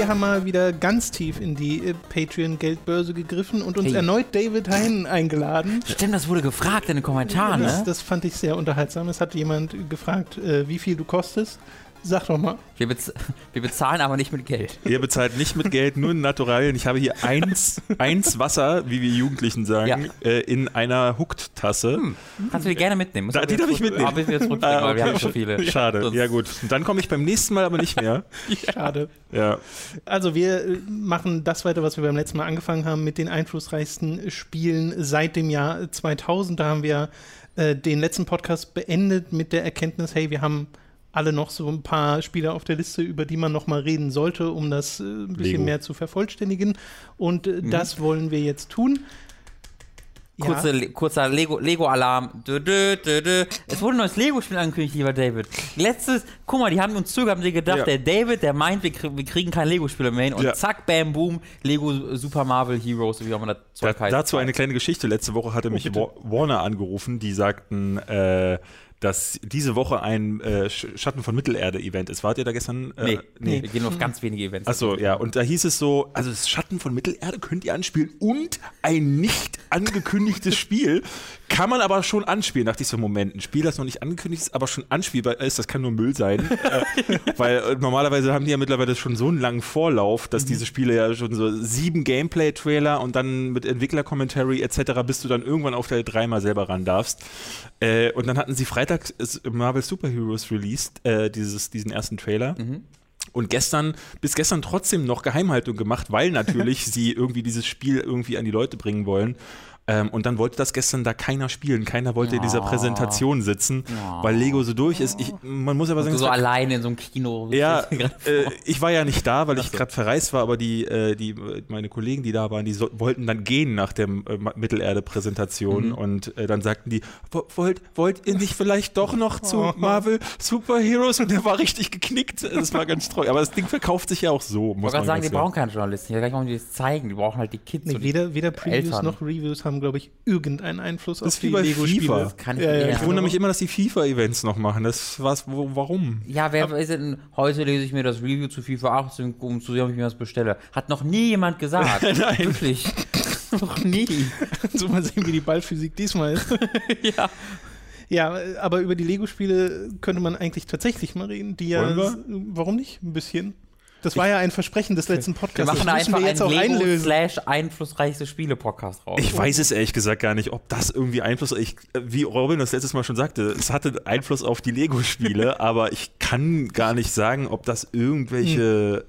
wir haben mal wieder ganz tief in die äh, Patreon-Geldbörse gegriffen und uns Hey. erneut David Hein eingeladen. Stimmt, das wurde gefragt in den Kommentaren, Das, ne? das fand ich sehr unterhaltsam. Es hat jemand gefragt, äh, wie viel du kostest. Sag doch mal. Wir, bez wir bezahlen aber nicht mit Geld. Ihr bezahlt nicht mit Geld, nur in Naturalien. Ich habe hier eins, eins Wasser, wie wir Jugendlichen sagen, äh, in einer Hooked-Tasse. Kannst du die gerne mitnehmen? Da- die darf ich mitnehmen. Ah, bis wir Ah, weil wir okay. haben so viele. Schade. Sonst- Ja, gut. Dann komme ich beim nächsten Mal aber nicht mehr. Schade. Ja. Also wir äh, machen das weiter, was wir beim letzten Mal angefangen haben, mit den einflussreichsten Spielen seit dem Jahr 2000. Da haben wir äh, den letzten Podcast beendet mit der Erkenntnis, hey, wir haben alle noch so ein paar Spiele auf der Liste, über die man noch mal reden sollte, um das äh, ein bisschen Lego. mehr zu vervollständigen. Und äh, das wollen wir jetzt tun. Ja. Kurze, Le- kurzer Lego- Lego-Alarm. Dö. Es wurde ein neues Lego-Spiel angekündigt, lieber David. Letztes, guck mal, die haben uns zugehört, haben sie gedacht, Ja. der David, der meint, wir, krie- wir kriegen kein Lego-Spiel mehr hin. Und Ja. zack, bam, boom, Lego Super Marvel Heroes, wie auch immer das Da, Zeug heißt. dazu eine kleine Geschichte. Letzte Woche hatte mich bitte. Wa- Warner angerufen, die sagten, äh, dass diese Woche ein äh, Sch- Schatten von Mittelerde-Event ist. Wart ihr da gestern? Äh, Nee, wir gehen auf ganz wenige Events. Achso, ja, und da hieß es so, also das Schatten von Mittelerde könnt ihr anspielen und ein nicht angekündigtes Spiel kann man aber schon anspielen. Dachte ich so, Moment, ein Spiel, das noch nicht angekündigt ist, aber schon anspielbar ist, das kann nur Müll sein. äh, weil äh, normalerweise haben die ja mittlerweile schon so einen langen Vorlauf, dass diese Spiele ja schon so sieben Gameplay-Trailer und dann mit Entwickler-Commentary etc., bis du dann irgendwann auf der dreimal selber ran darfst. Äh, und dann hatten sie Freitag Marvel Super Heroes released, äh, dieses, diesen ersten Trailer. Und gestern, bis gestern trotzdem noch Geheimhaltung gemacht, weil natürlich sie irgendwie dieses Spiel irgendwie an die Leute bringen wollen. Ähm, und dann wollte das gestern da keiner spielen. Keiner wollte in dieser Ja. Präsentation sitzen, Ja. weil Lego so durch ist. Ich, man muss aber sagen, du es so war- alleine in so einem Kino. ja, äh, ich war ja nicht da, weil ich gerade verreist war, aber die, äh, die, meine Kollegen, die da waren, die so, wollten dann gehen nach der äh, Mittelerde-Präsentation Mhm. und äh, dann sagten die, "Wo- wollt, wollt ihr nicht vielleicht doch noch zu Oh. Marvel Superheroes? Und der war richtig geknickt. Das war ganz traurig. Aber das Ding verkauft sich ja auch so, Ich muss wollte man gerade sagen, die brauchen keine Journalisten. Ich weiß gar nicht, warum die das zeigen. Die brauchen halt die Kids. Nee, weder, weder Previews Eltern. noch Reviews haben, glaube ich, irgendeinen Einfluss Das auf die Lego-Spiele. FIFA. Kann ich Ja, ja, nicht Ich wundere mich immer, dass die FIFA-Events noch machen. Das was, wo, warum? Ja, wer ist denn, heute lese ich mir das Review zu FIFA 18, um zu sehen, ob ich mir das bestelle. Hat noch nie jemand gesagt. Nein. Wirklich. noch nie. so mal sehen, wie die Ballphysik diesmal ist. Ja. Ja, aber über die Lego-Spiele könnte man eigentlich tatsächlich mal reden, die ja. Warum nicht? Ein bisschen. Das war ja ein Versprechen des letzten Wir Podcasts. machen das einfach wir jetzt einen auch Lego einlösen. slash einflussreichste Spiele-Podcast raus. Ich weiß es ehrlich gesagt gar nicht, ob das irgendwie Einfluss, ich, wie Robin das letztes Mal schon sagte, es hatte Einfluss auf die Lego-Spiele, aber ich kann gar nicht sagen, ob das irgendwelche,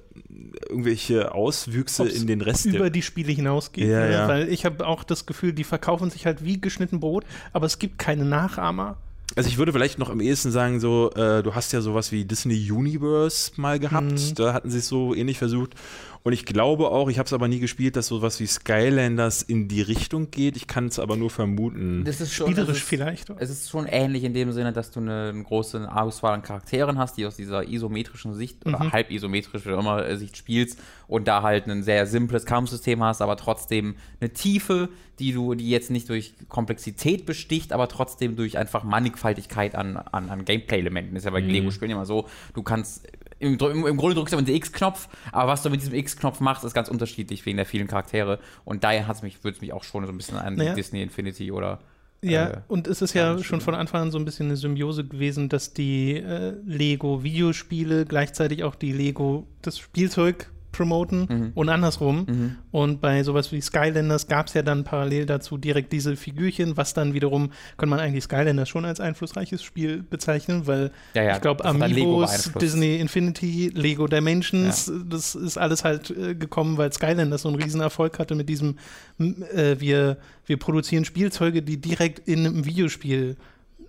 irgendwelche Auswüchse Ob's in den Rest über die Spiele hinausgeht. Ja, ne? ja. Weil ich habe auch das Gefühl, die verkaufen sich halt wie geschnitten Brot, aber es gibt keine Nachahmer. Also ich würde vielleicht noch am ehesten sagen, so, äh, du hast ja sowas wie Disney Universe mal gehabt, Mhm. da hatten sie es so ähnlich versucht. Und ich glaube auch, ich habe es aber nie gespielt, dass sowas wie Skylanders in die Richtung geht. Ich kann es aber nur vermuten. Das ist schon, Spielerisch es ist, vielleicht. Es ist schon ähnlich in dem Sinne, dass du eine, eine große Auswahl an Charakteren hast, die aus dieser isometrischen Sicht Mhm. oder halb isometrisch, wie auch immer äh, Sicht spielst und da halt ein sehr simples Kampfsystem hast, aber trotzdem eine Tiefe, die du, die jetzt nicht durch Komplexität besticht, aber trotzdem durch einfach Mannigfaltigkeit an, an, an Gameplay-Elementen. Ist ja bei Lego-Spielen immer so, du kannst im, im, im Grunde drückst du immer den X-Knopf, aber was du mit diesem X-Knopf machst, ist ganz unterschiedlich wegen der vielen Charaktere. Und daher würde es mich auch schon so ein bisschen an Naja. Disney Infinity oder Ja, äh, und es ist ja ja, schon von Anfang an so ein bisschen eine Symbiose gewesen, dass die äh, Lego-Videospiele gleichzeitig auch die Lego, das Spielzeug promoten Mhm. und andersrum. Und bei sowas wie Skylanders gab es ja dann parallel dazu direkt diese Figürchen, was dann wiederum, kann man eigentlich Skylanders schon als einflussreiches Spiel bezeichnen, weil Ja, ja, ich glaube, Amiibos. Disney Infinity, Lego Dimensions, das ist alles halt äh, gekommen, weil Skylanders so einen riesen Erfolg hatte mit diesem, äh, wir, wir produzieren Spielzeuge, die direkt in einem Videospiel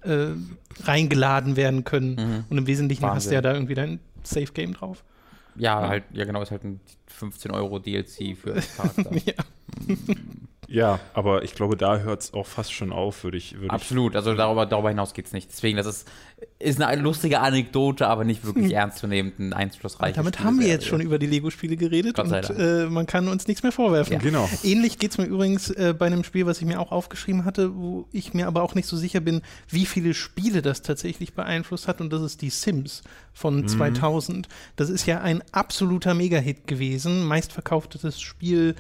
äh, reingeladen werden können. Und im Wesentlichen hast du Wahnsinn. ja da irgendwie dein Safe Game drauf. Ja, halt, ja genau, ist halt ein 15 Euro DLC für das Charakter. Ja. Ja, aber ich glaube, da hört es auch fast schon auf, würde ich. Würd Absolut, also darüber, darüber hinaus geht es nicht. Deswegen, das ist, ist eine lustige Anekdote, aber nicht wirklich ernstzunehmend ein einflussreiches Damit haben wir jetzt schon über die Lego-Spiele geredet Gott sei und Dank. äh, man kann uns nichts mehr vorwerfen. Ja. Genau. Ähnlich geht es mir übrigens äh, bei einem Spiel, was ich mir auch aufgeschrieben hatte, wo ich mir aber auch nicht so sicher bin, wie viele Spiele das tatsächlich beeinflusst hat. Und das ist die Sims von 2000. Das ist ja ein absoluter Mega-Hit gewesen. Meistverkauftes Spiel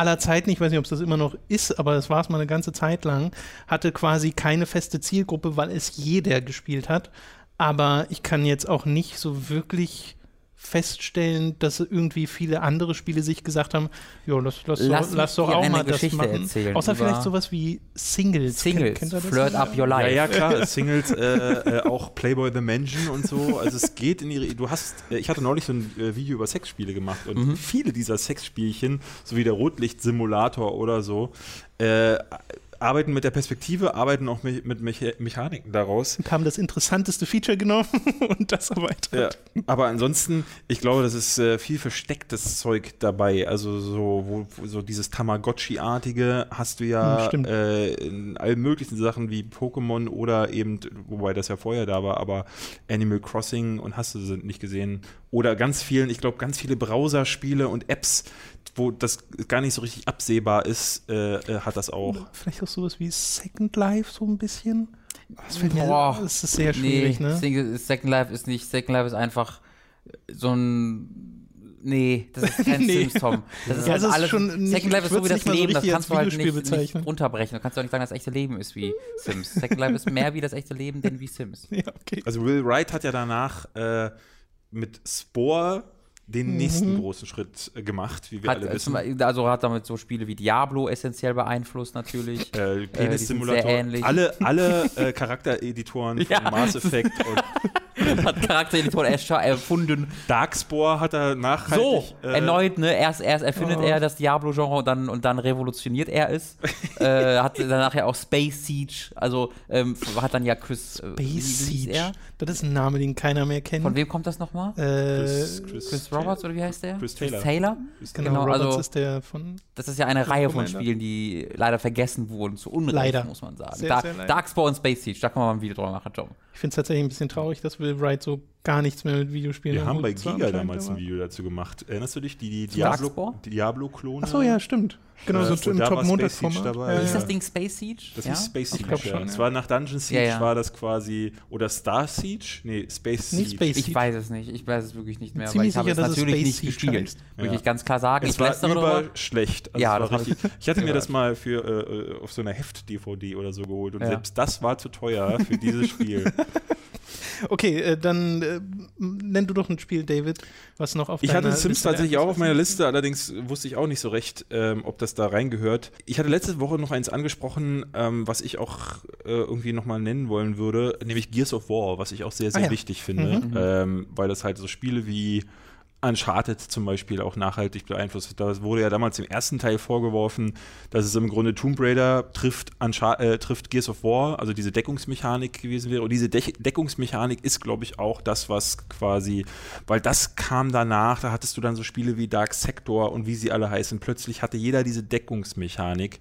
aller Zeiten. Ich weiß nicht, ob es das immer noch ist, aber es war es mal eine ganze Zeit lang. Hatte quasi keine feste Zielgruppe, weil es jeder gespielt hat. Aber ich kann jetzt auch nicht so wirklich feststellen, dass irgendwie viele andere Spiele sich gesagt haben, ja, lass, lass, Lass doch, lass doch auch mal das Geschichte machen. erzählen Außer vielleicht sowas wie Singles. Singles, Kennt, kennt das? Flirt Up Your Ja, Life. ja, klar, Singles, äh, äh, auch Playboy the Mansion und so. Also es geht in die. Du hast, äh, ich hatte neulich so ein äh, Video über Sexspiele gemacht und Mhm. viele dieser Sexspielchen, so wie der Rotlicht-Simulator oder so, äh, arbeiten mit der Perspektive, arbeiten auch me mit Mecha Mechaniken daraus. Haben das interessanteste Feature genommen und das erweitert. Ja, aber ansonsten, ich glaube, das ist äh, viel verstecktes Zeug dabei. Also so, wo, so dieses Tamagotchi-artige hast du ja Hm, äh, in allen möglichen Sachen wie Pokémon oder eben, wobei das ja vorher da war, aber Animal Crossing und hast du sind nicht gesehen. Oder ganz vielen, ich glaube, ganz viele Browserspiele und Apps, wo das gar nicht so richtig absehbar ist, äh, äh, hat das auch. Vielleicht auch sowas wie Second Life so ein bisschen. Das fällt mir, Boah. das ist sehr schwierig, nee, ne? Single, Second Life ist nicht, Second Life ist einfach so ein. Nee, das ist kein Nee. Sims, Tom. Das ist Ja, halt ist alles. schon nicht- Second Life ist so wie das mal so Leben, das kannst du halt nicht, bezeichnen. nicht runterbrechen. Du kannst doch nicht sagen, das echte Leben ist wie Sims. Second Life ist mehr wie das echte Leben, denn wie Sims. Ja, okay. Also Will Wright hat ja danach äh, mit Spore den nächsten großen Schritt äh, gemacht, wie wir Hat, alle äh, wissen. also hat damit so Spiele wie Diablo essentiell beeinflusst, natürlich. Äh, sind Penis-Simulator. ähnlich. alle alle äh, Charaktereditoren von Ja. Mass Effect und hat Charaktereditor Escher erfunden. Darkspore hat er nachhaltig. So, äh, erneut, ne? Erst, erst erfindet Oh. er das Diablo-Genre und dann, und dann revolutioniert er es. äh, hat danach ja auch Space Siege, also ähm, hat dann ja Chris. Äh, hieß Siege. er? Das ist ein Name, den keiner mehr kennt. Von wem kommt das nochmal? äh, Chris, Chris Roberts oder wie heißt der? Chris Taylor. Taylor? genau, genau, Roberts also- ist der von. Das ist ja eine Reihe von Commander. Spielen, die leider vergessen wurden, zu Unrecht, Leider. muss man sagen. Sehr, Da sehr. Darkspawn und Space Siege, da kann man mal ein Video drüber machen, Tom. Ich finde es tatsächlich ein bisschen traurig, dass Will Wright so gar nichts mehr mit Videospielen Wir haben bei Giga damals ein Video dazu gemacht. Erinnerst du dich? Die, die Diablo-? Diablo-Klone. Ach so, ja, stimmt. Genau, Äh, so und im. Space Siege dabei. Ja, Ist das Ding Space Siege? Das ja? ist Space Ich Siege. glaub ja. schon, Es ja. war nach Dungeon Siege Ja, ja. war das quasi oder Star Siege? Nee, Space Nicht Siege. Space Ich weiß es nicht. Ich weiß es wirklich nicht mehr. Ziemlich weil ich sicher, habe es natürlich Space nicht Siege gespielt. Ja. ich ganz klar sagen. Es ich war darüber. überschlecht. Also Ja, das richtig, ich hatte mir das mal für äh, auf so einer Heft-DVD oder so geholt und selbst das war zu teuer für dieses Spiel. Okay, äh, dann äh, nenn du doch ein Spiel, David, was noch auf Ich hatte Sims Liste tatsächlich auch auf meiner Liste, allerdings wusste ich auch nicht so recht, ähm, ob das da reingehört. Ich hatte letzte Woche noch eins angesprochen, ähm, was ich auch äh, irgendwie nochmal nennen wollen würde, nämlich Gears of War, was ich auch sehr, sehr Ah ja. wichtig finde, Mhm. ähm, weil das halt so Spiele wie Uncharted zum Beispiel auch nachhaltig beeinflusst. hat. Da wurde ja damals im ersten Teil vorgeworfen, dass es im Grunde Tomb Raider trifft, Unchar äh, trifft Gears of War, also diese Deckungsmechanik gewesen wäre. Und diese De Deckungsmechanik ist, glaube ich, auch das, was quasi, weil das kam danach, da hattest du dann so Spiele wie Dark Sector und wie sie alle heißen. Plötzlich hatte jeder diese Deckungsmechanik.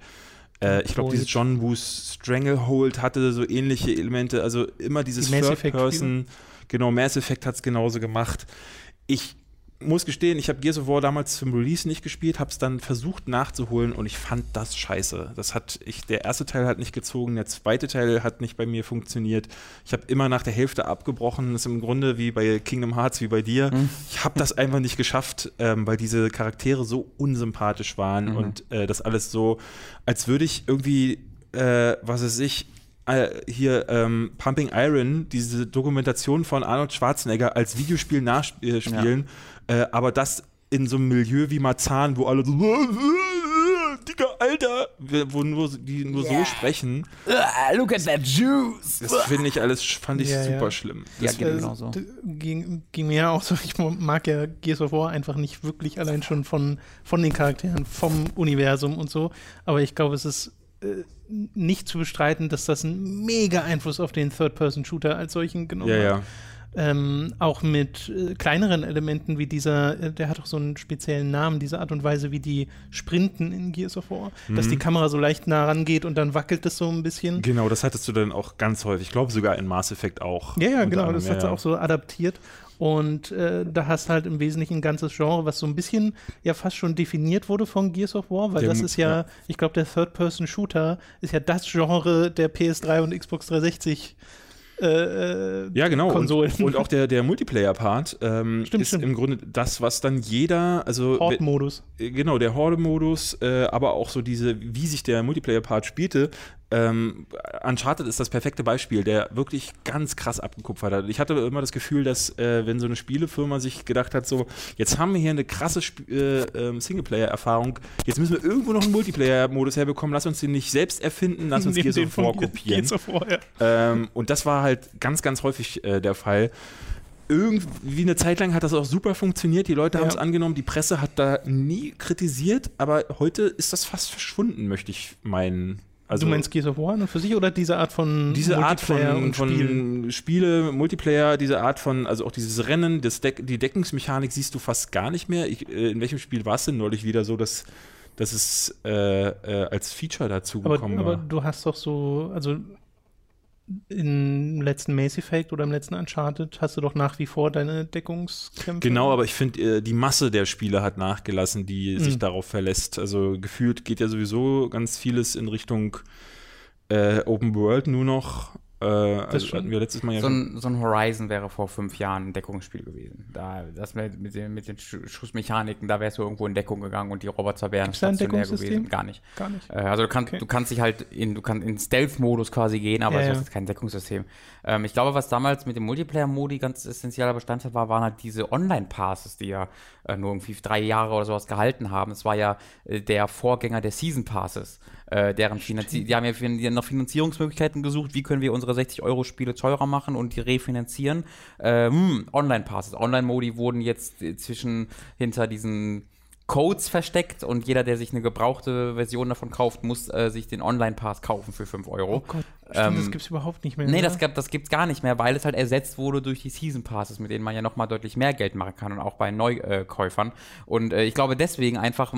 Äh, ich glaube, dieses John Woos Stranglehold hatte so ähnliche Elemente, also immer dieses Die Third Person. Genau, Mass Effect hat es genauso gemacht. Ich muss gestehen, ich habe Gears of War damals zum Release nicht gespielt, habe es dann versucht nachzuholen und ich fand das scheiße. Das hat ich, der erste Teil hat nicht gezogen, der zweite Teil hat nicht bei mir funktioniert. Ich habe immer nach der Hälfte abgebrochen. Das ist im Grunde wie bei Kingdom Hearts, wie bei dir. Mhm. Ich habe das einfach nicht geschafft, ähm, weil diese Charaktere so unsympathisch waren Mhm. und äh, das alles so, als würde ich irgendwie, äh, was weiß ich, äh, hier ähm, Pumping Iron, diese Dokumentation von Arnold Schwarzenegger als Videospiel nachspielen, äh, aber das in so einem Milieu wie Marzahn, wo alle so Digga, Alter, wo nur, die nur so sprechen. Ah, look at that juice! Das finde ich alles, fand ich Ja, super ja. schlimm. Ja, Das, mir genauso. d- ging, ging mir ja auch so. Ich mag ja Gears of War einfach nicht wirklich allein schon von, von den Charakteren, vom Universum und so. Aber ich glaube, es ist äh, nicht zu bestreiten, dass das einen mega Einfluss auf den Third-Person-Shooter als solchen genommen ja, hat. ja. Ähm, auch mit äh, kleineren Elementen wie dieser, äh, der hat auch so einen speziellen Namen, diese Art und Weise, wie die sprinten in Gears of War, mhm. dass die Kamera so leicht nah rangeht und dann wackelt es so ein bisschen. Genau, das hattest du dann auch ganz häufig. Ich glaube sogar in Mass Effect auch. Ja, ja, genau, das hat sie auch so adaptiert. Und äh, da hast du halt im Wesentlichen ein ganzes Genre, was so ein bisschen ja fast schon definiert wurde von Gears of War, weil Dem, das ist ja, ja. ich glaube, der Third-Person-Shooter ist ja das Genre der PS3 und Xbox 360 äh, äh, ja, genau. Konsolen. Und, und auch der, der Multiplayer-Part ähm, ist stimmt. im Grunde das, was dann jeder, also Horde-Modus. Äh, genau, der Horde-Modus, äh, aber auch so diese, wie sich der Multiplayer-Part spielte, ähm, Uncharted ist das perfekte Beispiel, der wirklich ganz krass abgekupfert hat. Ich hatte immer das Gefühl, dass äh, wenn so eine Spielefirma sich gedacht hat, so, jetzt haben wir hier eine krasse äh, ähm, Singleplayer-Erfahrung, jetzt müssen wir irgendwo noch einen Multiplayer-Modus herbekommen, lass uns den nicht selbst erfinden, lass uns Gears of War kopieren. Gears of War, ja. ähm, und das war halt ganz, ganz häufig äh, der Fall irgendwie eine Zeit lang hat das auch super funktioniert. Die Leute ja. haben es angenommen, die Presse hat da nie kritisiert, aber heute ist das fast verschwunden, möchte ich meinen. Also, du meinst Gears of War für sich oder diese Art von diese Art von, von Spiele, Multiplayer, diese Art von, also auch dieses Rennen, das Deck, die Deckungsmechanik siehst du fast gar nicht mehr. Ich, äh, in welchem Spiel war es denn neulich wieder so, dass, dass es äh, äh, als Feature dazu gekommen aber, war? Aber du hast doch so, also im letzten Mass Effect oder im letzten Uncharted hast du doch nach wie vor deine Deckungskämpfe. Genau, aber ich finde, äh, die Masse der Spiele hat nachgelassen, die mhm. sich darauf verlässt. Also gefühlt geht ja sowieso ganz vieles in Richtung äh, Open World nur noch. Äh, also hatten wir letztes Mal ja so ein, so ein, Horizon wäre vor fünf Jahren ein Deckungsspiel gewesen. Da, das mit den, mit den Schussmechaniken, da wärst du irgendwo in Deckung gegangen und die Roboter wären stationär gewesen. Gar nicht. Gar nicht. Äh, also du kannst, okay. du kannst dich halt in, du kannst in Stealth-Modus quasi gehen, aber ja, es ist kein Deckungssystem. Ähm, ich glaube, was damals mit dem Multiplayer-Modi ganz essentieller Bestandteil war, waren halt diese Online-Passes, die ja äh, nur irgendwie drei Jahre oder sowas gehalten haben. Es war ja äh, der Vorgänger der Season Passes äh, deren Finanzi die haben ja die noch Finanzierungsmöglichkeiten gesucht, wie können wir unsere 60-Euro-Spiele teurer machen und die refinanzieren. Ähm, Online-Passes, Online-Modi wurden jetzt zwischen hinter diesen Codes versteckt und jeder, der sich eine gebrauchte Version davon kauft, muss äh, sich den Online-Pass kaufen für 5 Euro. Oh Gott, stimmt, ähm, das gibt es überhaupt nicht mehr. Nee, oder? das, das gibt es gar nicht mehr, weil es halt ersetzt wurde durch die Season Passes, mit denen man ja nochmal deutlich mehr Geld machen kann und auch bei Neukäufern. Und äh, ich glaube, deswegen einfach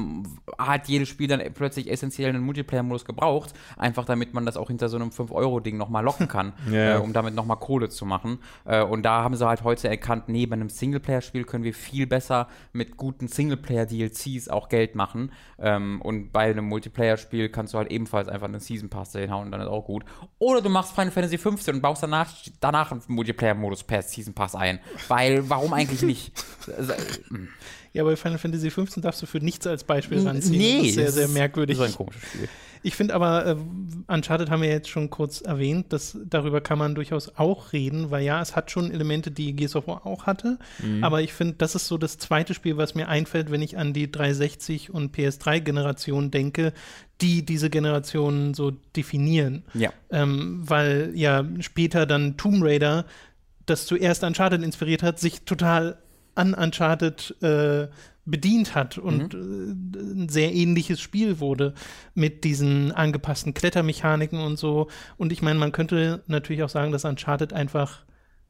hat jedes Spiel dann plötzlich essentiell einen Multiplayer-Modus gebraucht, einfach damit man das auch hinter so einem 5-Euro-Ding nochmal locken kann, yeah. äh, um damit nochmal Kohle zu machen. Äh, und da haben sie halt heute erkannt, neben einem Singleplayer-Spiel können wir viel besser mit guten Singleplayer-DLCs DLCs auch Geld machen. Ähm, und bei einem Multiplayer-Spiel kannst du halt ebenfalls einfach einen Season Pass hinhauen und dann ist auch gut. Oder du machst Final Fantasy 15 und baust danach, danach einen Multiplayer-Modus per Season Pass ein. Weil, warum eigentlich nicht? Ja, bei Final Fantasy 15 darfst du für nichts als Beispiel ranziehen. Nee, das ist sehr, sehr merkwürdig. Das ist ein komisches Spiel. Ich finde aber, äh, Uncharted haben wir jetzt schon kurz erwähnt, dass darüber kann man durchaus auch reden, weil ja, es hat schon Elemente, die Gears of War auch hatte. Mhm. Aber ich finde, das ist so das zweite Spiel, was mir einfällt, wenn ich an die 360 und PS3-Generation denke, die diese Generation so definieren. Ja. Ähm, weil ja später dann Tomb Raider, das zuerst Uncharted inspiriert hat, sich total an Uncharted äh, bedient hat und mhm. Äh, ein sehr ähnliches Spiel wurde mit diesen angepassten Klettermechaniken und so. Und ich meine, man könnte natürlich auch sagen, dass Uncharted einfach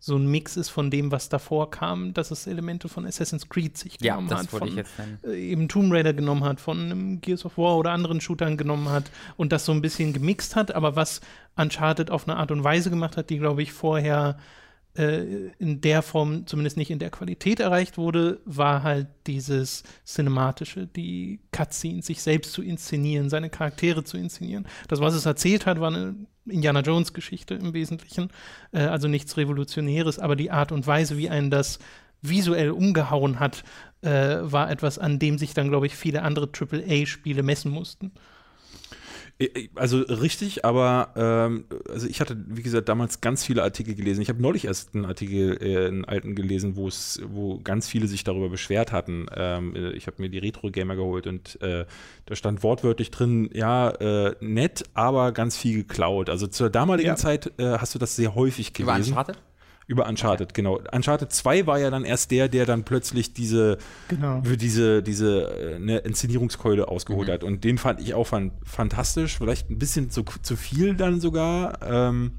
so ein Mix ist von dem, was davor kam, dass es Elemente von Assassin's Creed sich genommen ja, das hat, von ich jetzt äh, eben Tomb Raider genommen hat, von einem Gears of War oder anderen Shootern genommen hat und das so ein bisschen gemixt hat, aber was Uncharted auf eine Art und Weise gemacht hat, die, glaube ich, vorher in der Form, zumindest nicht in der Qualität erreicht wurde, war halt dieses Cinematische, die Cutscenes, sich selbst zu inszenieren, seine Charaktere zu inszenieren. Das, was es erzählt hat, war eine Indiana Jones-Geschichte im Wesentlichen, äh, also nichts Revolutionäres, aber die Art und Weise, wie einen das visuell umgehauen hat, äh, war etwas, an dem sich dann, glaube ich, viele andere AAA-Spiele messen mussten. Äh, äh, also richtig, aber ähm, also ich hatte, wie gesagt, damals ganz viele Artikel gelesen. Ich habe neulich erst einen Artikel, äh, einen alten gelesen, wo es, wo ganz viele sich darüber beschwert hatten. Ähm, äh, ich habe mir die Retro-Gamer geholt und äh, da stand wortwörtlich drin, ja, äh, nett, aber ganz viel geklaut. Also zur damaligen ja. Zeit hast du das sehr häufig gelesen. War Uncharted? Über Uncharted, okay. genau. Uncharted 2 war ja dann erst der, der dann plötzlich diese, genau. für diese, diese ne, Inszenierungskeule ausgeholt mhm. hat. Und den fand ich auch fan fantastisch. Vielleicht ein bisschen zu, zu viel dann sogar. Ähm,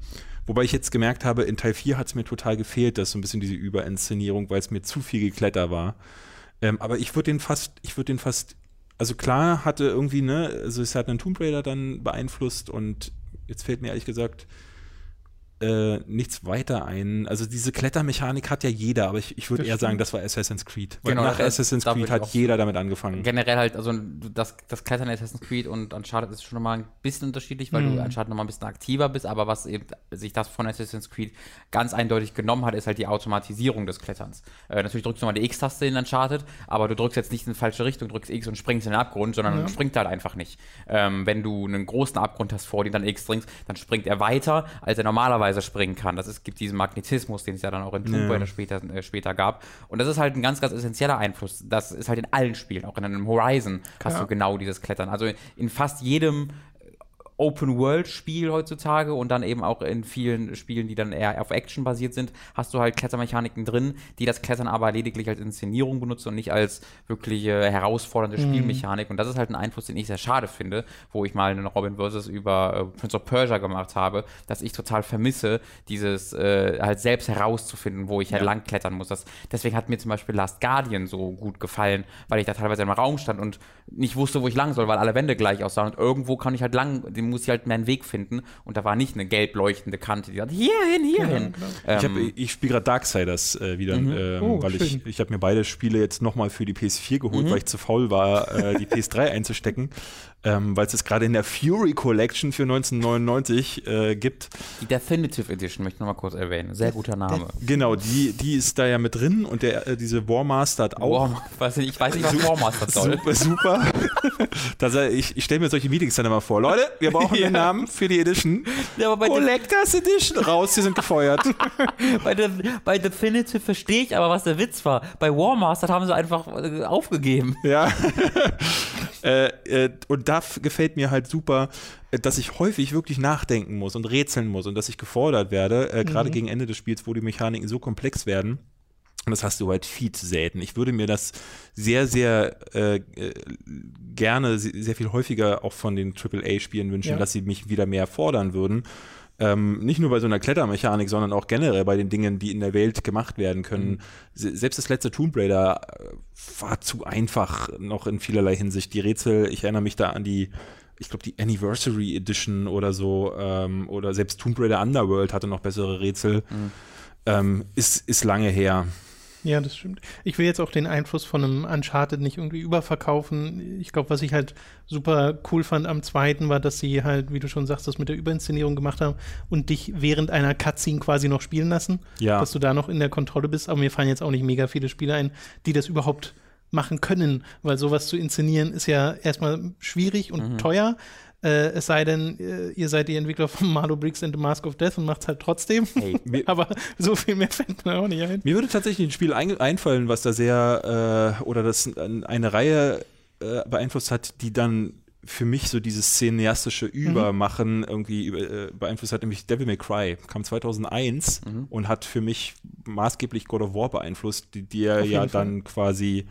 Wobei ich jetzt gemerkt habe, in Teil 4 hat es mir total gefehlt, dass so ein bisschen diese Überinszenierung, weil es mir zu viel Gekletter war. Ähm, aber ich würde den fast, ich würde den fast, also klar hatte irgendwie, ne, also es hat einen Tomb Raider dann beeinflusst und jetzt fällt mir ehrlich gesagt äh, nichts weiter ein. Also diese Klettermechanik hat ja jeder, aber ich, ich würde eher sagen, das war Assassin's Creed. Weil Genau, nach das- Assassin's Creed hat jeder damit angefangen. Generell halt, also das, das Klettern in Assassin's Creed und Uncharted ist schon nochmal ein bisschen unterschiedlich, weil Mhm. du Uncharted nochmal ein bisschen aktiver bist, aber was eben sich das von Assassin's Creed ganz eindeutig genommen hat, ist halt die Automatisierung des Kletterns. Äh, natürlich drückst du mal die X-Taste in Uncharted, aber du drückst jetzt nicht in die falsche Richtung, drückst X und springst in den Abgrund, sondern Ja. springt halt einfach nicht. Ähm, wenn du einen großen Abgrund hast vor dir, dann X dringst, dann springt er weiter, als er normalerweise springen kann. Das ist, gibt diesen Magnetismus, den es ja dann auch in Tomb Ja. Raider später, äh, später gab. Und das ist halt ein ganz, ganz essentieller Einfluss. Das ist halt in allen Spielen, auch in einem Horizon hast Ja. du genau dieses Klettern. Also in fast jedem Open-World-Spiel heutzutage und dann eben auch in vielen Spielen, die dann eher auf Action basiert sind, hast du halt Klettermechaniken drin, die das Klettern aber lediglich als Inszenierung benutzen und nicht als wirklich äh, herausfordernde Spielmechanik. Und das ist halt ein Einfluss, den ich sehr schade finde, wo ich mal einen Robin vs. über äh, Prince of Persia gemacht habe, dass ich total vermisse, dieses äh, halt selbst herauszufinden, wo ich halt lang klettern muss. Das, deswegen hat mir zum Beispiel Last Guardian so gut gefallen, weil ich da teilweise im Raum stand und nicht wusste, wo ich lang soll, weil alle Wände gleich aussahen. Und irgendwo kann ich halt lang, den muss ich halt meinen Weg finden. Und da war nicht eine gelb leuchtende Kante, die sagt, hierhin, hierhin. Ähm, Ich, ich spiele gerade Darksiders äh, wieder, ähm, Oh, weil ich, schön. ich habe mir beide Spiele jetzt nochmal für die PS4 geholt, weil ich zu faul war, äh, die PS3 einzustecken, ähm, weil es es gerade in der Fury Collection für 1999 äh, gibt. die Definitive Edition möchte ich nochmal kurz erwähnen. Sehr guter Name. Genau, die, die ist da ja mit drin und der, äh, diese Warmaster hat auch War, weiß nicht, ich weiß nicht, was Warmaster soll. Super, super. das, äh, ich ich stelle mir solche Meetings dann immer vor. Leute, wir brauchen Ja. den Namen für die Edition. Ja, aber bei, De Collectors Edition. Raus, sie sind gefeuert. bei, De bei Definitive verstehe ich aber, was der Witz war. Bei Warmaster haben sie einfach äh, aufgegeben. Ja. Äh, äh, und da gefällt mir halt super, äh, dass ich häufig wirklich nachdenken muss und rätseln muss und dass ich gefordert werde, äh, gerade gegen Ende des Spiels, wo die Mechaniken so komplex werden. Und das hast du halt viel zu selten. Ich würde mir das sehr, sehr äh, äh, gerne, se- sehr viel häufiger auch von den AAA-Spielen wünschen, Ja. dass sie mich wieder mehr fordern würden. Ähm, nicht nur bei so einer Klettermechanik, sondern auch generell bei den Dingen, die in der Welt gemacht werden können. Se selbst das letzte Tomb Raider äh, war zu einfach noch in vielerlei Hinsicht. Die Rätsel, ich erinnere mich da an die, ich glaube, die Anniversary Edition oder so, ähm, oder selbst Tomb Raider Underworld hatte noch bessere Rätsel. Ähm, ist, ist lange her. Ja, das stimmt. Ich will jetzt auch den Einfluss von einem Uncharted nicht irgendwie überverkaufen. Ich glaube, was ich halt super cool fand am zweiten war, dass sie halt, wie du schon sagst, das mit der Überinszenierung gemacht haben und dich während einer Cutscene quasi noch spielen lassen. Ja. Dass du da noch in der Kontrolle bist. Aber mir fallen jetzt auch nicht mega viele Spiele ein, die das überhaupt machen können, weil sowas zu inszenieren ist ja erstmal schwierig und teuer. Äh, es sei denn, äh, ihr seid die Entwickler von Marlow Briggs and the Mask of Death und macht's halt trotzdem. Hey, Aber so viel mehr fällt mir auch nicht ein. Mir würde tatsächlich ein Spiel ein, einfallen, was da sehr äh, oder das eine Reihe äh, beeinflusst hat, die dann für mich so dieses cineastische Übermachen irgendwie über, äh, beeinflusst hat, nämlich Devil May Cry. Kam 2001 und hat für mich maßgeblich God of War beeinflusst, die, die er ja Fall. dann quasi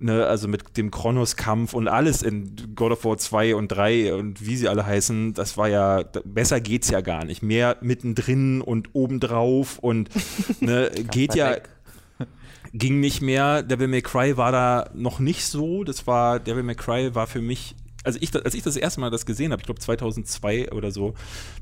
Ne, also mit dem Kronos-Kampf und alles in God of War 2 und 3 und wie sie alle heißen, das war ja, besser geht's ja gar nicht. Mehr mittendrin und obendrauf und ne, geht ja, weg. ging nicht mehr. Devil May Cry war da noch nicht so. Das war, Devil May Cry war für mich, also ich, als ich das erste Mal das gesehen habe, ich glaube 2002 oder so,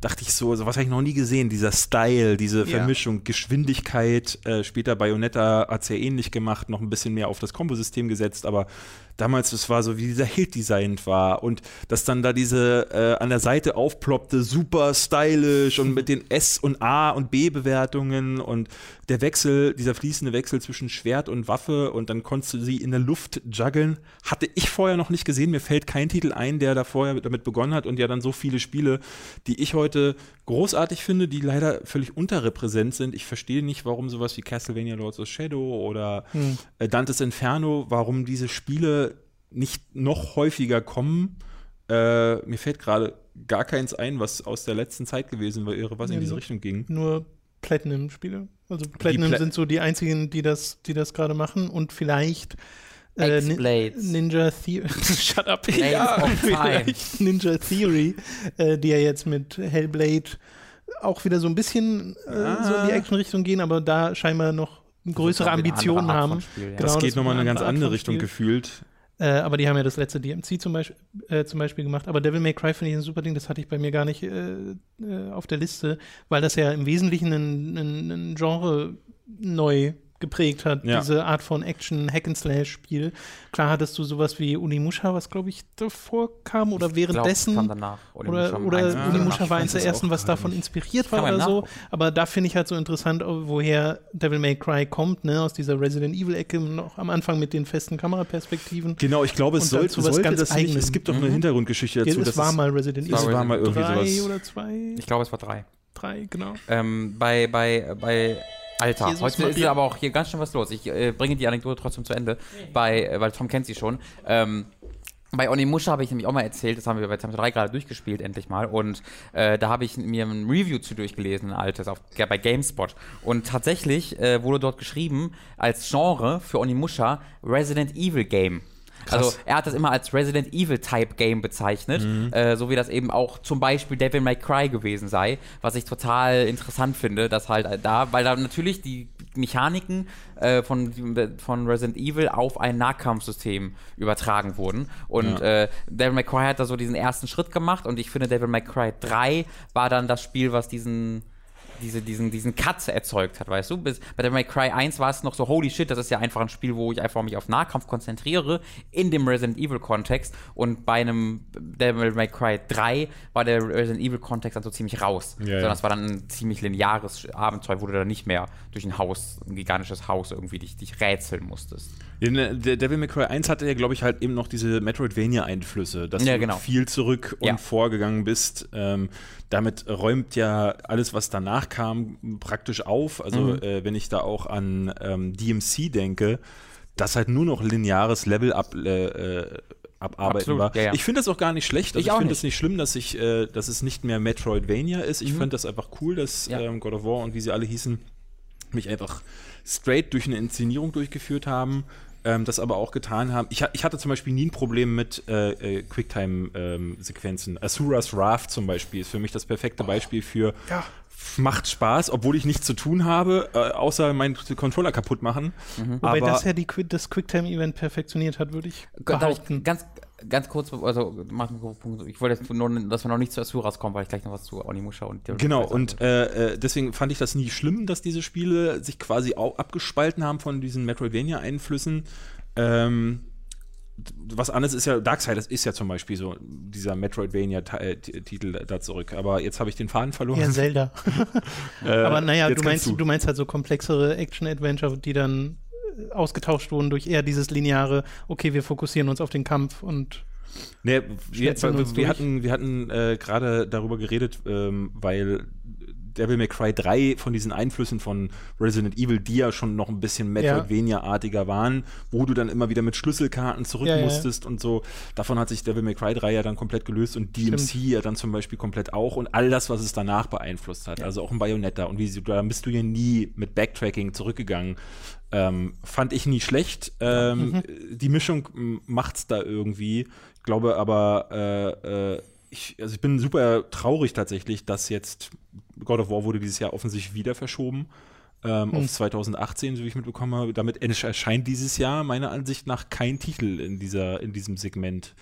dachte ich so, so was habe ich noch nie gesehen. Dieser Style, diese Ja. Vermischung, Geschwindigkeit. Äh, später Bayonetta hat es ja ähnlich gemacht, noch ein bisschen mehr auf das Kombosystem gesetzt, aber damals, das war so, wie dieser Hit designt war und dass dann da diese äh, an der Seite aufploppte, super stylisch und mit den S- und A- und B-Bewertungen und der Wechsel, dieser fließende Wechsel zwischen Schwert und Waffe und dann konntest du sie in der Luft juggeln, hatte ich vorher noch nicht gesehen. Mir fällt kein Titel ein, der da vorher damit begonnen hat und ja dann so viele Spiele, die ich heute großartig finde, die leider völlig unterrepräsent sind. Ich verstehe nicht, warum sowas wie Castlevania Lords of Shadow oder Hm. äh, Dantes Inferno, warum diese Spiele nicht noch häufiger kommen. Äh, mir fällt gerade gar keins ein, was aus der letzten Zeit gewesen wäre, was Ja, in diese Richtung ging. nur Platinum-Spiele. Also Platinum Pla- sind so die einzigen, die das, die das gerade machen und vielleicht äh. Ninja Theory. Shut up. Blades Time. vielleicht Ninja Theory, äh, die ja jetzt mit Hellblade auch wieder so ein bisschen äh, so Ah. in die Action-Richtung gehen, aber da scheinbar noch größere Ambitionen haben. Spiel, ja. Genau, das geht nochmal in eine ganz andere Richtung gefühlt. Äh, aber die haben ja das letzte DMC zum Beispiel, äh, zum Beispiel gemacht. Aber Devil May Cry finde ich ein super Ding, das hatte ich bei mir gar nicht äh, äh, auf der Liste, weil das ja im Wesentlichen ein, ein, ein Genre neu geprägt hat, Ja. diese Art von Action-Hack-and-Slash-Spiel. Klar hattest du sowas wie Unimusha, was glaube ich davor kam oder Ich glaub, währenddessen. kam danach. Oder, Oder, Ah, Unimusha war eins der es ersten, was davon nicht. inspiriert war oder so. Aber da finde ich halt so interessant, woher Devil May Cry kommt, ne? aus dieser Resident Evil-Ecke noch am Anfang mit den festen Kameraperspektiven. Genau, ich glaube, es soll, sollte ganz das nicht. Es gibt doch eine Mhm. Hintergrundgeschichte dazu. es dass war mal Resident Es Evil war mal irgendwie drei sowas. oder zwei, Ich glaube, es war drei. drei, genau. Ähm, bei, bei, bei Alter, Jesus heute ist aber auch hier ganz schön was los. Ich äh, bringe die Anekdote trotzdem zu Ende, bei, äh, weil Tom kennt sie schon. Ähm, bei Onimusha habe ich nämlich auch mal erzählt, das haben wir bei Time 3 gerade durchgespielt, endlich mal. Und äh, da habe ich mir ein Review zu durchgelesen, ein altes, auf, bei GameSpot. Und tatsächlich äh, wurde dort geschrieben, als Genre für Onimusha Resident Evil Game. Also er hat das immer als Resident Evil Type Game bezeichnet, äh, so wie das eben auch zum Beispiel Devil May Cry gewesen sei, was ich total interessant finde, dass halt da, weil da natürlich die Mechaniken äh, von, von Resident Evil auf ein Nahkampfsystem übertragen wurden. Und äh, Devil May Cry hat da so diesen ersten Schritt gemacht und ich finde Devil May Cry 3 war dann das Spiel, was diesen diese, diesen, diesen Cut erzeugt hat, weißt du? Bis, bei Devil May Cry 1 war es noch so, holy shit, das ist ja einfach ein Spiel, wo ich einfach mich auf Nahkampf konzentriere, in dem Resident Evil Kontext. Und bei einem Devil May Cry 3 war der Resident Evil Kontext dann so ziemlich raus. Ja, Sondern ja. es war dann ein ziemlich lineares Abenteuer, wo du dann nicht mehr durch ein Haus, ein gigantisches Haus irgendwie dich, dich rätseln musstest. Ja, ne, Der Devil May Cry 1 hatte ja, glaube ich, halt eben noch diese Metroidvania-Einflüsse, dass Ja, du genau. viel zurück und Ja. vorgegangen bist. Ähm, damit räumt ja alles, was danach kam, praktisch auf. Also, Mhm. äh, wenn ich da auch an ähm, DMC denke, das halt nur noch lineares Level ab. Äh, äh, abarbeiten Absolut, war. ja, ja. Ich finde das auch gar nicht schlecht. Also Ich ich finde es nicht schlimm, dass ich, äh, dass es nicht mehr Metroidvania ist. Ich Mhm. fand das einfach cool, dass ähm, God of War und wie sie alle hießen, mich einfach straight durch eine Inszenierung durchgeführt haben, ähm, das aber auch getan haben. Ich, ich hatte zum Beispiel nie ein Problem mit äh, äh, Quicktime-Sequenzen. Asuras Wrath zum Beispiel ist für mich das perfekte Beispiel für Ja. macht Spaß, obwohl ich nichts zu tun habe, äh, außer meinen Controller kaputt machen. Wobei Aber das ja die, das Quicktime-Event perfektioniert hat, würde ich ich behaupten. ganz, ganz kurz, also mach Punkt. Ich wollte jetzt nur, dass wir noch nicht zu Asuras kommen, weil ich gleich noch was zu Onimusha und Devil Genau, und äh, äh, deswegen fand ich das nie schlimm, dass diese Spiele sich quasi auch abgespalten haben von diesen Metroidvania-Einflüssen. Ähm, was anderes ist ja, Darksiders ist ja zum Beispiel so dieser Metroidvania-Titel da zurück. Aber jetzt habe ich den Faden verloren. Ja, Zelda. Äh, Aber naja, du meinst, kannst du. meinst halt so komplexere Action-Adventure, die dann ausgetauscht wurden durch eher dieses lineare, okay, wir fokussieren uns auf den Kampf und Nee, wir, wir, wir hatten, wir hatten äh, gerade darüber geredet, ähm, weil Devil May Cry 3 von diesen Einflüssen von Resident Evil, die ja schon noch ein bisschen Metroidvania-artiger waren, wo du dann immer wieder mit Schlüsselkarten zurück Ja, ja. musstest und so. Davon hat sich Devil May Cry 3 ja dann komplett gelöst und DMC Stimmt. ja dann zum Beispiel komplett auch und all das, was es danach beeinflusst hat. Also auch ein Bayonetta und wie sie, da bist du ja nie mit Backtracking zurückgegangen. Ähm, fand ich nie schlecht. Ähm, Die Mischung macht's da irgendwie. Ich glaube aber, äh, äh, ich, also ich bin super traurig tatsächlich, dass jetzt God of War wurde dieses Jahr offensichtlich wieder verschoben. Ähm, Hm. Auf 2018, so wie ich mitbekommen habe. Damit erscheint dieses Jahr meiner Ansicht nach kein Titel in, dieser, in diesem Segment.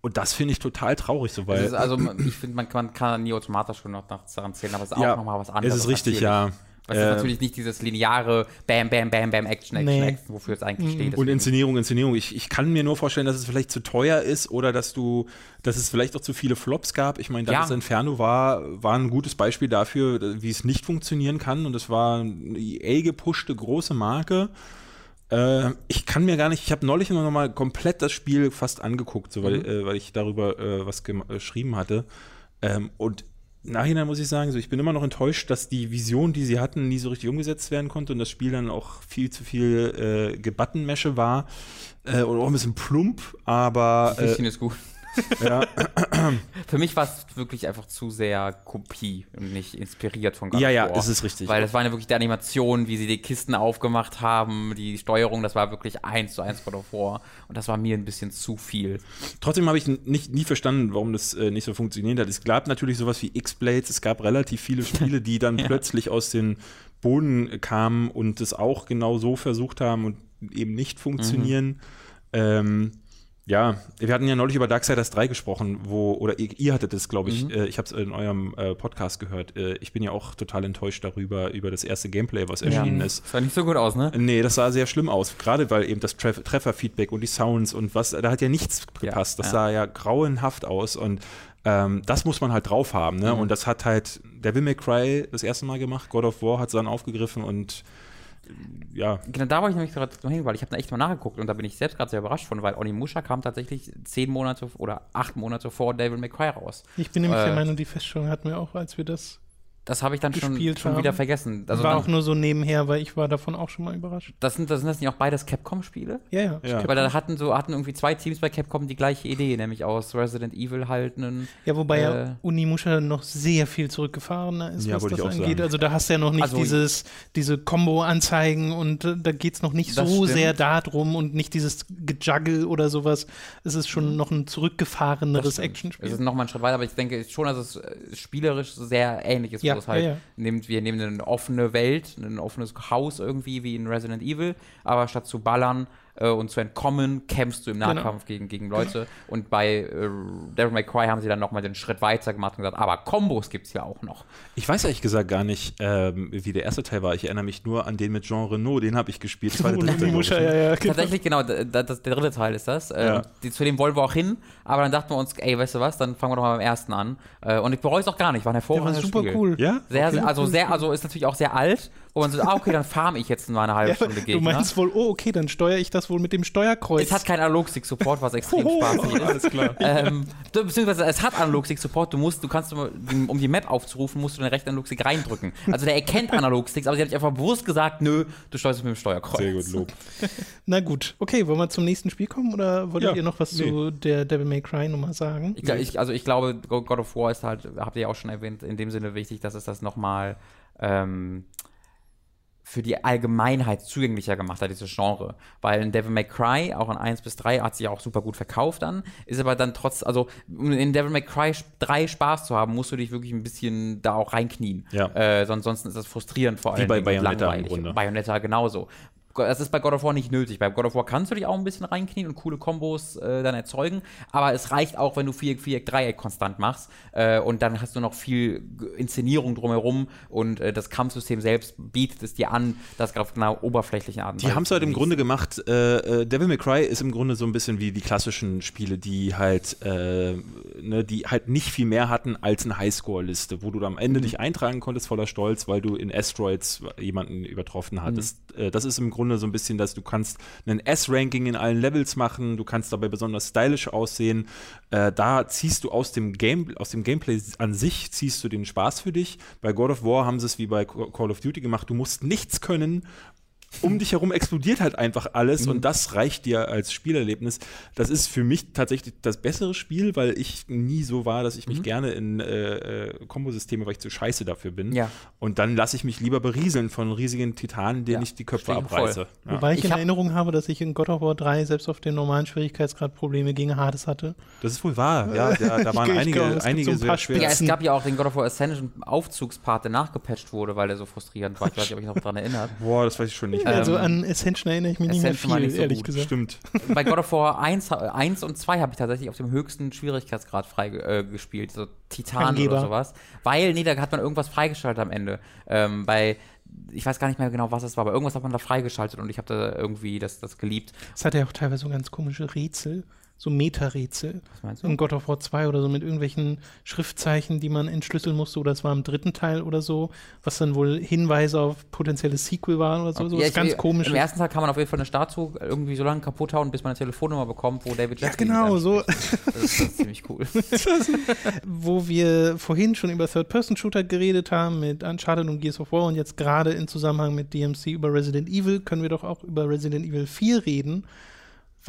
Und das finde ich total traurig, so weil. also, ich finde, man kann, kann nie automatisch schon noch nach daran zählen, aber es ist auch Ja, nochmal was anderes. es ist richtig, natürlich. Ja. Das ist Äh, natürlich nicht dieses lineare Bam, Bam, Bam, Bam, Action, Action, Nee. Action, wofür es eigentlich steht. Und Inszenierung, Inszenierung. Ich, ich kann mir nur vorstellen, dass es vielleicht zu teuer ist oder dass du, dass es vielleicht auch zu viele Flops gab. Ich meine, Ja. das Inferno war, war ein gutes Beispiel dafür, wie es nicht funktionieren kann. Und es war eine EA gepushte große Marke. Äh, ich kann mir gar nicht, ich habe neulich noch mal komplett das Spiel fast angeguckt, so, weil, Mhm. äh, weil ich darüber äh, was äh, geschrieben hatte. Ähm, und Nachhinein muss ich sagen, so, ich bin immer noch enttäuscht, dass die Vision, die sie hatten, nie so richtig umgesetzt werden konnte und das Spiel dann auch viel zu viel äh, Gebuttonmesche war äh, und auch ein bisschen plump, aber Das äh, ist gut. Ja, Für mich war es wirklich einfach zu sehr Kopie und nicht inspiriert von God ja, ja War. es ist richtig. Weil das waren ja wirklich die Animationen, wie sie die Kisten aufgemacht haben, die Steuerung, das war wirklich eins zu eins of War. Und das war mir ein bisschen zu viel. Trotzdem habe ich nicht, nie verstanden, warum das äh, nicht so funktioniert hat. Es gab natürlich sowas wie X-Blades, es gab relativ viele Spiele, die dann plötzlich aus den Boden kamen und es auch genau so versucht haben und eben nicht funktionieren. Ähm, ja, wir hatten ja neulich über Darksiders 3 gesprochen, wo, oder ihr, ihr hattet es, glaube ich, äh, ich habe es in eurem äh, Podcast gehört. Äh, ich bin ja auch total enttäuscht darüber, über das erste Gameplay, was erschienen ist. Das sah nicht so gut aus, ne? Nee, das sah sehr schlimm aus. Gerade weil eben das Treff Trefferfeedback und die Sounds und was, da hat ja nichts gepasst. das ja. sah ja grauenhaft aus und ähm, das muss man halt drauf haben. Ne? Und das hat halt Devil May Cry das erste Mal gemacht. God of War hat es dann aufgegriffen und ja, Genau, da wollte ich nämlich gerade noch hin, weil ich habe da echt mal nachgeguckt und da bin ich selbst gerade sehr überrascht von, weil Onimusha kam tatsächlich zehn Monate oder acht Monate vor Devil May Cry raus. Ich bin nämlich Äh, der Meinung, die Feststellung hatten wir auch, als wir das. Das habe ich dann schon, schon wieder vergessen. Also war dann, auch nur so nebenher, weil ich war davon auch schon mal überrascht. das, sind, das sind das nicht auch beides Capcom-Spiele? Ja, ja. Ja. Weil da hatten so hatten irgendwie zwei Teams bei Capcom die gleiche Idee, nämlich aus Resident Evil halt einen. Ja, wobei Äh, ja Unimusha noch sehr viel zurückgefahrener ist, Ja, was das angeht. sagen. Also da hast du ja noch nicht Also- dieses, diese Combo-Anzeigen und äh, da geht es noch nicht so stimmt. sehr darum und nicht dieses Gejuggle oder sowas. Es ist schon noch ein zurückgefahreneres Es ist Actionspiel. nochmal ein Schritt weiter, aber ich denke schon, dass es äh, spielerisch sehr ähnlich ist, Ja, es halt ja, ja. nimmt, wir nehmen eine offene Welt, ein offenes Haus irgendwie wie in Resident Evil, aber statt zu ballern äh, und zu entkommen, kämpfst du im Genau. Nahkampf gegen, gegen Leute. Und bei äh, Devil May Cry haben sie dann nochmal den Schritt weiter gemacht und gesagt, aber Kombos gibt es ja auch noch. ich weiß ehrlich gesagt gar nicht, ähm, wie der erste Teil war. Ich erinnere mich nur an den mit Jean Reno, den habe ich gespielt. Das war der dritte, Unimusha, ne? ja, ja. genau. Tatsächlich, genau, da, da, das, der dritte Teil ist das. Äh, Ja. die, zu dem wollen wir auch hin, aber dann dachten wir uns, ey, weißt du was, dann fangen wir doch mal beim ersten an. Äh, und ich bereue es auch gar nicht, war ein Der war hervorragendes super Spiel. cool. Ja? Sehr, sehr, also sehr, also ist natürlich auch sehr alt, wo man so, ah, okay, dann farm ich jetzt mal eine halbe Ja, Stunde du Gegner. meinst wohl, oh, okay, dann steuere ich das wohl mit dem Steuerkreuz. es hat keinen Analogstick-Support, was extrem spaßig ist. Alles klar. Ähm, du- beziehungsweise es hat Analogstick-Support, du musst, du kannst, um die Map aufzurufen, musst du den rechten Analogstick reindrücken. Also der erkennt Analogsticks, aber sie hat nicht einfach bewusst gesagt, nö, du steuerst mit dem Steuerkreuz. Sehr gut, Lob. Na gut, okay, wollen wir zum nächsten Spiel kommen oder wolltet Ja, ihr noch was nee. zu der Devil May Cry Nummer sagen? Ich, ich, also ich glaube, Go- God of War ist halt, habt ihr ja auch schon erwähnt, in dem Sinne wichtig, dass es das nochmal ähm, für die Allgemeinheit zugänglicher gemacht hat, dieses Genre. Weil in Devil May Cry, auch in 1 bis 3, hat sich auch super gut verkauft dann, ist aber dann trotz, also um in Devil May Cry 3 Spaß zu haben, musst du dich wirklich ein bisschen da auch reinknien. Ja. Äh, sonst, sonst ist das frustrierend vor allem. bei Bayonetta im Grunde. Bayonetta genauso. Das ist bei God of War nicht nötig. Bei God of War kannst du dich auch ein bisschen reinknien und coole Kombos äh, dann erzeugen, aber es reicht auch, wenn du Viereck, Viereck, Dreieck konstant machst äh, und dann hast du noch viel Inszenierung drumherum und äh, das Kampfsystem selbst bietet es dir an, das auf einer oberflächlichen Art und Die haben es halt im Grunde gemacht, äh, äh, Devil May Cry ist im Grunde so ein bisschen wie die klassischen Spiele, die halt, äh, ne, die halt nicht viel mehr hatten als eine Highscore-Liste, wo du am Ende dich eintragen konntest voller Stolz, weil du in Asteroids jemanden übertroffen hattest. Äh, das ist im Grunde so ein bisschen, dass du kannst ein S-Ranking in allen Levels machen, du kannst dabei besonders stylisch aussehen. Äh, da ziehst du aus dem Game, aus dem Gameplay an sich ziehst du den Spaß für dich. Bei God of War haben sie es wie bei Call of Duty gemacht, du musst nichts können um dich herum explodiert halt einfach alles und das reicht dir als Spielerlebnis. Das ist für mich tatsächlich das bessere Spiel, weil ich nie so war, dass ich mich gerne in äh, äh, Kombosysteme, weil ich zu scheiße dafür bin. Ja. Und dann lasse ich mich lieber berieseln von riesigen Titanen, denen Ja, ich die Köpfe abreiße. Ja. Wobei ich, Ich in Erinnerung habe, dass ich in God of War 3 selbst auf den normalen Schwierigkeitsgrad Probleme gegen Hades hatte. Das ist wohl wahr. Ja, da, da waren Ich einige, gibt einige so ein sehr schwer. Ja, es gab ja auch den God of War Ascension Aufzugspart, der nachgepatcht wurde, weil der so frustrierend war. Ich weiß nicht, ob ich noch daran erinnert. Boah, das weiß ich schon nicht. Mehr. also an Ascension erinnere ich mich nicht mehr Ascension viel, nicht so ehrlich gut. gesagt. Stimmt. bei God of War 1, 1 und 2 habe ich tatsächlich auf dem höchsten Schwierigkeitsgrad frei äh, gespielt, so Titan Angeber. oder sowas. Weil, nee, da hat man irgendwas freigeschaltet am Ende. Ähm, bei, ich weiß gar nicht mehr genau, was es war, aber irgendwas hat man da freigeschaltet und ich habe da irgendwie das, das geliebt. Es hatte ja auch teilweise so ganz komische Rätsel, so Meta-Rätsel. In God of War 2 oder so mit irgendwelchen Schriftzeichen, die man entschlüsseln musste, oder es war im dritten Teil oder so, was dann wohl Hinweise auf potenzielles Sequel waren oder so. so Ja, ich- ganz komisch. Im ersten Teil kann man auf jeden Fall eine Statue irgendwie so lange kaputt hauen, bis man eine Telefonnummer bekommt, wo David Ja, Jeffries genau, so. Das ist, das ist ziemlich cool. wo wir vorhin schon über Third-Person-Shooter geredet haben, mit Uncharted und Gears of War und jetzt gerade in Zusammenhang mit DMC über Resident Evil, können wir doch auch über Resident Evil 4 reden.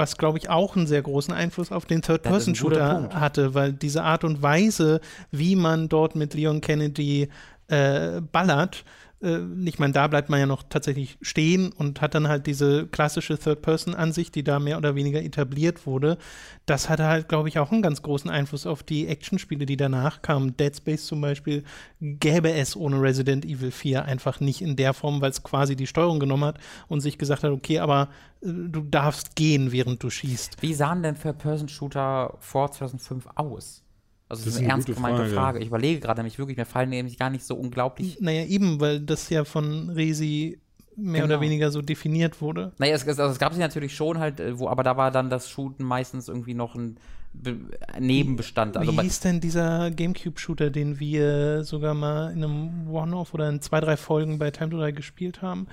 Was glaube ich auch einen sehr großen Einfluss auf den Third-Person-Shooter hatte, weil diese Art und Weise, wie man dort mit Leon Kennedy äh, ballert, äh, ich meine, da bleibt man ja noch tatsächlich stehen und hat dann halt diese klassische Third-Person-Ansicht, die da mehr oder weniger etabliert wurde. Das hatte halt, glaube ich, auch einen ganz großen Einfluss auf die Actionspiele, die danach kamen. Dead Space zum Beispiel gäbe es ohne Resident Evil 4 einfach nicht in der Form, weil es quasi die Steuerung genommen hat und sich gesagt hat, okay, aber äh, du darfst gehen, während du schießt. Wie sahen denn Third-Person-Shooter vor 2005 aus? Also, das, Das ist eine eine ernst gemeinte Frage. Frage. Ich überlege gerade nämlich wirklich, mir fallen nämlich gar nicht so unglaublich. Naja, eben, weil das ja von Resi mehr Genau. oder weniger so definiert wurde. Naja, es, also es gab sie natürlich schon halt, äh, wo, aber da war dann das Shooten meistens irgendwie noch ein Be Nebenbestand. Also Wie hieß denn dieser Gamecube-Shooter, den wir sogar mal in einem One-Off oder in zwei, drei Folgen bei Time to Die gespielt haben?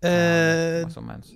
Äh, was du meinst.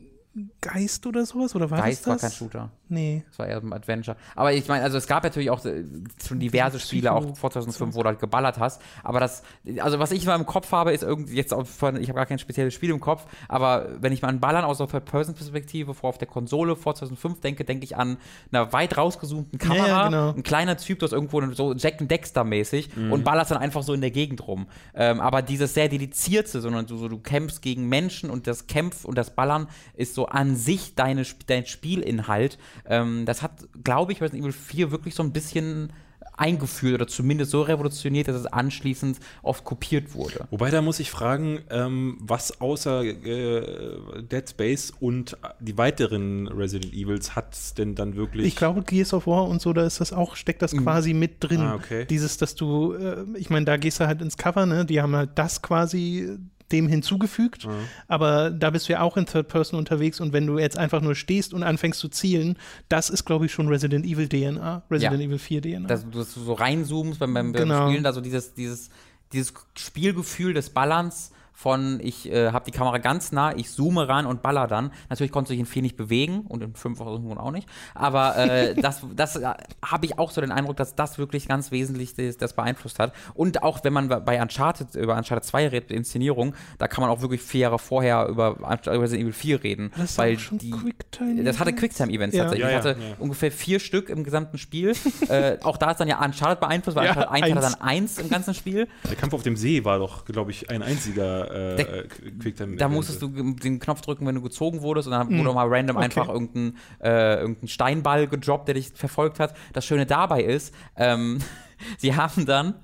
Geist oder sowas? Oder war Geist das war kein Shooter. Nee. Das war eher so ein Adventure. Aber ich meine, also es gab natürlich auch äh, schon diverse Spiele, auch vor 2005, wo du halt geballert hast. Aber das, also was ich mal im Kopf habe, ist irgendwie jetzt auch von, ich habe gar kein spezielles Spiel im Kopf, aber wenn ich mal an Ballern aus der Third-Person-Perspektive vor auf der Konsole vor 2005 denke, denke ich an einer weit rausgezoomten Kamera, ja, genau. ein kleiner Typ, das irgendwo so Jack and Dexter-mäßig und ballerst dann einfach so in der Gegend rum. Ähm, aber dieses sehr dedizierte, sondern du, so, du kämpfst gegen Menschen und das Kämpf und das Ballern ist so an sich deine, dein Spielinhalt. Ähm, das hat, glaube ich, Resident Evil 4 wirklich so ein bisschen eingeführt oder zumindest so revolutioniert, dass es anschließend oft kopiert wurde. Wobei, da muss ich fragen, ähm, was außer äh, Dead Space und die weiteren Resident Evils hat denn dann wirklich. Ich glaube, Gears of War und so, da ist das auch, steckt das quasi mit drin. Ah, okay. Dieses, dass du, äh, ich meine, da gehst du halt ins Cover, ne? Die haben halt das quasi dem hinzugefügt, aber da bist du ja auch in Third Person unterwegs und wenn du jetzt einfach nur stehst und anfängst zu zielen, das ist, glaube ich, schon Resident Evil DNA, Resident Ja. Evil 4 DNA. dass, dass du so reinzoomst beim, beim, beim Genau. Spielen, also dieses, dieses, dieses Spielgefühl des Ballerns von ich äh, habe die Kamera ganz nah, ich zoome ran und baller dann. Natürlich konntest du dich in 4 nicht bewegen und in 5 irgendwo auch nicht. Aber äh, das, das äh, habe ich auch so den Eindruck, dass das wirklich ganz wesentlich das, das beeinflusst hat. Und auch wenn man bei Uncharted, über Uncharted 2 redet, die Inszenierung, da kann man auch wirklich vier Jahre vorher über Resident Evil 4 reden. Das weil die, Quicktime das hatte Events? Quicktime-Events Ja. tatsächlich. Ja, Ich ja, hatte ja. ungefähr vier Stück im gesamten Spiel. äh, auch da ist dann ja Uncharted beeinflusst, weil Ja, Uncharted 1 hatte dann eins im ganzen Spiel. der Kampf auf dem See war doch, glaube ich, ein einziger äh, Der- Quicktime. Da musstest du den Knopf drücken, wenn du gezogen wurdest, und dann Hm. wurde mal random Okay. einfach irgendein, äh, irgendein Steinball gedroppt, der dich verfolgt hat. Das Schöne dabei ist, ähm, sie haben dann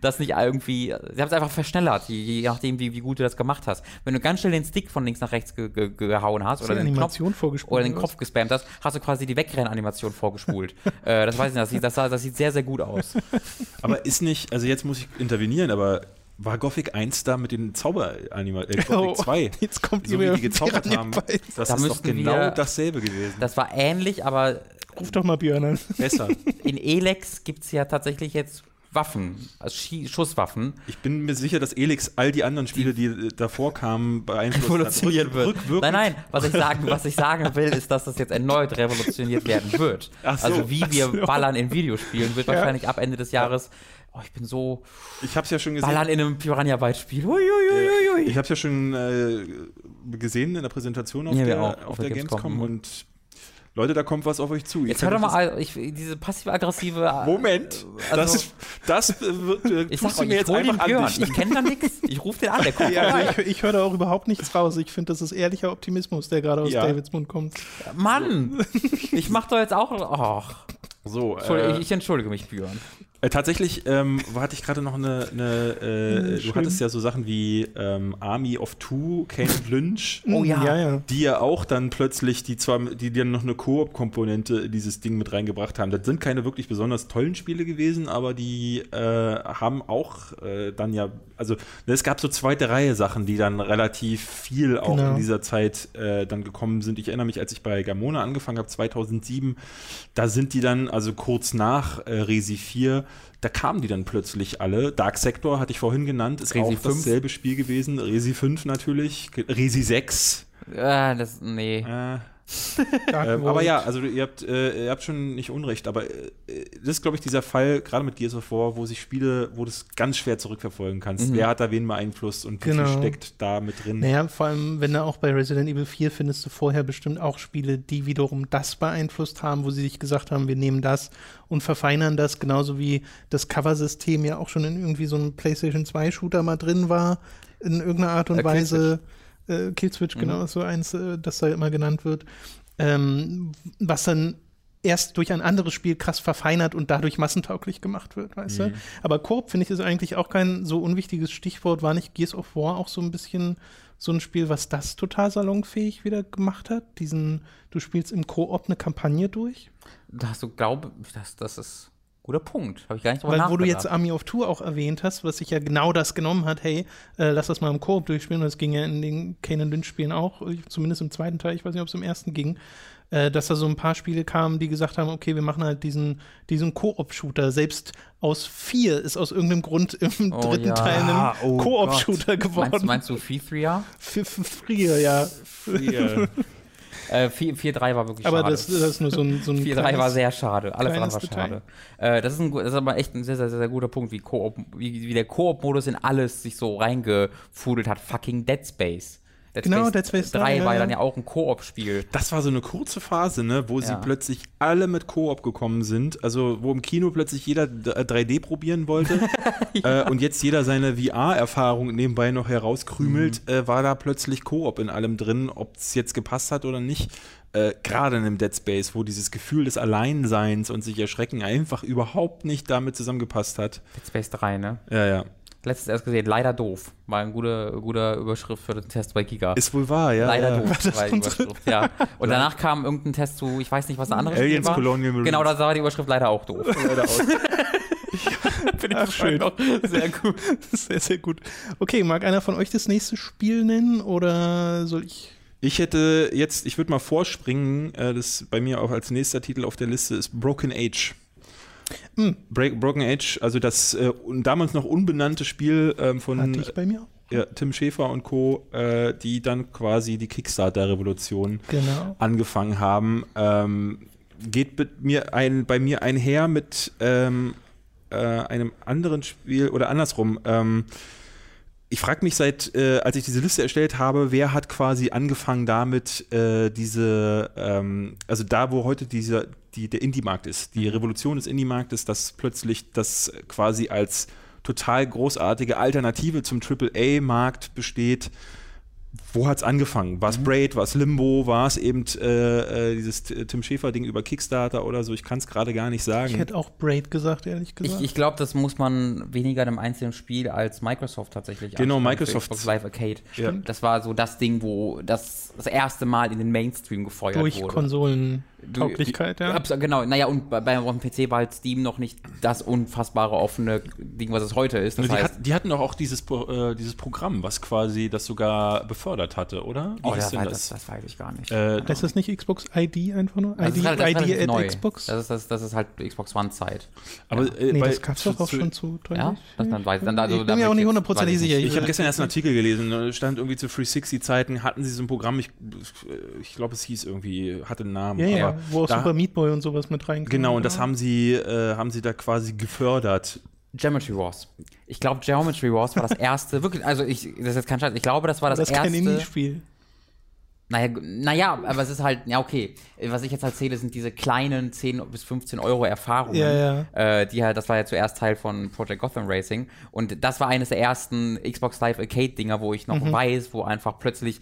das nicht irgendwie, sie haben es einfach verschnellert, je, je nachdem, wie, wie gut du das gemacht hast. Wenn du ganz schnell den Stick von links nach rechts ge ge gehauen hast oder den Knopf oder den Kopf gespammt hast, hast du quasi die Wegrennanimation vorgespult. äh, das weiß ich nicht, das sieht, das, sah- das sieht sehr, sehr gut aus. Aber ist nicht, also jetzt muss ich intervenieren, aber war Gothic 1 da mit den Zauberanimalen, äh, Oh, Gothic 2? jetzt kommt so ihr wie die gezaubert haben. Das Da ist doch genau wir- dasselbe gewesen. Das war ähnlich, aber Ruf doch mal Björn an. Besser. in Elex gibt es ja tatsächlich jetzt Waffen, also Schie- Schusswaffen. Ich bin mir sicher, dass Elix all die anderen Spiele, die äh, davor kamen, beeinflusst revolutioniert wird. Rückwirkend. Nein, nein, was ich, sagen, was ich sagen will, ist, dass das jetzt erneut revolutioniert werden wird. Ach so, also wie ach wir so. ballern in Videospielen, wird Ja. wahrscheinlich ab Ende des Jahres. Oh, ich bin so. Ich habe es ja schon gesehen. Ballern in einem Piranha-Bytes-Spiel. Uiuiuiui. Ich habe es ja schon äh, gesehen in der Präsentation auf Ja, der, auch, auf der Gamescom, und Leute, da kommt was auf euch zu. Jetzt Ihr hör doch mal, ich, diese passiv-aggressive. das- Moment, Also- das ist, das äh, wird, äh, Ich sag du euch, mir ich jetzt einfach Björn. an dich. Ich kenne da nichts. Ich rufe den an, der kommt Ja, also ich, ich höre da auch überhaupt nichts raus. Ich finde, das ist ehrlicher Optimismus, der gerade aus Ja. Davids Mund kommt. Mann! Ich mach doch jetzt auch. Ach, So, äh, ich, entschuldige mich, Björn. Äh, tatsächlich ähm, wo hatte ich gerade noch eine, eine äh, Hm, du hattest ja so Sachen wie ähm, Army of Two, Kane und Lynch, Oh ja. Ja, ja. die ja auch dann plötzlich, die zwar, die dann noch eine Koop-Komponente in dieses Ding mit reingebracht haben. Das sind keine wirklich besonders tollen Spiele gewesen, aber die äh, haben auch äh, dann ja, also ne, es gab so zweite Reihe Sachen, die dann relativ viel auch Genau. in dieser Zeit äh, dann gekommen sind. Ich erinnere mich, als ich bei Gamona angefangen habe, 2007, da sind die dann, also kurz nach äh, Resi 4, da kamen die dann plötzlich alle. Dark Sector hatte ich vorhin genannt, ist Resi auch 5. dasselbe Spiel gewesen. Resi 5 natürlich, Resi 6. Äh, das, nee. Äh, Ähm, aber ja, also ihr habt, äh, ihr habt schon nicht Unrecht, aber äh, das ist, glaube ich, dieser Fall, gerade mit Gears of War, wo sich Spiele, wo du es ganz schwer zurückverfolgen kannst. Wer hat da wen beeinflusst und wie Genau. viel steckt da mit drin? Naja, vor allem, wenn du auch bei Resident Evil 4 findest du vorher bestimmt auch Spiele, die wiederum das beeinflusst haben, wo sie sich gesagt haben, wir nehmen das und verfeinern das, genauso wie das Cover-System ja auch schon in irgendwie so einem PlayStation 2-Shooter mal drin war, in irgendeiner Art und Weise. Äh, Killswitch, genau, ist so eins, äh, das da immer genannt wird. Ähm, was dann erst durch ein anderes Spiel krass verfeinert und dadurch massentauglich gemacht wird, weißt du? Aber Koop, finde ich, ist eigentlich auch kein so unwichtiges Stichwort. War nicht Gears of War auch so ein bisschen so ein Spiel, was das total salonfähig wieder gemacht hat? Diesen, du spielst im Koop eine Kampagne durch? Da hast du, glaube das, das ist guter Punkt. Habe ich gar nicht drüber Weil wo du jetzt. Army of Two auch erwähnt hast, was sich ja genau das genommen hat, hey, äh, lass das mal im Koop durchspielen. Und das ging ja in den Kane Lynch-Spielen auch, äh, zumindest im zweiten Teil, ich weiß nicht, ob es im ersten ging, äh, dass da so ein paar Spiele kamen, die gesagt haben, okay, wir machen halt diesen, diesen Koop-Shooter. Selbst aus vier ist aus irgendeinem Grund im Oh dritten ja. Teil ein oh Koop-Shooter geworden. Meinst, meinst du 4-3? Für, für früher, ja. Hier. Äh, 4-3 war wirklich Aber schade. das, das ist nur so ein, so ein 4-3 war sehr schade. Alles andere war schade. Äh, das, ist ein, das ist aber echt ein sehr, sehr, sehr, sehr guter Punkt, wie, Koop, wie, wie der Koop-Modus in alles sich so reingefudelt hat. Fucking Dead Space. Dead Genau, Dead Space 3 3, ja, war ja. dann ja auch ein Koop-Spiel. Das war so eine kurze Phase, ne, wo sie Ja. plötzlich alle mit Koop gekommen sind. Also wo im Kino plötzlich jeder d- äh, 3D probieren wollte äh, und jetzt jeder seine VR-Erfahrung nebenbei noch herauskrümelt, Mhm. äh, war da plötzlich Koop in allem drin, ob es jetzt gepasst hat oder nicht. Äh, Gerade in dem Dead Space, wo dieses Gefühl des Alleinseins und sich erschrecken einfach überhaupt nicht damit zusammengepasst hat. Dead Space 3, ne? Ja, ja. Letztes erst gesehen, leider doof. War eine gute, gute Überschrift für den Test bei Giga. Ist wohl wahr, ja. Leider ja. doof. War die Überschrift, ja. Und danach kam irgendein Test zu, ich weiß nicht, was ein anderes Spiel Aliens war. Colonial Marines. Genau, da war die Überschrift leider auch doof. Leider aus. Ach, schön. Sehr gut. Sehr, sehr gut. Okay, mag einer von euch das nächste Spiel nennen oder soll ich? Ich hätte jetzt, ich würde mal vorspringen, äh, das bei mir auch als nächster Titel auf der Liste ist Broken Age. Hm. Bra Broken Age, also das äh, damals noch unbenannte Spiel ähm, von Hatte ich bei mir? auch? ja, Tim Schäfer und Co., äh, die dann quasi die Kickstarter-Revolution Genau. angefangen haben. Ähm, geht mit mir ein, bei mir einher mit ähm, äh, einem anderen Spiel oder andersrum. Ähm, ich frage mich seit, äh, als ich diese Liste erstellt habe, wer hat quasi angefangen damit, äh, diese, ähm, also da, wo heute dieser, die, der Indie-Markt ist, die Revolution des Indie-Marktes, dass plötzlich das quasi als total großartige Alternative zum AAA-Markt besteht. Wo hat's angefangen? War es Braid, war es Limbo, war es eben äh, äh, dieses Tim Schäfer-Ding über Kickstarter oder so? Ich kann es gerade gar nicht Ich sagen. hätte auch Braid gesagt, ehrlich gesagt. Ich, ich glaube, das muss man weniger in einem einzelnen Spiel als Microsoft tatsächlich Genau, Microsoft. Xbox Live Arcade. Ja. Das war so das Ding, wo das das erste Mal in den Mainstream gefeuert Durch wurde. Konsolentauglichkeit, ja. Abs- Genau, naja, und bei, beim auf dem PC war halt Steam noch nicht das unfassbare offene Ding, was es heute ist. Das die, heißt, hat, die hatten doch auch dieses, äh, dieses Programm, was quasi das sogar befördert hatte, oder? Wie oh, das, denn weiß- das, das weiß ich gar nicht. Äh, das nicht Xbox ID einfach nur? das ID, ist, halt- das ist ID relativ at neu. Xbox? Das ist, das, das ist halt Xbox One-Zeit. aber äh, nee, bei- das gab's doch auch zu- schon zu Ja, das dann weiß dann, also, ich bin mir auch nicht hundertprozentig ich sicher. nicht. Ich habe gestern erst einen Artikel gelesen, da stand irgendwie zu 360-Zeiten, hatten sie so ein Programm, ich, ich glaube, es hieß irgendwie, hatte einen Namen. Ja, ja, wo auch da, Super Meat Boy und sowas mit reinkam. Genau, und das haben sie, äh, haben sie da quasi gefördert. Geometry Wars. Ich glaube, Geometry Wars war das erste, wirklich, also ich, das ist jetzt kein Scheiß, ich glaube, das war das, Das ist kein erste. Indie-Spiel. Naja, naja, aber es ist halt, ja, okay. Was ich jetzt erzähle, sind diese kleinen 10 bis 15 Euro Erfahrungen. Ja, ja. Äh, die halt, das war ja zuerst Teil von Project Gotham Racing. Und das war eines der ersten Xbox Live Arcade-Dinger, wo ich noch Mhm. weiß, wo einfach plötzlich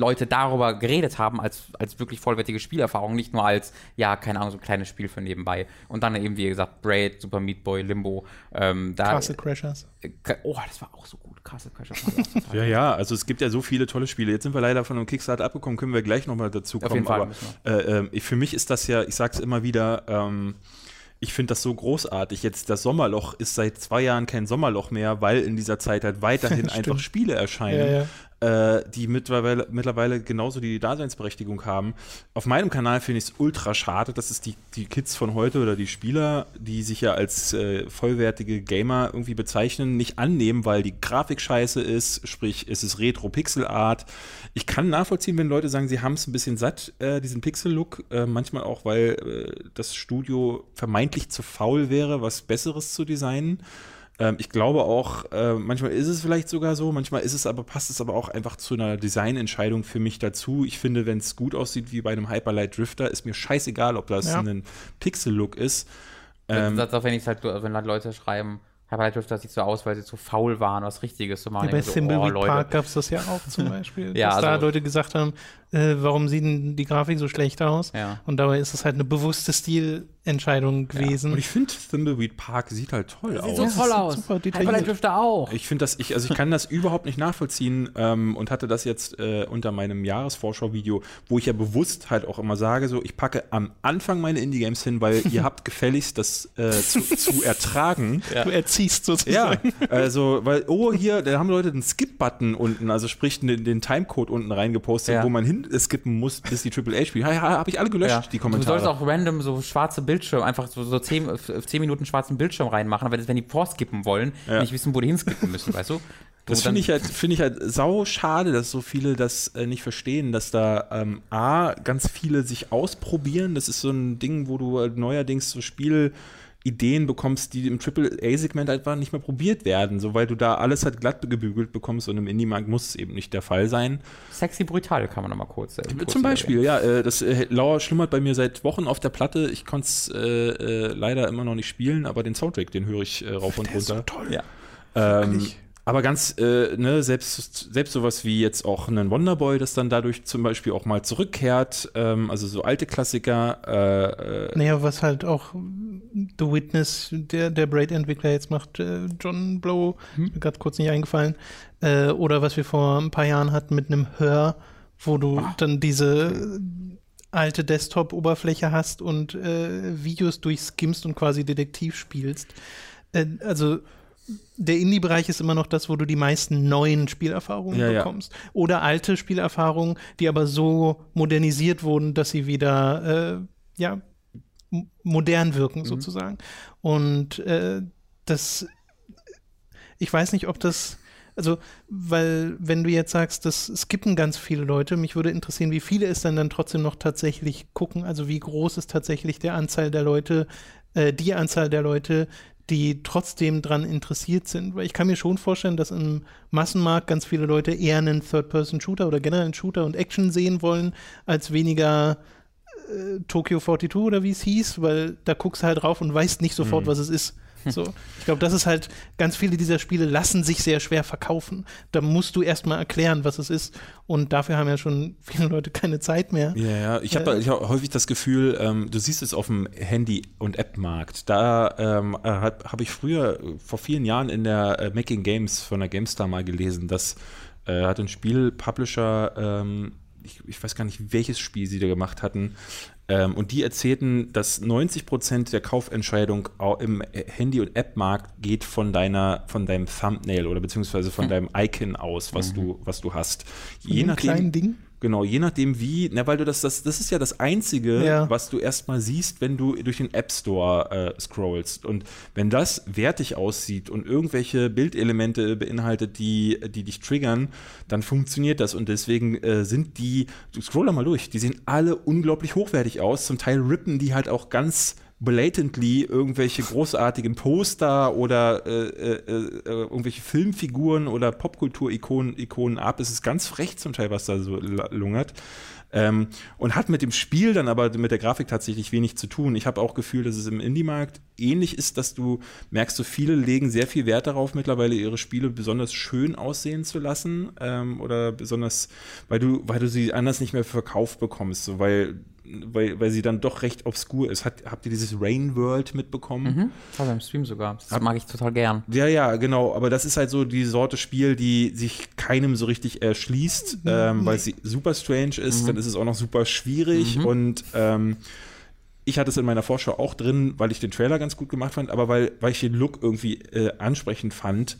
Leute darüber geredet haben, als, als wirklich vollwertige Spielerfahrung, nicht nur als, ja, keine Ahnung, so ein kleines Spiel für nebenbei. Und dann eben, wie gesagt, Braid, Super Meat Boy, Limbo. Ähm, da, Castle Crashers. Äh, Oh, das war auch so gut. Castle Crashers Ja, ja, also es gibt ja so viele tolle Spiele. Jetzt sind wir leider von einem Kickstarter abgekommen, können wir gleich nochmal dazu kommen. jeden Fall aber äh, ähm, für mich ist das ja, ich sage es immer wieder, ähm, ich finde das so großartig. Jetzt das Sommerloch ist seit zwei Jahren kein Sommerloch mehr, weil in dieser Zeit halt weiterhin einfach Spiele erscheinen. Ja, ja. Äh, die mittlerweile, mittlerweile genauso die Daseinsberechtigung haben. Auf meinem Kanal finde ich es ultra schade, dass es die, die Kids von heute oder die Spieler, die sich ja als äh, vollwertige Gamer irgendwie bezeichnen, nicht annehmen, weil die Grafik scheiße ist, sprich es ist Retro-Pixel-Art. Ich kann nachvollziehen, wenn Leute sagen, sie haben es ein bisschen satt, äh, diesen Pixel-Look, äh, manchmal auch, weil äh, das Studio vermeintlich zu faul wäre, was Besseres zu designen. Ähm, ich glaube auch, äh, manchmal ist es vielleicht sogar so, manchmal ist es aber, passt es aber auch einfach zu einer Designentscheidung für mich dazu. Ich finde, wenn es gut aussieht wie bei einem Hyperlight Drifter, ist mir scheißegal, ob das Ja. ein Pixel-Look ist. Ähm, Ähm, das auch wenn ich halt, wenn halt Leute schreiben, Hyperlight Drifter sieht so aus, weil sie zu faul waren, was Richtiges zu machen. Ja, bei so, oh, Thimbleweed Leute. Park gab es das ja auch zum Beispiel. Ja, dass da also- Leute gesagt haben, äh, warum sieht denn die Grafik so schlecht aus? Ja. Und dabei ist es halt eine bewusste Stilentscheidung gewesen. und ich finde, Thimbleweed Park sieht halt toll Sieht aus. so Ja, toll aus. super detailliert. Drifter auch. Ich finde das, ich, also ich kann das überhaupt nicht nachvollziehen ähm, und hatte das jetzt äh, unter meinem Jahresvorschau-Video, wo ich ja bewusst halt auch immer sage, so, ich packe am Anfang meine Indie-Games hin, weil ihr habt gefälligst das äh, zu, zu ertragen. Du erziehst Ja, sozusagen. also, weil, oh, hier, da haben Leute den Skip-Button unten, also sprich den, den Timecode unten reingepostet, Ja. wo man hin skippen muss, bis die AAA spielt. Ja, ja, habe ich alle gelöscht, die Du Kommentare. solltest auch random so schwarze Bildschirme, einfach so, so 10, äh, 10 Minuten schwarzen Bildschirm reinmachen, aber das, wenn die vorskippen wollen, Ja. nicht wissen, wo die hinskippen müssen, weißt du? Das finde ich halt, finde ich halt sau schade, dass so viele das äh, nicht verstehen, dass da ähm, A, ganz viele sich ausprobieren. Das ist so ein Ding, wo du halt neuerdings so Spielideen bekommst, die im AAA-Segment einfach nicht mehr probiert werden, so weil du da alles halt glatt gebügelt bekommst und im Indie-Markt muss es eben nicht der Fall sein. Sexy brutal kann man noch mal kurz. Äh, kurz Zum Beispiel, erwähnen. ja, äh, das äh, Lauer schlummert bei mir seit Wochen auf der Platte. Ich konnte es äh, äh, leider immer noch nicht spielen, aber den Soundtrack, den höre ich äh, rauf und runter. toll. Ja. Ähm, Wirklich. Aber ganz, äh, ne, selbst, selbst sowas wie jetzt auch einen Wonderboy, das dann dadurch zum Beispiel auch mal zurückkehrt, ähm, also so alte Klassiker, äh, äh, Naja, was halt auch The Witness, der, der Braid-Entwickler jetzt macht, äh, John Blow, Hm? mir gerade kurz nicht eingefallen, äh, oder was wir vor ein paar Jahren hatten mit einem Hör, wo du Ah. dann diese alte Desktop-Oberfläche hast und Videos durchskimmst und quasi Detektiv spielst. Also der Indie-Bereich ist immer noch das, wo du die meisten neuen Spielerfahrungen Ja, ja. bekommst. Oder alte Spielerfahrungen, die aber so modernisiert wurden, dass sie wieder äh, ja, modern wirken, sozusagen. Und äh, das, ich weiß nicht, ob das, also, weil, wenn du jetzt sagst, das skippen ganz viele Leute, mich würde interessieren, wie viele es dann dann trotzdem noch tatsächlich gucken, also wie groß ist tatsächlich der Anzahl der Leute, äh, die Anzahl der Leute, die trotzdem dran interessiert sind. Weil ich kann mir schon vorstellen, dass im Massenmarkt ganz viele Leute eher einen Third-Person-Shooter oder generell einen Shooter und Action sehen wollen, als weniger äh, Tokyo 42 oder wie es hieß, weil da guckst du halt drauf und weißt nicht sofort, was es ist. So, ich glaube, das ist halt, ganz viele dieser Spiele lassen sich sehr schwer verkaufen. Da musst du erstmal erklären, was es ist. Und dafür haben ja schon viele Leute keine Zeit mehr. Ja, ja. Ich habe Äh. hab häufig das Gefühl, ähm, du siehst es auf dem Handy- und App-Markt. Da ähm, habe hab ich früher, äh, vor vielen Jahren in der äh, Making Games von der GameStar mal gelesen, dass äh, hat ein Spiel-Publisher, ähm, ich, ich weiß gar nicht, welches Spiel sie da gemacht hatten, ähm, und die erzählten, dass 90% der Kaufentscheidung au- im Handy- und App-Markt geht von deiner, von deinem Thumbnail oder beziehungsweise von deinem Icon aus, was du, was du hast. Je Ein kleinen Ding. Genau, je nachdem wie, na, weil du das, das, das ist ja das Einzige, Ja. was du erstmal siehst, wenn du durch den App Store äh, scrollst. Und wenn das wertig aussieht und irgendwelche Bildelemente beinhaltet, die, die dich triggern, dann funktioniert das. Und deswegen äh, sind die, du scroll mal durch, die sehen alle unglaublich hochwertig aus. Zum Teil rippen die halt auch ganz blatantly irgendwelche großartigen Poster oder äh, äh, äh, irgendwelche Filmfiguren oder Popkultur-Ikonen Ikonen ab. Es ist ganz frech zum Teil, was da so lungert. Ähm, und hat mit dem Spiel dann aber mit der Grafik tatsächlich wenig zu tun. Ich habe auch Gefühl, dass es im Indie-Markt ähnlich ist, dass du merkst, so viele legen sehr viel Wert darauf, mittlerweile ihre Spiele besonders schön aussehen zu lassen ähm, oder besonders, weil du, weil du sie anders nicht mehr verkauft bekommst, so, weil, weil, weil sie dann doch recht obskur ist. Hat, habt ihr dieses Rain World mitbekommen? Mhm. War im Stream sogar. Das mag ich total gern. Ja, ja, genau. Aber das ist halt so die Sorte Spiel, die sich keinem so richtig erschließt, ähm, weil sie super strange ist. Dann ist es auch noch super schwierig und ähm, ich hatte es in meiner Vorschau auch drin, weil ich den Trailer ganz gut gemacht fand, aber weil, weil ich den Look irgendwie äh, ansprechend fand.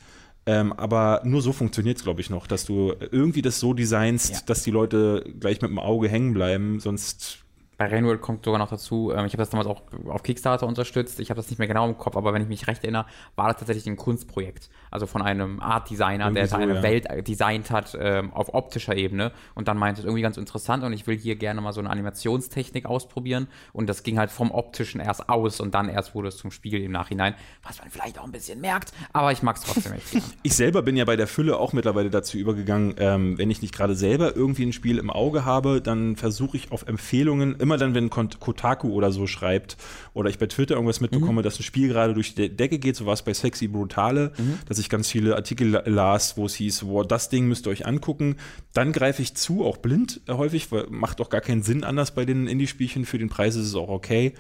Ähm, aber nur so funktioniert es, glaube ich, noch, dass du irgendwie das so designst, Ja. dass die Leute gleich mit dem Auge hängen bleiben, sonst Bei Rainworld kommt sogar noch dazu, ähm, ich habe das damals auch auf Kickstarter unterstützt, ich habe das nicht mehr genau im Kopf, aber wenn ich mich recht erinnere, war das tatsächlich ein Kunstprojekt. Also von einem Art-Designer, der Irgendwie so, eine ja. Welt äh, designt hat ähm, auf optischer Ebene und dann meinte, es irgendwie ganz interessant und ich will hier gerne mal so eine Animationstechnik ausprobieren und das ging halt vom optischen erst aus und dann erst wurde es zum Spiel im Nachhinein, was man vielleicht auch ein bisschen merkt, aber ich mag es trotzdem echt gerne. Ich selber bin ja bei der Fülle auch mittlerweile dazu übergegangen, ähm, wenn ich nicht gerade selber irgendwie ein Spiel im Auge habe, dann versuche ich auf Empfehlungen, immer dann, wenn Kotaku oder so schreibt oder ich bei Twitter irgendwas mitbekomme, dass ein Spiel gerade durch die Decke geht, so war es bei Sexy Brutale, dass ich ganz viele Artikel la- las, wo es hieß, wow, das Ding müsst ihr euch angucken. Dann greife ich zu, auch blind äh, häufig, weil macht auch gar keinen Sinn anders bei den Indie-Spielchen. Für den Preis ist es auch okay.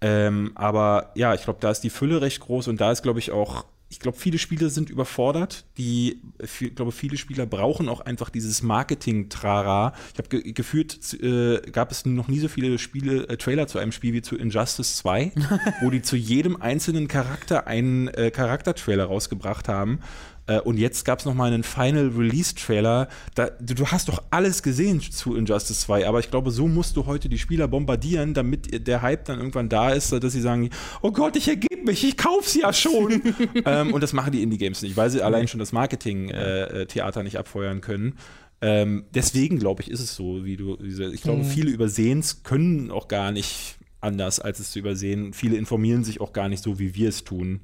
Ähm, aber ja, ich glaube, da ist die Fülle recht groß und da ist, glaube ich, auch, ich glaube, viele Spieler sind überfordert. Die, ich glaube, viele Spieler brauchen auch einfach dieses Marketing-Trara. Ich habe ge gefühlt, äh, gab es noch nie so viele Spiele, äh, Trailer zu einem Spiel wie zu Injustice 2, wo die zu jedem einzelnen Charakter einen äh, Charaktertrailer rausgebracht haben. Äh, Und jetzt gab es noch mal einen Final Release Trailer. Da, du, hast doch alles gesehen zu Injustice 2, aber ich glaube, so musst du heute die Spieler bombardieren, damit der Hype dann irgendwann da ist, dass sie sagen, oh Gott, ich ergebe mich, ich kauf's ja schon. ähm, und das machen die Indie-Games nicht, weil sie allein schon das Marketing-Theater nicht abfeuern können. Ähm, deswegen, glaube ich, ist es so, wie du, ich glaube, viele Übersehens können auch gar nicht anders, als es zu übersehen. Viele informieren sich auch gar nicht so, wie wir es tun.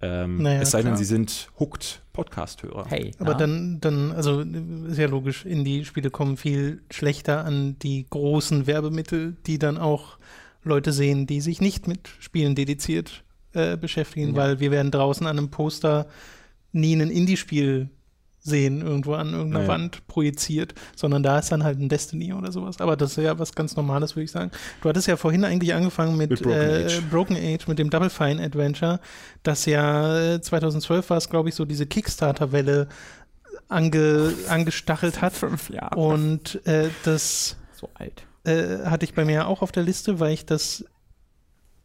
Ähm, Naja, es sei denn, klar. sie sind hooked Podcast-Hörer. Hey, Aber na? dann, dann, also ist ja logisch, Indie-Spiele kommen viel schlechter an die großen Werbemittel, die dann auch Leute sehen, die sich nicht mit Spielen dediziert äh, beschäftigen, Ja. weil wir werden draußen an einem Poster nie ein Indie-Spiel sehen, irgendwo an irgendeiner Ja. Wand projiziert, sondern da ist dann halt ein Destiny oder sowas. Aber das ist ja was ganz Normales, würde ich sagen. Du hattest ja vorhin eigentlich angefangen mit, Mit Broken äh, Age. Broken Age, mit dem Double Fine Adventure, das ja äh, 2012 war es, glaube ich, so diese Kickstarter-Welle ange, angestachelt hat. fünf Jahre. Und äh, das so alt. äh, hatte ich bei mir auch auf der Liste, weil ich das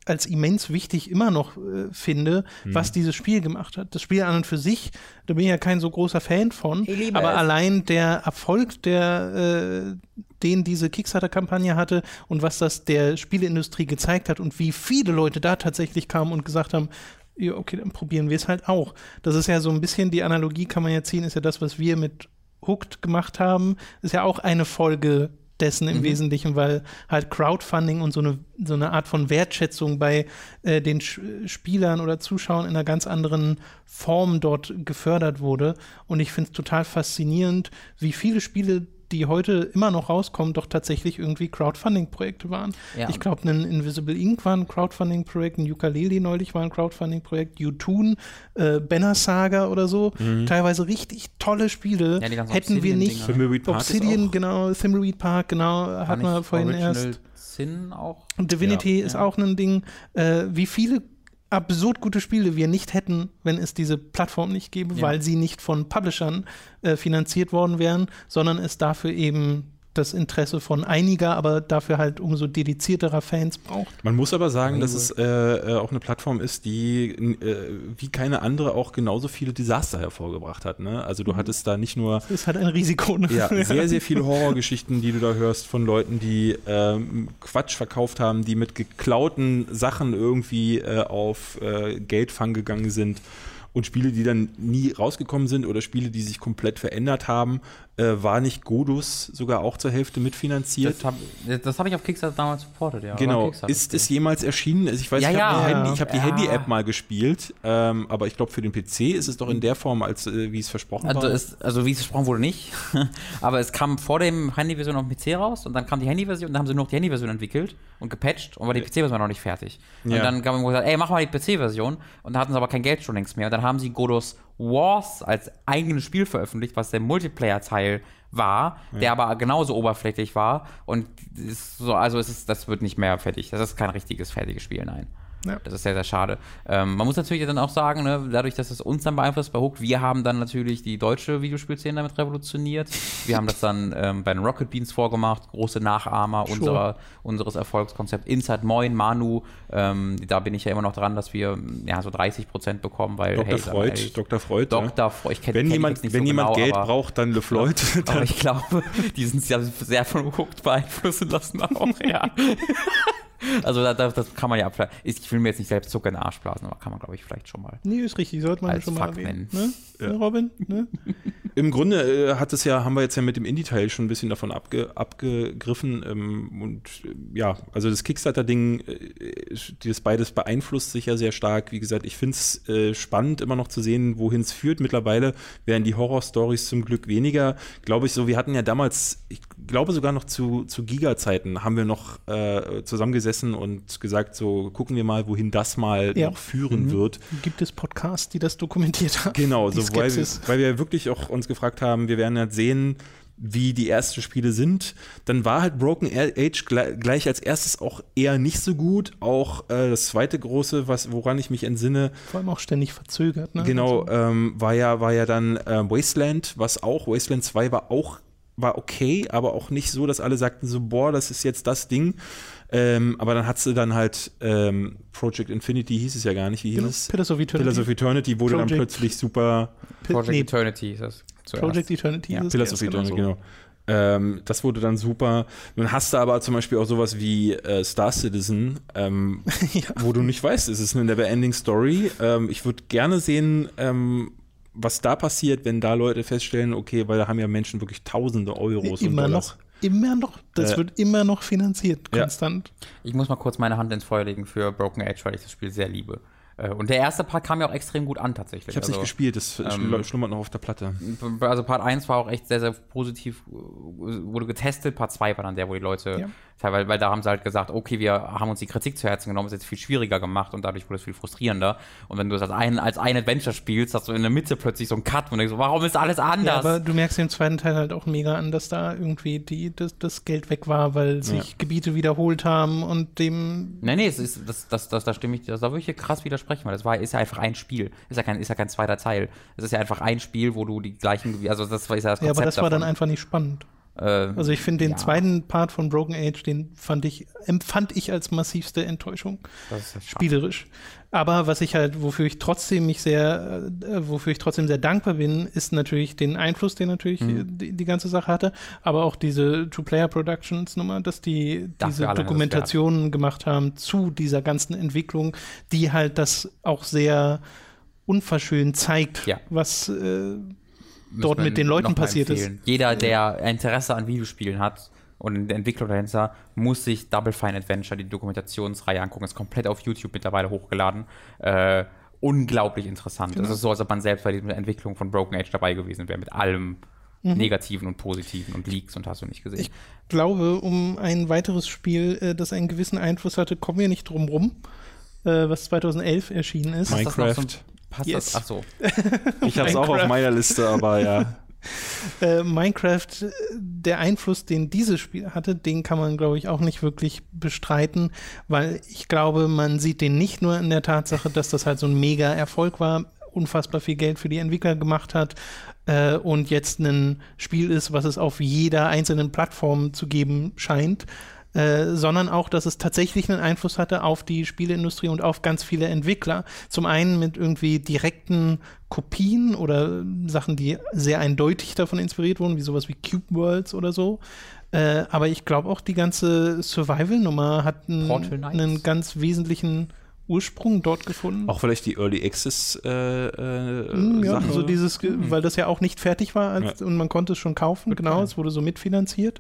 als immens wichtig immer noch äh, finde, Mhm. was dieses Spiel gemacht hat. Das Spiel an und für sich, da bin ich ja kein so großer Fan von, Ich liebe aber es. allein der Erfolg, der äh, den diese Kickstarter-Kampagne hatte und was das der Spieleindustrie gezeigt hat und wie viele Leute da tatsächlich kamen und gesagt haben, ja, okay, dann probieren wir es halt auch. Das ist ja so ein bisschen die Analogie, kann man ja ziehen, ist ja das, was wir mit Hooked gemacht haben, ist ja auch eine Folge dessen im Wesentlichen, weil halt Crowdfunding und so eine, so eine Art von Wertschätzung bei äh, den Sch Spielern oder Zuschauern in einer ganz anderen Form dort gefördert wurde. Und ich finde es total faszinierend, wie viele Spiele, die heute immer noch rauskommen, doch tatsächlich irgendwie Crowdfunding-Projekte waren. Ja. Ich glaube, ein Invisible Ink war ein Crowdfunding-Projekt, ein Ukulele neulich war ein Crowdfunding-Projekt, U-Toon, äh, Banner Saga oder so. Teilweise richtig tolle Spiele. Ja, Hätten wir nicht. Thimbleweed Park Obsidian, auch- genau, Thimbleweed Park, genau, wir nicht vorhin Original erst. Sin auch. Und Divinity Ja. ist Ja. auch ein Ding. Äh, wie viele absurd gute Spiele wir nicht hätten, wenn es diese Plattform nicht gäbe, Ja. weil sie nicht von Publishern äh, finanziert worden wären, sondern es dafür eben das Interesse von einiger, aber dafür halt umso dedizierterer Fans braucht. Man muss aber sagen, dass es äh, äh, auch eine Plattform ist, die äh, wie keine andere auch genauso viele Desaster hervorgebracht hat. Ne? Also du hattest da nicht nur Das ist halt ein Risiko. Ne? ja, sehr, sehr viele Horrorgeschichten, die du da hörst von Leuten, die ähm, Quatsch verkauft haben, die mit geklauten Sachen irgendwie äh, auf äh, Geldfang gegangen sind. Und Spiele, die dann nie rausgekommen sind oder Spiele, die sich komplett verändert haben, äh, war nicht Godus sogar auch zur Hälfte mitfinanziert. Das habe das hab ich auf Kickstarter damals supportet, ja. Genau. Ist es jemals erschienen? Also ich weiß, Ja, ich habe ja. die, ich hab die Ja. Handy-App mal gespielt, ähm, aber ich glaube, für den PC ist es doch in der Form, als äh, wie es versprochen Also, war. es, also wie es versprochen wurde, nicht. Aber es kam vor dem Handyversion auf dem PC raus und dann kam die Handyversion und dann haben sie nur noch die Handyversion entwickelt und gepatcht und war die PC-Version noch nicht fertig. Und Ja. dann haben wir gesagt, ey, mach mal die PC-Version und dann hatten sie aber kein Geld schon längst mehr. Und dann haben sie Godos Wars als eigenes Spiel veröffentlicht, was der Multiplayer-Teil war, der aber genauso oberflächlich war. Und ist so, also es ist, das wird nicht mehr fertig. Das ist kein richtiges fertiges Spiel, nein. Ja. Das ist sehr, sehr schade. Ähm, man muss natürlich dann auch sagen, ne, dadurch, dass es uns dann beeinflusst bei Hook, wir haben dann natürlich die deutsche Videospielszene damit revolutioniert. Wir haben das dann ähm, bei den Rocket Beans vorgemacht, große Nachahmer Sure. unserer, unseres Erfolgskonzepts. Inside Moin, Manu, ähm, da bin ich ja immer noch dran, dass wir ja, so 30 Prozent bekommen, weil Dr. hey, Freud, ehrlich, Dr. Freud. ja. Dr. Freud, ich kenn, Wenn kenn jemand, wenn so jemand genau, Geld aber- braucht, dann LeFloid. aber ich glaube, die sind ja sehr von Hooked beeinflussen lassen auch, ja. Also da, da, das kann man ja abschalten. Ich will mir jetzt nicht selbst Zucker in den Arsch blasen, aber kann man, glaube ich, vielleicht schon mal. Nee, ist richtig, sollte man Als schon mal Fakt erwähnen. Ne? Ja. Ne, Robin? Ne? Im Grunde äh, hat es ja, haben wir jetzt ja mit dem Indie-Teil schon ein bisschen davon abge, abgegriffen. Ähm, und äh, ja, also das Kickstarter-Ding, äh, das beides beeinflusst sich ja sehr stark. Wie gesagt, ich finde es äh, spannend, immer noch zu sehen, wohin es führt. Mittlerweile werden die Horror-Stories zum Glück weniger. Glaube ich so, wir hatten ja damals, ich glaube sogar noch zu, zu Giga-Zeiten, haben wir noch äh, zusammengesessen und gesagt, so gucken wir mal, wohin das mal Ja. noch führen wird. Gibt es Podcasts, die das dokumentiert haben? Genau, so, weil, wir, weil wir wirklich auch uns gefragt haben, wir werden halt sehen, wie die ersten Spiele sind. Dann war halt Broken Age gleich, gleich als erstes auch eher nicht so gut. Auch äh, das zweite große, was, woran ich mich entsinne, Vor allem auch ständig verzögert. Ne? genau, Also, ähm, war ja, war ja dann äh, Wasteland, was auch, Wasteland 2 war auch, war okay, aber auch nicht so, dass alle sagten so, boah, das ist jetzt das Ding. Ähm, aber dann hat sie dann halt ähm, Project Infinity hieß es ja gar nicht, wie hieß genau, es? Pillars of Eternity. Pillars of Eternity wurde dann Project- plötzlich super Project nee, Eternity ist das zuerst. Project Eternity. Ja, ist es Pillars of Eternity, genau. genau. Ähm, das wurde dann super. Nun hast du aber zum Beispiel auch sowas wie äh, Star Citizen, ähm, Ja. wo du nicht weißt, es ist eine Never-Ending Story. Ähm, ich würde gerne sehen, ähm, was da passiert, wenn da Leute feststellen, okay, weil da haben ja Menschen wirklich tausende Euros und Immer Dollars. noch. Immer noch. Das Äh, wird immer noch finanziert, ja. konstant. Ich muss mal kurz meine Hand ins Feuer legen für Broken Age, weil ich das Spiel sehr liebe. Äh, Und der erste Part kam ja auch extrem gut an tatsächlich. Ich habe es also, nicht gespielt, das ähm, schlummert noch auf der Platte. Also Part 1 war auch echt sehr, sehr positiv, äh, wurde getestet. Part 2 war dann der, wo die Leute, Ja. Teilweise, weil da haben sie halt gesagt, okay, wir haben uns die Kritik zu Herzen genommen, ist jetzt viel schwieriger gemacht und dadurch wurde es viel frustrierender. Und wenn du das als ein, als ein Adventure spielst, hast du in der Mitte plötzlich so einen Cut und denkst so, warum ist alles anders? Ja, aber du merkst im zweiten Teil halt auch mega an, dass da irgendwie die, das, das Geld weg war, weil sich Gebiete wiederholt haben und dem. Nee, nee, es ist, das, das, das, da stimme ich, das, da würde ich dir krass widersprechen, weil das war, ist ja einfach ein Spiel. Ist ja kein, ist ja kein zweiter Teil. Es ist ja einfach ein Spiel, wo du die gleichen, also das ist ja das Konzept Ja, aber das war dann davon. einfach nicht spannend. Äh, Also ich finde den Ja. zweiten Part von Broken Age, den fand ich, empfand ich als massivste Enttäuschung. das ist schade. spielerisch. Aber was ich halt, wofür ich trotzdem mich sehr, äh, wofür ich trotzdem sehr dankbar bin, ist natürlich den Einfluss, den natürlich Mhm. die, die ganze Sache hatte, aber auch diese Two-Player-Productions-Nummer, dass die Dafür diese das Dokumentationen gemacht haben zu dieser ganzen Entwicklung, die halt das auch sehr unverschönt zeigt, Ja. was äh, dort mit den Leuten passiert ist. empfehlen. Jeder, der Interesse an Videospielen hat und in der Entwicklung dahinter, muss sich Double Fine Adventure, die Dokumentationsreihe angucken. Ist komplett auf YouTube mittlerweile hochgeladen. Äh, unglaublich interessant. Genau. Es ist so, als ob man selbst bei dieser Entwicklung von Broken Age dabei gewesen wäre, mit allem Negativen und Positiven und Leaks und hast du nicht gesehen. Mhm. Ich glaube, um ein weiteres Spiel, äh, das einen gewissen Einfluss hatte, kommen wir nicht drum rum, äh, was 2011 erschienen ist. Mein- Passt Passt Yes. das? Ach so. Ich habe es auch auf meiner Liste, aber ja. Äh, Minecraft, äh, der Einfluss, den dieses Spiel hatte, den kann man, glaube ich, auch nicht wirklich bestreiten, weil ich glaube, man sieht den nicht nur in der Tatsache, dass das halt so ein mega Erfolg war, unfassbar viel Geld für die Entwickler gemacht hat äh, und jetzt ein Spiel ist, was es auf jeder einzelnen Plattform zu geben scheint. Äh, sondern auch, dass es tatsächlich einen Einfluss hatte auf die Spieleindustrie und auf ganz viele Entwickler. Zum einen mit irgendwie direkten Kopien oder Sachen, die sehr eindeutig davon inspiriert wurden, wie sowas wie Cube Worlds oder so. Äh, aber ich glaube auch, die ganze Survival-Nummer hat einen, ganz wesentlichen Ursprung dort gefunden. Auch vielleicht die Early Access äh, äh, Mm, ja, Sachen. so dieses, ge- weil das ja auch nicht fertig war als, und man konnte es schon kaufen, genau, es wurde so mitfinanziert.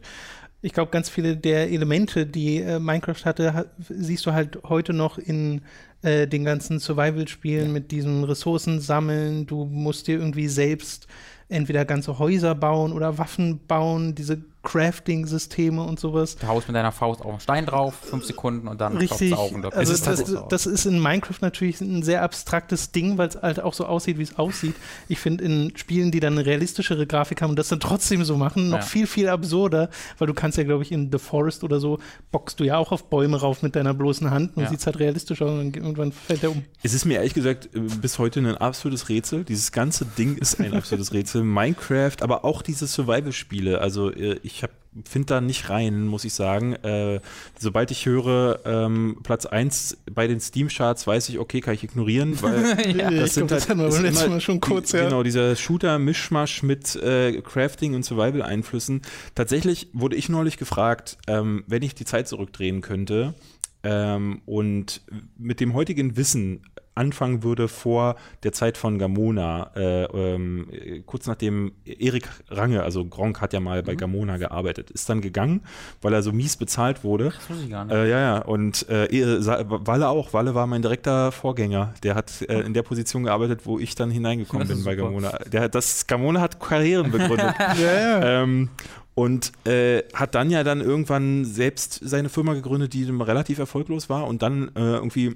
Ich glaube, ganz viele der Elemente, die äh, Minecraft hatte, ha siehst du halt heute noch in äh, den ganzen Survival-Spielen mit diesem Ressourcen sammeln. Du musst dir irgendwie selbst entweder ganze Häuser bauen oder Waffen bauen, diese Crafting-Systeme und sowas. Du haust mit deiner Faust auf einen Stein drauf, fünf Sekunden und dann Richtig. auf und also ist das, das ist in Minecraft natürlich ein sehr abstraktes Ding, weil es halt auch so aussieht, wie es aussieht. Ich finde in Spielen, die dann eine realistischere Grafik haben und das dann trotzdem so machen, noch Ja. viel, viel absurder, weil du kannst ja, glaube ich, in The Forest oder so, bockst du ja auch auf Bäume rauf mit deiner bloßen Hand und Ja. sieht halt realistisch aus und dann irgendwann fällt der um. Es ist mir ehrlich gesagt äh, bis heute ein absolutes Rätsel. Dieses ganze Ding ist ein absolutes Rätsel. Minecraft, aber auch diese Survival-Spiele. Also äh, ich finde da nicht rein, muss ich sagen. Äh, sobald ich höre ähm, Platz 1 bei den Steam-Charts, weiß ich, okay, kann ich ignorieren, weil Ja. ich glaube, das hatten wir ist beim letzten immer Mal schon kurz, die, ja. Genau, dieser Shooter-Mischmasch mit äh, Crafting und Survival-Einflüssen. Tatsächlich wurde ich neulich gefragt, ähm, wenn ich die Zeit zurückdrehen könnte ähm, und mit dem heutigen Wissen anfangen würde vor der Zeit von Gamona, äh, ähm, äh, kurz nachdem Erik Range, also Gronk hat ja mal bei Gamona gearbeitet, ist dann gegangen, weil er so mies bezahlt wurde. Das wusste ich gar nicht. Äh, ja, ja, und äh, Walle auch. Walle war mein direkter Vorgänger. Der hat äh, in der Position gearbeitet, wo ich dann hineingekommen bin ist bei super. Gamona. Der, das, Gamona hat Karrieren begründet. Ja, ja. ähm, und äh, hat dann ja dann irgendwann selbst seine Firma gegründet, die relativ erfolglos war und dann äh, irgendwie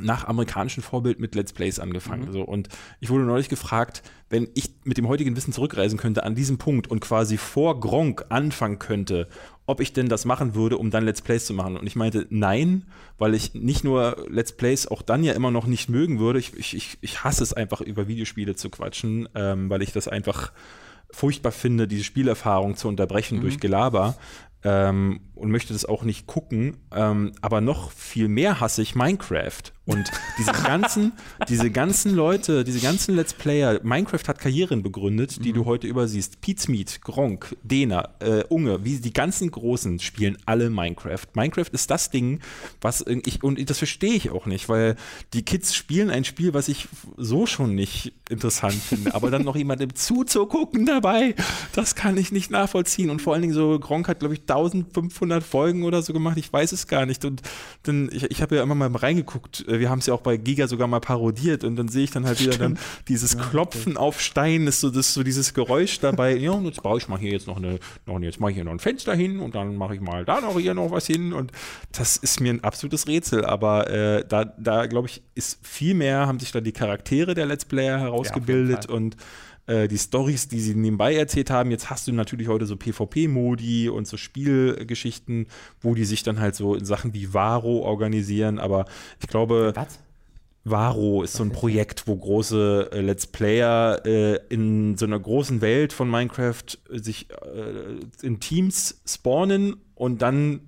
nach amerikanischem Vorbild mit Let's Plays angefangen. So, und ich wurde neulich gefragt, wenn ich mit dem heutigen Wissen zurückreisen könnte an diesem Punkt und quasi vor Gronk anfangen könnte, ob ich denn das machen würde, um dann Let's Plays zu machen. Und ich meinte, nein, weil ich nicht nur Let's Plays auch dann ja immer noch nicht mögen würde. Ich, ich, ich, hasse es einfach, über Videospiele zu quatschen, ähm, weil ich das einfach furchtbar finde, diese Spielerfahrung zu unterbrechen durch Gelaber. Ähm, und möchte das auch nicht gucken. Ähm, aber noch viel mehr hasse ich Minecraft. Und diese ganzen, diese ganzen Leute, diese ganzen Let's Player, Minecraft hat Karrieren begründet, die du heute übersiehst. Pizmeet, Gronk, Dena, äh, Unge, wie die ganzen Großen spielen alle Minecraft. Minecraft ist das Ding, was ich, und das verstehe ich auch nicht, weil die Kids spielen ein Spiel, was ich so schon nicht interessant finde, aber dann noch jemandem zuzugucken dabei, das kann ich nicht nachvollziehen. Und vor allen Dingen so, Gronk hat, glaube ich, 1500 Folgen oder so gemacht, ich weiß es gar nicht. Und dann, ich, ich habe ja immer mal reingeguckt, äh, wir haben es ja auch bei Giga sogar mal parodiert und dann sehe ich dann halt wieder dann dieses Klopfen auf Stein, ist so, das, so dieses Geräusch dabei, ja, jetzt baue ich mal hier jetzt noch eine, noch, jetzt mache ich hier noch ein Fenster hin und dann mache ich mal da noch hier noch was hin. Und das ist mir ein absolutes Rätsel, aber äh, da, da glaube ich, ist viel mehr, haben sich da die Charaktere der Let's Player herausgebildet Fall. und äh, die Stories, die sie nebenbei erzählt haben. Jetzt hast du natürlich heute so PvP-Modi und so Spielgeschichten, wo die sich dann halt so in Sachen wie Varo organisieren. Aber ich glaube, Was? Varo ist so ein Projekt, wo große äh, Let's Player äh, in so einer großen Welt von Minecraft äh, sich äh, in Teams spawnen und dann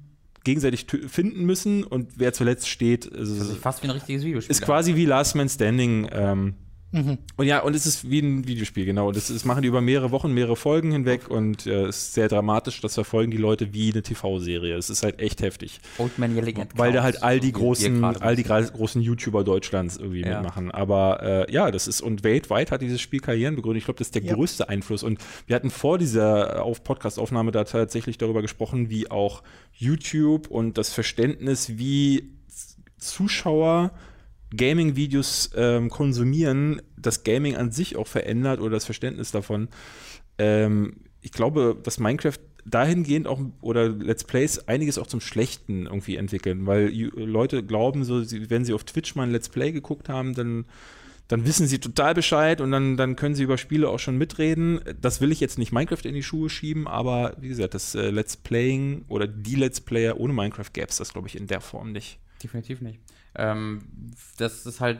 gegenseitig finden müssen und wer zuletzt steht, also, Das ist fast wie ein richtiges Videospiel. ist quasi wie Last Man Standing. Ähm, Und ja, und es ist wie ein Videospiel, genau. Das, das machen die über mehrere Wochen, mehrere Folgen hinweg und äh, es ist sehr dramatisch. Das verfolgen die Leute wie eine TV-Serie. Es ist halt echt heftig. Old Man Yelling at Weil da halt all die so großen, all die großen YouTuber Deutschlands irgendwie Ja. mitmachen. Aber äh, ja, das ist, und weltweit hat dieses Spiel Karrieren begründet. Ich glaube, das ist der Ja. größte Einfluss. Und wir hatten vor dieser äh, auf Podcast-Aufnahme da tatsächlich darüber gesprochen, wie auch YouTube und das Verständnis, wie Zuschauer Gaming-Videos ähm, konsumieren, das Gaming an sich auch verändert oder das Verständnis davon. Ähm, ich glaube, dass Minecraft dahingehend auch oder Let's Plays einiges auch zum Schlechten irgendwie entwickeln, weil Leute glauben, so, wenn sie auf Twitch mal ein Let's Play geguckt haben, dann, dann wissen sie total Bescheid und dann, dann können sie über Spiele auch schon mitreden. Das will ich jetzt nicht Minecraft in die Schuhe schieben, aber wie gesagt, das äh, Let's Playing oder die Let's Player ohne Minecraft gäbe es das, glaube ich, in der Form nicht. Definitiv nicht. Ähm, das ist halt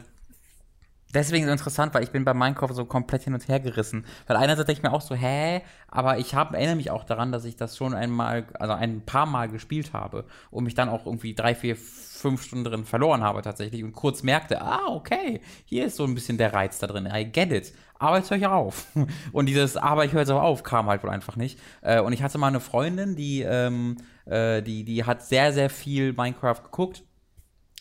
deswegen so interessant, weil ich bin bei Minecraft so komplett hin und her gerissen. Weil einerseits denke ich mir auch so, hä, aber ich hab, erinnere mich auch daran, dass ich das schon einmal, also ein paar Mal gespielt habe und mich dann auch irgendwie drei, vier, fünf Stunden drin verloren habe tatsächlich und kurz merkte, ah, okay, hier ist so ein bisschen der Reiz da drin, I get it. Aber jetzt höre ich auf. Und dieses Aber ich höre jetzt auch auf kam halt wohl einfach nicht. Äh, und ich hatte mal eine Freundin, die, ähm, äh, die, die hat sehr, sehr viel Minecraft geguckt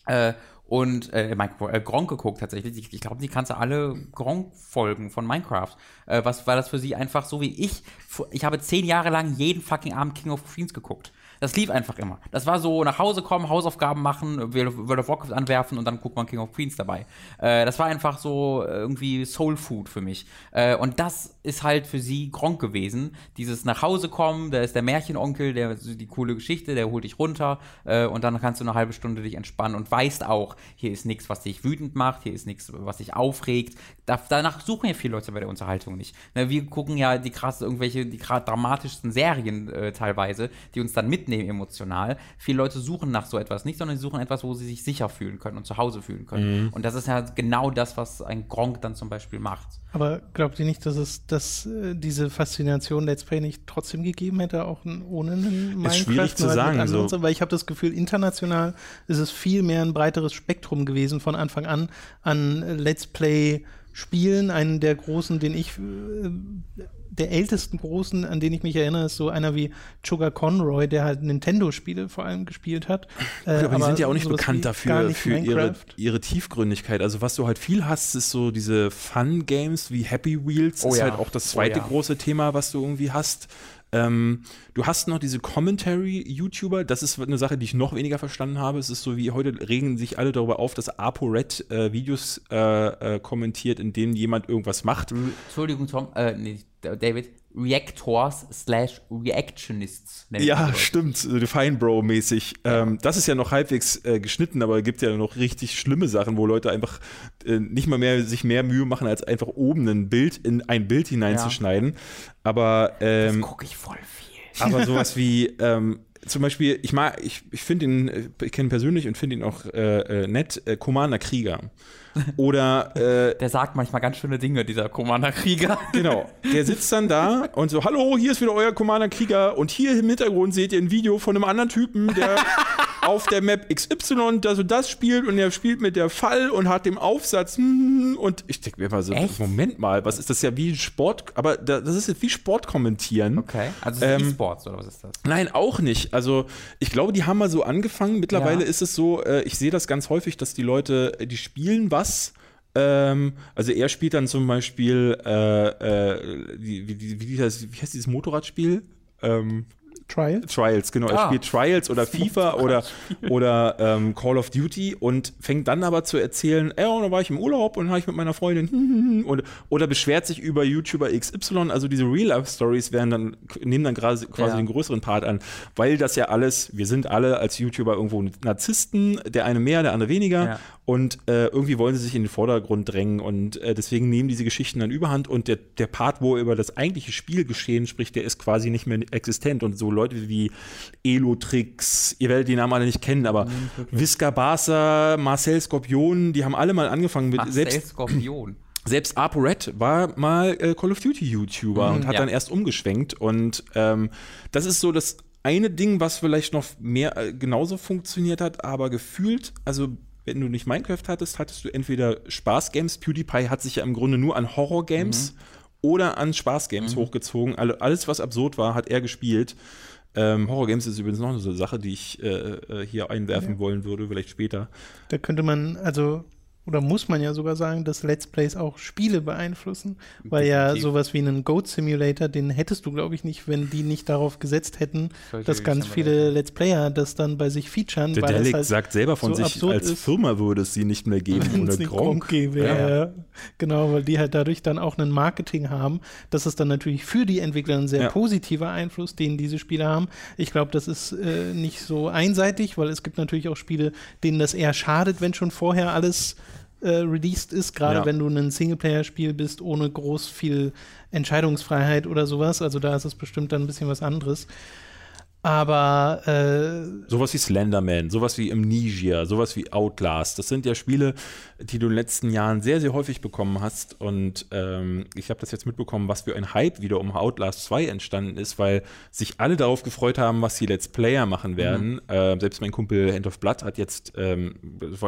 äh, und äh, Minecraft, äh, Gronk geguckt tatsächlich. Ich, ich glaube, die kannte alle Gronk-Folgen von Minecraft. Äh, was war das für sie einfach so wie ich? Ich habe zehn Jahre lang jeden fucking Abend King of Queens geguckt. Das lief einfach immer. Das war so nach Hause kommen, Hausaufgaben machen, World of Warcraft anwerfen und dann guckt man King of Queens dabei. Äh, das war einfach so irgendwie Soul Food für mich. Äh, und das ist halt für sie Gronk gewesen. Dieses nach Hause kommen, da ist der Märchenonkel, der die coole Geschichte, der holt dich runter äh, und dann kannst du eine halbe Stunde dich entspannen und weißt auch, hier ist nichts, was dich wütend macht, hier ist nichts, was dich aufregt. Da, danach suchen ja viele Leute bei der Unterhaltung nicht. Ne, wir gucken ja die krass irgendwelche, die dramatischsten Serien äh, teilweise, die uns dann mitnehmen emotional. Viele Leute suchen nach so etwas nicht, sondern sie suchen etwas, wo sie sich sicher fühlen können und zu Hause fühlen können. Mhm. Und das ist ja genau das, was ein Gronk dann zum Beispiel macht. Aber glaubt ihr nicht, dass es dass, äh, diese Faszination Let's Play nicht trotzdem gegeben hätte, auch ohne einen Minecraft? Ist schwierig zu sagen. So. Weil ich habe das Gefühl, international ist es viel mehr ein breiteres Spektrum gewesen von Anfang an an Let's Play Spielen. Einen der großen, den ich äh, der ältesten großen, an den ich mich erinnere, ist so einer wie Sugar Conroy, der halt Nintendo-Spiele vor allem gespielt hat. Gut, aber, äh, aber die sind ja auch nicht bekannt dafür, für ihre, ihre Tiefgründigkeit. Also was du halt viel hast, ist so diese Fun-Games wie Happy Wheels, oh ist ja. halt auch das zweite oh ja. große Thema, was du irgendwie hast. Ähm, du hast noch diese Commentary-YouTuber, das ist eine Sache, die ich noch weniger verstanden habe. Es ist so wie heute regen sich alle darüber auf, dass ApoRed äh, Videos äh, äh, kommentiert, in denen jemand irgendwas macht. Entschuldigung, Tom, äh, nee, David, Reactors slash Reactionists. Ja, stimmt, Define Bro-mäßig. Ja. Ähm, das ist ja noch halbwegs äh, geschnitten, aber es gibt ja noch richtig schlimme Sachen, wo Leute einfach äh, nicht mal mehr sich mehr Mühe machen, als einfach oben ein Bild in ein Bild hineinzuschneiden. Ja. Aber ähm, das gucke ich voll viel. Aber sowas wie ähm, zum Beispiel, ich mag, ich, ich finde ihn, äh, ich kenne ihn persönlich und finde ihn auch äh, äh, nett, äh, Commander Krieger. Oder äh, der sagt manchmal ganz schöne Dinge, dieser Commander Krieger. Genau. Der sitzt dann da und so, hallo, hier ist wieder euer Commander Krieger und hier im Hintergrund seht ihr ein Video von einem anderen Typen, der auf der Map XY das und das spielt und er spielt mit der Fall und hat den Aufsatz hm, und ich denke mir mal so, Echt? Moment mal, was ist das ja wie Sport, aber das ist jetzt wie Sport kommentieren. Okay, also ähm, E-Sports oder was ist das? Nein, auch nicht. Also ich glaube, die haben mal so angefangen. Mittlerweile ja. ist es so, äh, ich sehe das ganz häufig, dass die Leute, die spielen was ähm, also er spielt dann zum Beispiel, äh, äh, wie, wie, wie, heißt, wie heißt dieses Motorradspiel? Ähm, Trials? Trials, genau. Er ah. spielt Trials oder FIFA oder, oder ähm, Call of Duty und fängt dann aber zu erzählen, ey, da war ich im Urlaub und habe ich mit meiner Freundin und, oder beschwert sich über YouTuber XY. Also diese Real-Life-Stories werden dann, nehmen dann gerade quasi ja. den größeren Part an, weil das ja alles, wir sind alle als YouTuber irgendwo Narzissten, der eine mehr, der andere weniger. Ja. Und äh, irgendwie wollen sie sich in den Vordergrund drängen und äh, deswegen nehmen diese Geschichten dann überhand und der, der Part, wo er über das eigentliche Spielgeschehen spricht, der ist quasi nicht mehr existent und so Leute wie Elotrix, ihr werdet die Namen alle nicht kennen, aber. Visca Barca, Marcel Skorpion, die haben alle mal angefangen mit Marcel selbst Skorpion. Selbst ApoRed war mal äh, Call of Duty YouTuber mhm, und hat ja. dann erst umgeschwenkt und ähm, das ist so das eine Ding, was vielleicht noch mehr äh, genauso funktioniert hat, aber gefühlt, also wenn du nicht Minecraft hattest, hattest du entweder Spaßgames. PewDiePie hat sich ja im Grunde nur an Horrorgames mhm. oder an Spaßgames mhm. hochgezogen. Alles, was absurd war, hat er gespielt. Ähm, Horror Games ist übrigens noch eine Sache, die ich äh, äh, hier einwerfen ja. wollen würde, vielleicht später. Da könnte man, also oder muss man ja sogar sagen, dass Let's Plays auch Spiele beeinflussen, weil Definitiv. ja sowas wie einen Goat Simulator, den hättest du, glaube ich, nicht, wenn die nicht darauf gesetzt hätten, Sollte dass ganz viele Let's Player das dann bei sich featuren. Der Delic halt sagt selber von so sich, als ist, Firma würde es sie nicht mehr geben ohne Gronk. Gäbe, ja. ja. Genau, weil die halt dadurch dann auch ein Marketing haben. Das ist dann natürlich für die Entwickler ein sehr ja. positiver Einfluss, den diese Spiele haben. Ich glaube, das ist äh, nicht so einseitig, weil es gibt natürlich auch Spiele, denen das eher schadet, wenn schon vorher alles äh, released ist, gerade ja. wenn du ein Singleplayer-Spiel bist, ohne groß viel Entscheidungsfreiheit oder sowas. Also da ist es bestimmt dann ein bisschen was anderes. Aber äh, sowas wie Slenderman, sowas wie Amnesia, sowas wie Outlast, das sind ja Spiele, die du in den letzten Jahren sehr, sehr häufig bekommen hast. Und ähm, ich habe das jetzt mitbekommen, was für ein Hype wieder um Outlast 2 entstanden ist, weil sich alle darauf gefreut haben, was die Let's Player machen werden. Mhm. Äh, selbst mein Kumpel Hand of Blood hat jetzt, ähm,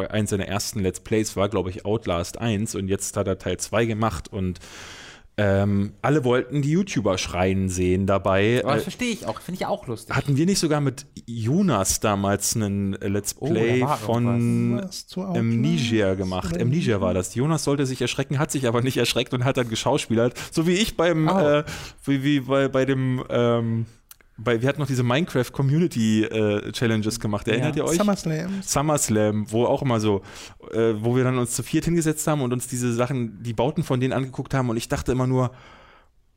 eins seiner ersten Let's Plays war, glaube ich, Outlast 1 und jetzt hat er Teil 2 gemacht und ähm, alle wollten die YouTuber schreien sehen dabei. Aber das verstehe ich auch, finde ich auch lustig. Hatten wir nicht sogar mit Jonas damals einen Let's oh, Play oh, von Amnesia gemacht? Amnesia war das. Jonas sollte sich erschrecken, hat sich aber nicht erschreckt und hat dann geschauspielert. So wie ich beim, oh. äh, wie, wie bei, bei dem, ähm, bei, wir hatten noch diese Minecraft Community äh, Challenges gemacht. Erinnert Ja. ihr euch? SummerSlam. SummerSlam, wo auch immer so, äh, wo wir dann uns zu viert hingesetzt haben und uns diese Sachen, die Bauten von denen angeguckt haben und ich dachte immer nur,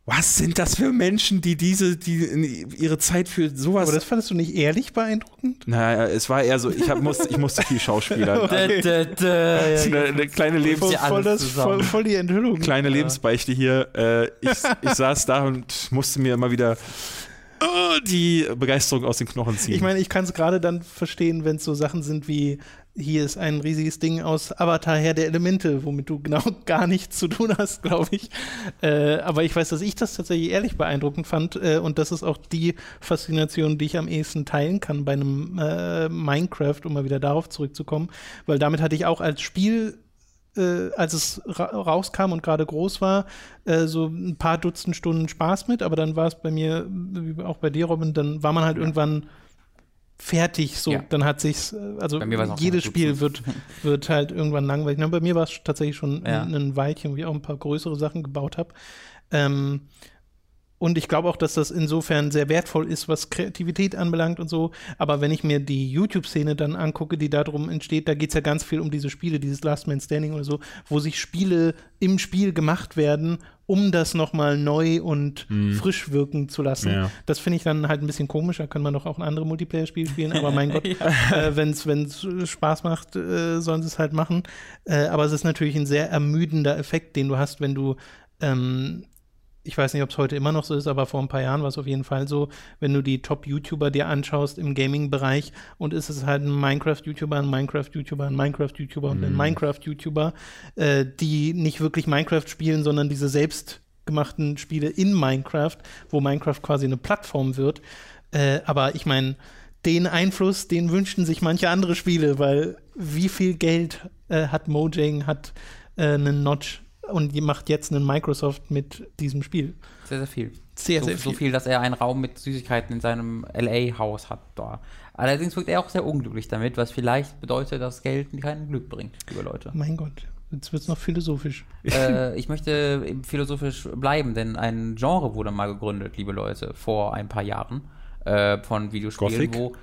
was sind das für Menschen, die diese, die ihre Zeit für sowas. Aber das fandest du nicht ehrlich beeindruckend? naja, es war eher so, ich, hab, musste, ich musste viel. Das ist eine, eine kleine, Lebens, Voll, ja das, voll, voll die Enthüllung. kleine Lebensbeichte hier. Äh, ich, ich saß da und musste mir immer wieder die Begeisterung aus den Knochen ziehen. Ich meine, ich kann es gerade dann verstehen, wenn es so Sachen sind wie hier ist ein riesiges Ding aus Avatar Herr der Elemente, womit du genau gar nichts zu tun hast, glaube ich. Äh, aber ich weiß, dass ich das tatsächlich ehrlich beeindruckend fand äh, und das ist auch die Faszination, die ich am ehesten teilen kann bei einem äh, Minecraft, um mal wieder darauf zurückzukommen, weil damit hatte ich auch als Spiel äh, als es ra rauskam und gerade groß war, äh, so ein paar Dutzend Stunden Spaß mit, aber dann war es bei mir, wie auch bei dir, Robin, dann war man halt irgendwann fertig, so, Ja. dann hat sich's, äh, also jedes Spiel wird, wird halt irgendwann langweilig. Na, bei mir war es tatsächlich schon Ja. ein, ein Weilchen, wo ich auch ein paar größere Sachen gebaut habe. Ähm, und ich glaube auch, dass das insofern sehr wertvoll ist, was Kreativität anbelangt und so. Aber wenn ich mir die YouTube-Szene dann angucke, die darum entsteht, da geht es ja ganz viel um diese Spiele, dieses Last Man Standing oder so, wo sich Spiele im Spiel gemacht werden, um das nochmal neu und frisch wirken zu lassen. Ja. Das finde ich dann halt ein bisschen komisch. Da können wir doch auch ein andere Multiplayer-Spiele spielen. Aber mein Gott, äh, wenn es Spaß macht, äh, sollen sie es halt machen. Äh, aber es ist natürlich ein sehr ermüdender Effekt, den du hast, wenn du ähm, ich weiß nicht, ob es heute immer noch so ist, aber vor ein paar Jahren war es auf jeden Fall so, wenn du die Top-YouTuber dir anschaust im Gaming-Bereich und ist es halt ein Minecraft-YouTuber, ein Minecraft-YouTuber, ein Minecraft-YouTuber und ein Minecraft-YouTuber, äh, die nicht wirklich Minecraft spielen, sondern diese selbstgemachten Spiele in Minecraft, wo Minecraft quasi eine Plattform wird. Äh, aber ich meine, den Einfluss, den wünschten sich manche andere Spiele, weil wie viel Geld äh, hat Mojang, hat äh, einen Notch und macht jetzt einen Microsoft mit diesem Spiel. Sehr, sehr viel. Sehr, so, sehr so viel. viel, dass er einen Raum mit Süßigkeiten in seinem LA-Haus hat da. Allerdings wirkt er auch sehr unglücklich damit, was vielleicht bedeutet, dass Geld kein Glück bringt, liebe Leute. Mein Gott, jetzt wird es noch philosophisch. äh, ich möchte eben philosophisch bleiben, denn ein Genre wurde mal gegründet, liebe Leute, vor ein paar Jahren äh, von Videospielen, Gothic? wo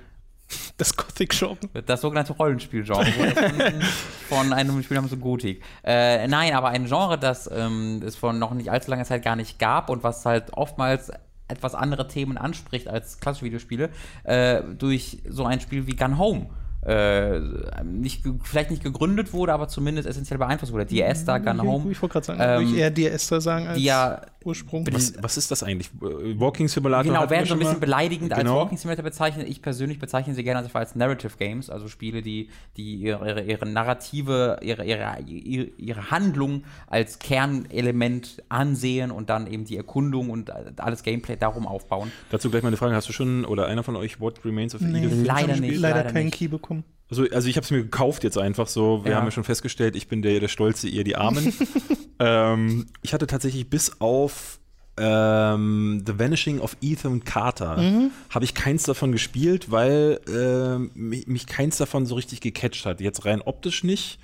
Das Gothic-Genre. das sogenannte Rollenspielgenre von einem Spiel namens Gothic. Äh, nein, aber ein Genre, das ähm, es vor noch nicht allzu langer Zeit gar nicht gab und was halt oftmals etwas andere Themen anspricht als klassische Videospiele, äh, durch so ein Spiel wie Gun Home. Äh, nicht, vielleicht nicht gegründet wurde, aber zumindest essentiell beeinflusst wurde. DS da, Gun Home. Ich wollte gerade sagen, Ähm, würde ich eher dir Esther sagen als die ja Ursprung. was, was ist das eigentlich? Walking Simulator? Genau, werden so ein bisschen beleidigend als Genau. Walking Simulator bezeichnet. Ich persönlich bezeichne sie gerne als Narrative Games, also Spiele, die, die ihre, ihre, ihre Narrative, ihre, ihre, ihre, Handlung als Kernelement ansehen und dann eben die Erkundung und alles Gameplay darum aufbauen. Dazu gleich mal eine Frage. Hast du schon oder einer von euch What Remains of Nee, Edith Finch leider gespielt? nicht. leider, leider keinen nicht. Key bekommen. Also, also ich habe es mir gekauft jetzt einfach so. Wir Ja. haben ja schon festgestellt, ich bin der, der Stolze, ihr die Armen. ähm, ich hatte tatsächlich bis auf ähm, The Vanishing of Ethan Carter habe ich keins davon gespielt, weil ähm, mich, mich keins davon so richtig gecatcht hat. Jetzt rein optisch nicht.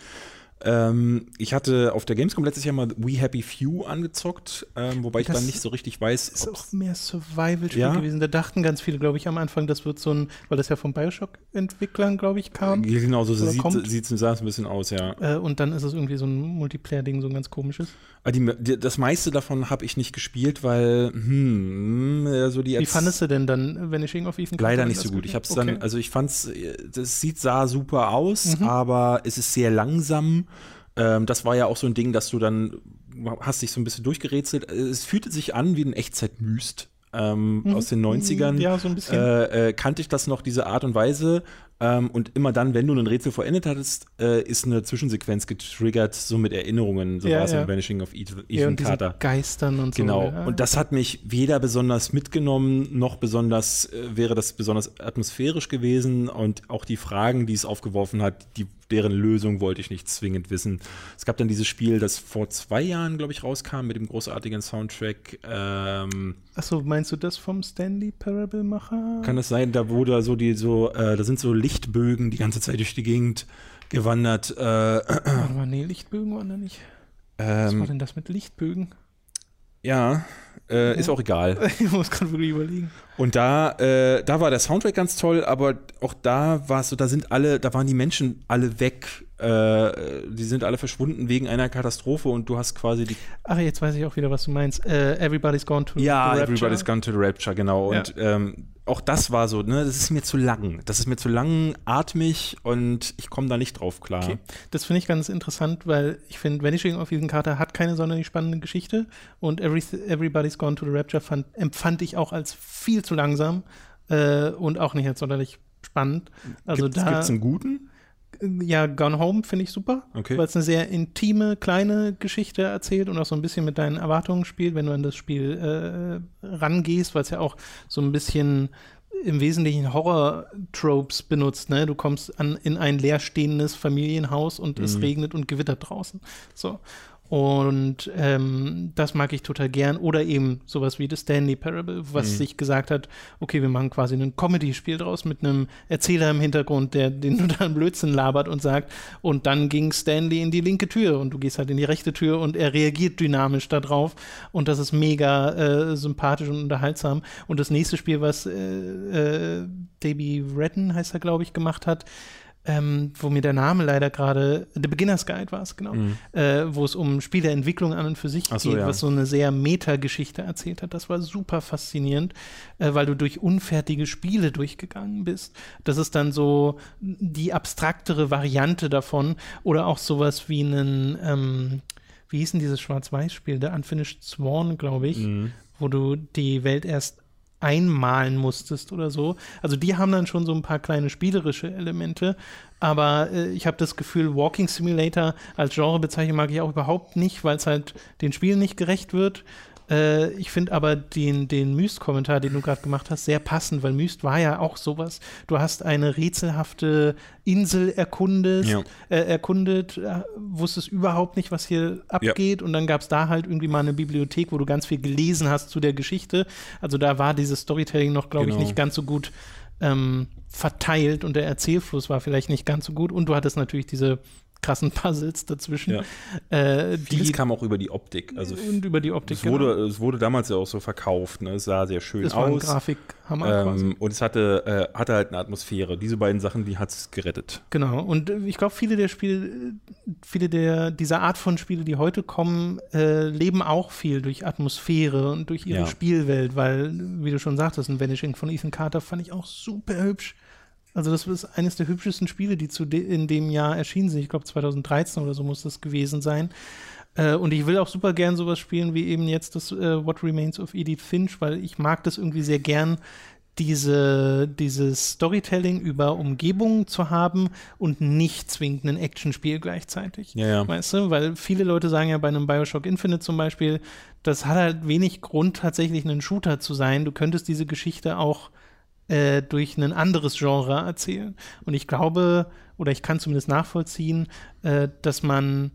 Ähm, ich hatte auf der Gamescom letztes Jahr mal We Happy Few angezockt, ähm, wobei ich Das dann nicht so richtig weiß, Ist auch mehr Survival-Spiel Ja? gewesen. Da dachten ganz viele, glaube ich, am Anfang, das wird so ein, weil das ja von Bioshock-Entwicklern, glaube ich, kam. Ja, genau so sieht sah es ein bisschen aus, ja. Äh, und dann ist es irgendwie so ein Multiplayer-Ding, so ein ganz komisches. Aber die, die, das meiste davon habe ich nicht gespielt, weil hm, so die Wie fandest du denn dann Vanishing of Ethan leider nicht so gut. Ich habe es dann, Okay. also ich fand's, äh, das sieht sah super aus, Mhm. aber es ist sehr langsam. Ähm, das war ja auch so ein Ding, dass du dann hast dich so ein bisschen durchgerätselt. Es fühlte sich an wie ein Echtzeit-Myst ähm, aus den 90ern. Mhm. Ja, so ein bisschen. Äh, äh, kannte ich das noch, diese Art und Weise. Ähm, und immer dann, wenn du ein Rätsel vollendet hattest, äh, ist eine Zwischensequenz getriggert, so mit Erinnerungen. So Ja, war es ja. in Vanishing of Ethan, ja, und Carter. Geistern und so. Genau. Ja. Und das hat mich weder besonders mitgenommen, noch besonders, äh, wäre das besonders atmosphärisch gewesen. Und auch die Fragen, die es aufgeworfen hat, die, deren Lösung wollte ich nicht zwingend wissen. Es gab dann dieses Spiel, das vor zwei Jahren, glaube ich, rauskam, mit dem großartigen Soundtrack. Ähm, Achso, meinst du das vom Stanley Parable-Macher? kann es sein, da wurde so die so, äh, da sind so Lichtbögen die ganze Zeit durch die Gegend gewandert. Äh, Warte mal, nee, Lichtbögen waren da nicht. Was war ähm, denn das mit Lichtbögen? ja, Äh, ist auch egal. ich muss gerade wirklich überlegen. Und da, äh, da war der Soundtrack ganz toll, aber auch da war es so, da sind alle, da waren die Menschen alle weg. Äh, die sind alle verschwunden wegen einer Katastrophe und du hast quasi die. Ach, jetzt weiß ich auch wieder, was du meinst. Äh, everybody's Gone to Ja, the Rapture. Everybody's Gone to the Rapture, genau. Und ähm, auch das war so, ne, das ist mir zu lang. Das ist mir zu langatmig und ich komme da nicht drauf klar. Okay. Das finde ich ganz interessant, weil ich finde, Vanishing of Ethan Carter hat keine sonderlich spannende Geschichte und Every, Everybody's Gone to the Rapture fand, empfand ich auch als viel zu langsam äh, und auch nicht als sonderlich spannend. Also Gibt da es einen guten? ja, Gone Home finde ich super, Okay. weil es eine sehr intime, kleine Geschichte erzählt und auch so ein bisschen mit deinen Erwartungen spielt, wenn du an das Spiel äh, rangehst, weil es ja auch so ein bisschen im Wesentlichen Horror-Tropes benutzt. Ne? Du kommst an, in ein leerstehendes Familienhaus und es regnet und gewittert draußen. So. Und ähm, das mag ich total gern. Oder eben sowas wie The Stanley Parable, was sich gesagt hat, okay, wir machen quasi ein Comedy-Spiel draus mit einem Erzähler im Hintergrund, der den totalen Blödsinn labert und sagt, und dann ging Stanley in die linke Tür und du gehst halt in die rechte Tür und er reagiert dynamisch darauf und das ist mega äh, sympathisch und unterhaltsam. Und das nächste Spiel, was äh, äh, Davey Redden, heißt er, glaube ich, gemacht hat, ähm, wo mir der Name leider gerade, The Beginner's Guide war es, genau, äh, wo es um Spieleentwicklung an und für sich Ach so, geht, ja. was so eine sehr Meta-Geschichte erzählt hat. Das war super faszinierend, äh, weil du durch unfertige Spiele durchgegangen bist. Das ist dann so die abstraktere Variante davon oder auch sowas wie einen, ähm, wie hieß denn dieses Schwarz-Weiß-Spiel, der Unfinished Sworn, glaube ich, wo du die Welt erst einmalen musstest oder so. Also die haben dann schon so ein paar kleine spielerische Elemente, aber äh, ich habe das Gefühl, Walking Simulator als Genrebezeichnung mag ich auch überhaupt nicht, weil es halt den Spielen nicht gerecht wird. Äh, ich finde aber den, den Myst-Kommentar, den du gerade gemacht hast, sehr passend, weil Myst war ja auch sowas. Du hast eine rätselhafte Insel erkundet, Ja. äh, erkundet, äh, wusstest überhaupt nicht, was hier abgeht und dann gab es da halt irgendwie mal eine Bibliothek, wo du ganz viel gelesen hast zu der Geschichte. Also da war dieses Storytelling noch, glaube Genau. ich, nicht ganz so gut ähm, verteilt und der Erzählfluss war vielleicht nicht ganz so gut und du hattest natürlich diese krassen Puzzles dazwischen, Ja. äh, Vieles die kam auch über die Optik. Also und über die Optik. es wurde, es wurde damals ja auch so verkauft. Ne? Es sah sehr schön genau. das war aus. Grafikhammer quasi. Ähm, und es hatte, äh, hatte halt eine Atmosphäre. Diese beiden Sachen, die hat es gerettet. Genau, und äh, ich glaube, viele der Spiele, viele der dieser Art von Spiele, die heute kommen, äh, leben auch viel durch Atmosphäre und durch ihre Ja. Spielwelt, weil, wie du schon sagtest, ein Vanishing von Ethan Carter fand ich auch super hübsch. Also das ist eines der hübschesten Spiele, die zu de in dem Jahr erschienen sind. Ich glaube 2013 oder so muss das gewesen sein. Äh, und ich will auch super gern sowas spielen wie eben jetzt das äh, What Remains of Edith Finch, weil ich mag das irgendwie sehr gern, diese, dieses Storytelling über Umgebungen zu haben und nicht zwingend ein Actionspiel gleichzeitig. Ja, ja. Weißt du, weil viele Leute sagen ja bei einem Bioshock Infinite zum Beispiel, das hat halt wenig Grund, tatsächlich ein Shooter zu sein. Du könntest diese Geschichte auch äh, durch ein anderes Genre erzählen. Und ich glaube, oder ich kann zumindest nachvollziehen, äh, dass man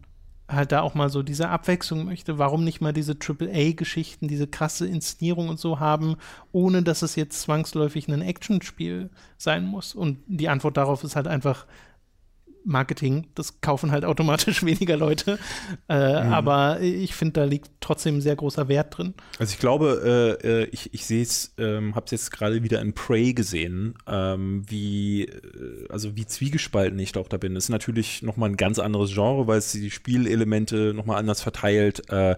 halt da auch mal so diese Abwechslung möchte. Warum nicht mal diese AAA-Geschichten, diese krasse Inszenierung und so haben, ohne dass es jetzt zwangsläufig ein Actionspiel sein muss? Und die Antwort darauf ist halt einfach Marketing. Das kaufen halt automatisch weniger Leute. Äh, Mhm. Aber ich finde, da liegt trotzdem sehr großer Wert drin. Also ich glaube, äh, äh, ich, ich sehe es, ähm, habe es jetzt gerade wieder in Prey gesehen, ähm, wie, äh, also wie zwiegespalten ich da auch da bin. Das ist natürlich nochmal ein ganz anderes Genre, weil es die Spielelemente nochmal anders verteilt. Äh,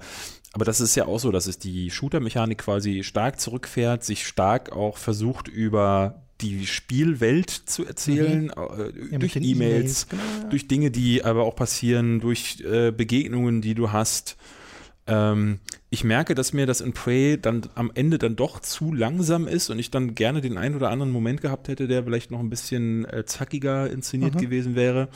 aber das ist ja auch so, dass es die Shooter-Mechanik quasi stark zurückfährt, sich stark auch versucht über die Spielwelt zu erzählen, äh, Mhm. Ja, durch E-Mails, genau, ja. durch Dinge, die aber auch passieren, durch äh, Begegnungen, die du hast. Ähm, ich merke, dass mir das in Prey dann am Ende dann doch zu langsam ist und ich dann gerne den einen oder anderen Moment gehabt hätte, der vielleicht noch ein bisschen äh, zackiger inszeniert Mhm. gewesen wäre.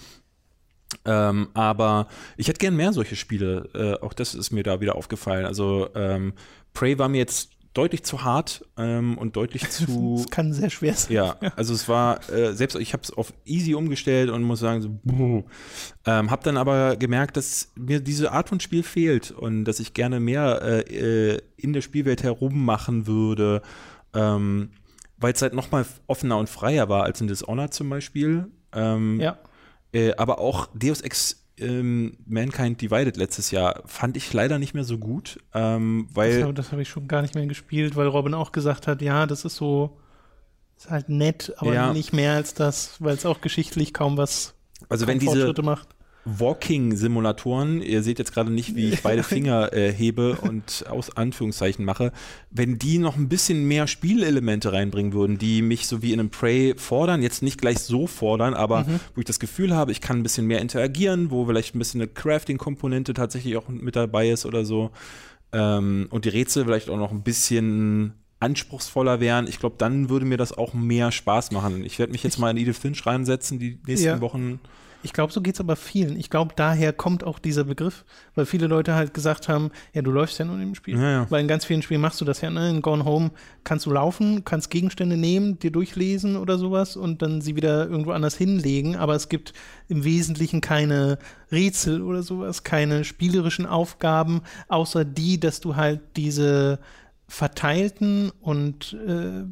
Ähm, aber ich hätte gern mehr solche Spiele. Äh, auch das ist mir da wieder aufgefallen. Also ähm, Prey war mir jetzt deutlich zu hart ähm, und deutlich zu Das kann sehr schwer sein. ja, also es war, äh, selbst ich habe es auf easy umgestellt und muss sagen, so, buh. ähm, habe dann aber gemerkt, dass mir diese Art von Spiel fehlt und dass ich gerne mehr äh, äh, in der Spielwelt herummachen würde, ähm, weil es halt noch mal offener und freier war als in Dishonored zum Beispiel. Ähm, Ja. äh, aber auch Deus Ex ähm, Mankind Divided letztes Jahr fand ich leider nicht mehr so gut, ähm, Das, weil hab- das habe ich schon gar nicht mehr gespielt, weil Robin auch gesagt hat, ja, das ist so, ist halt nett, aber Ja. nicht mehr als das, weil es auch geschichtlich kaum was also kaum wenn diese Fortschritte macht. Walking-Simulatoren, ihr seht jetzt gerade nicht, wie ich beide Finger äh, hebe und aus Anführungszeichen mache, wenn die noch ein bisschen mehr Spielelemente reinbringen würden, die mich so wie in einem Prey fordern, jetzt nicht gleich so fordern, aber wo ich das Gefühl habe, ich kann ein bisschen mehr interagieren, wo vielleicht ein bisschen eine Crafting-Komponente tatsächlich auch mit dabei ist oder so ähm, und die Rätsel vielleicht auch noch ein bisschen anspruchsvoller wären, ich glaube, dann würde mir das auch mehr Spaß machen. Ich werde mich jetzt mal in Edith Finch reinsetzen, die nächsten Ja. Wochen. Ich glaube, so geht es aber vielen. Ich glaube, daher kommt auch dieser Begriff, weil viele Leute halt gesagt haben, ja, du läufst ja nur im Spiel. Ja, ja. Weil in ganz vielen Spielen machst du das ja, ne? In Gone Home kannst du laufen, kannst Gegenstände nehmen, dir durchlesen oder sowas und dann sie wieder irgendwo anders hinlegen, aber es gibt im Wesentlichen keine Rätsel oder sowas, keine spielerischen Aufgaben, außer die, dass du halt diese verteilten und äh,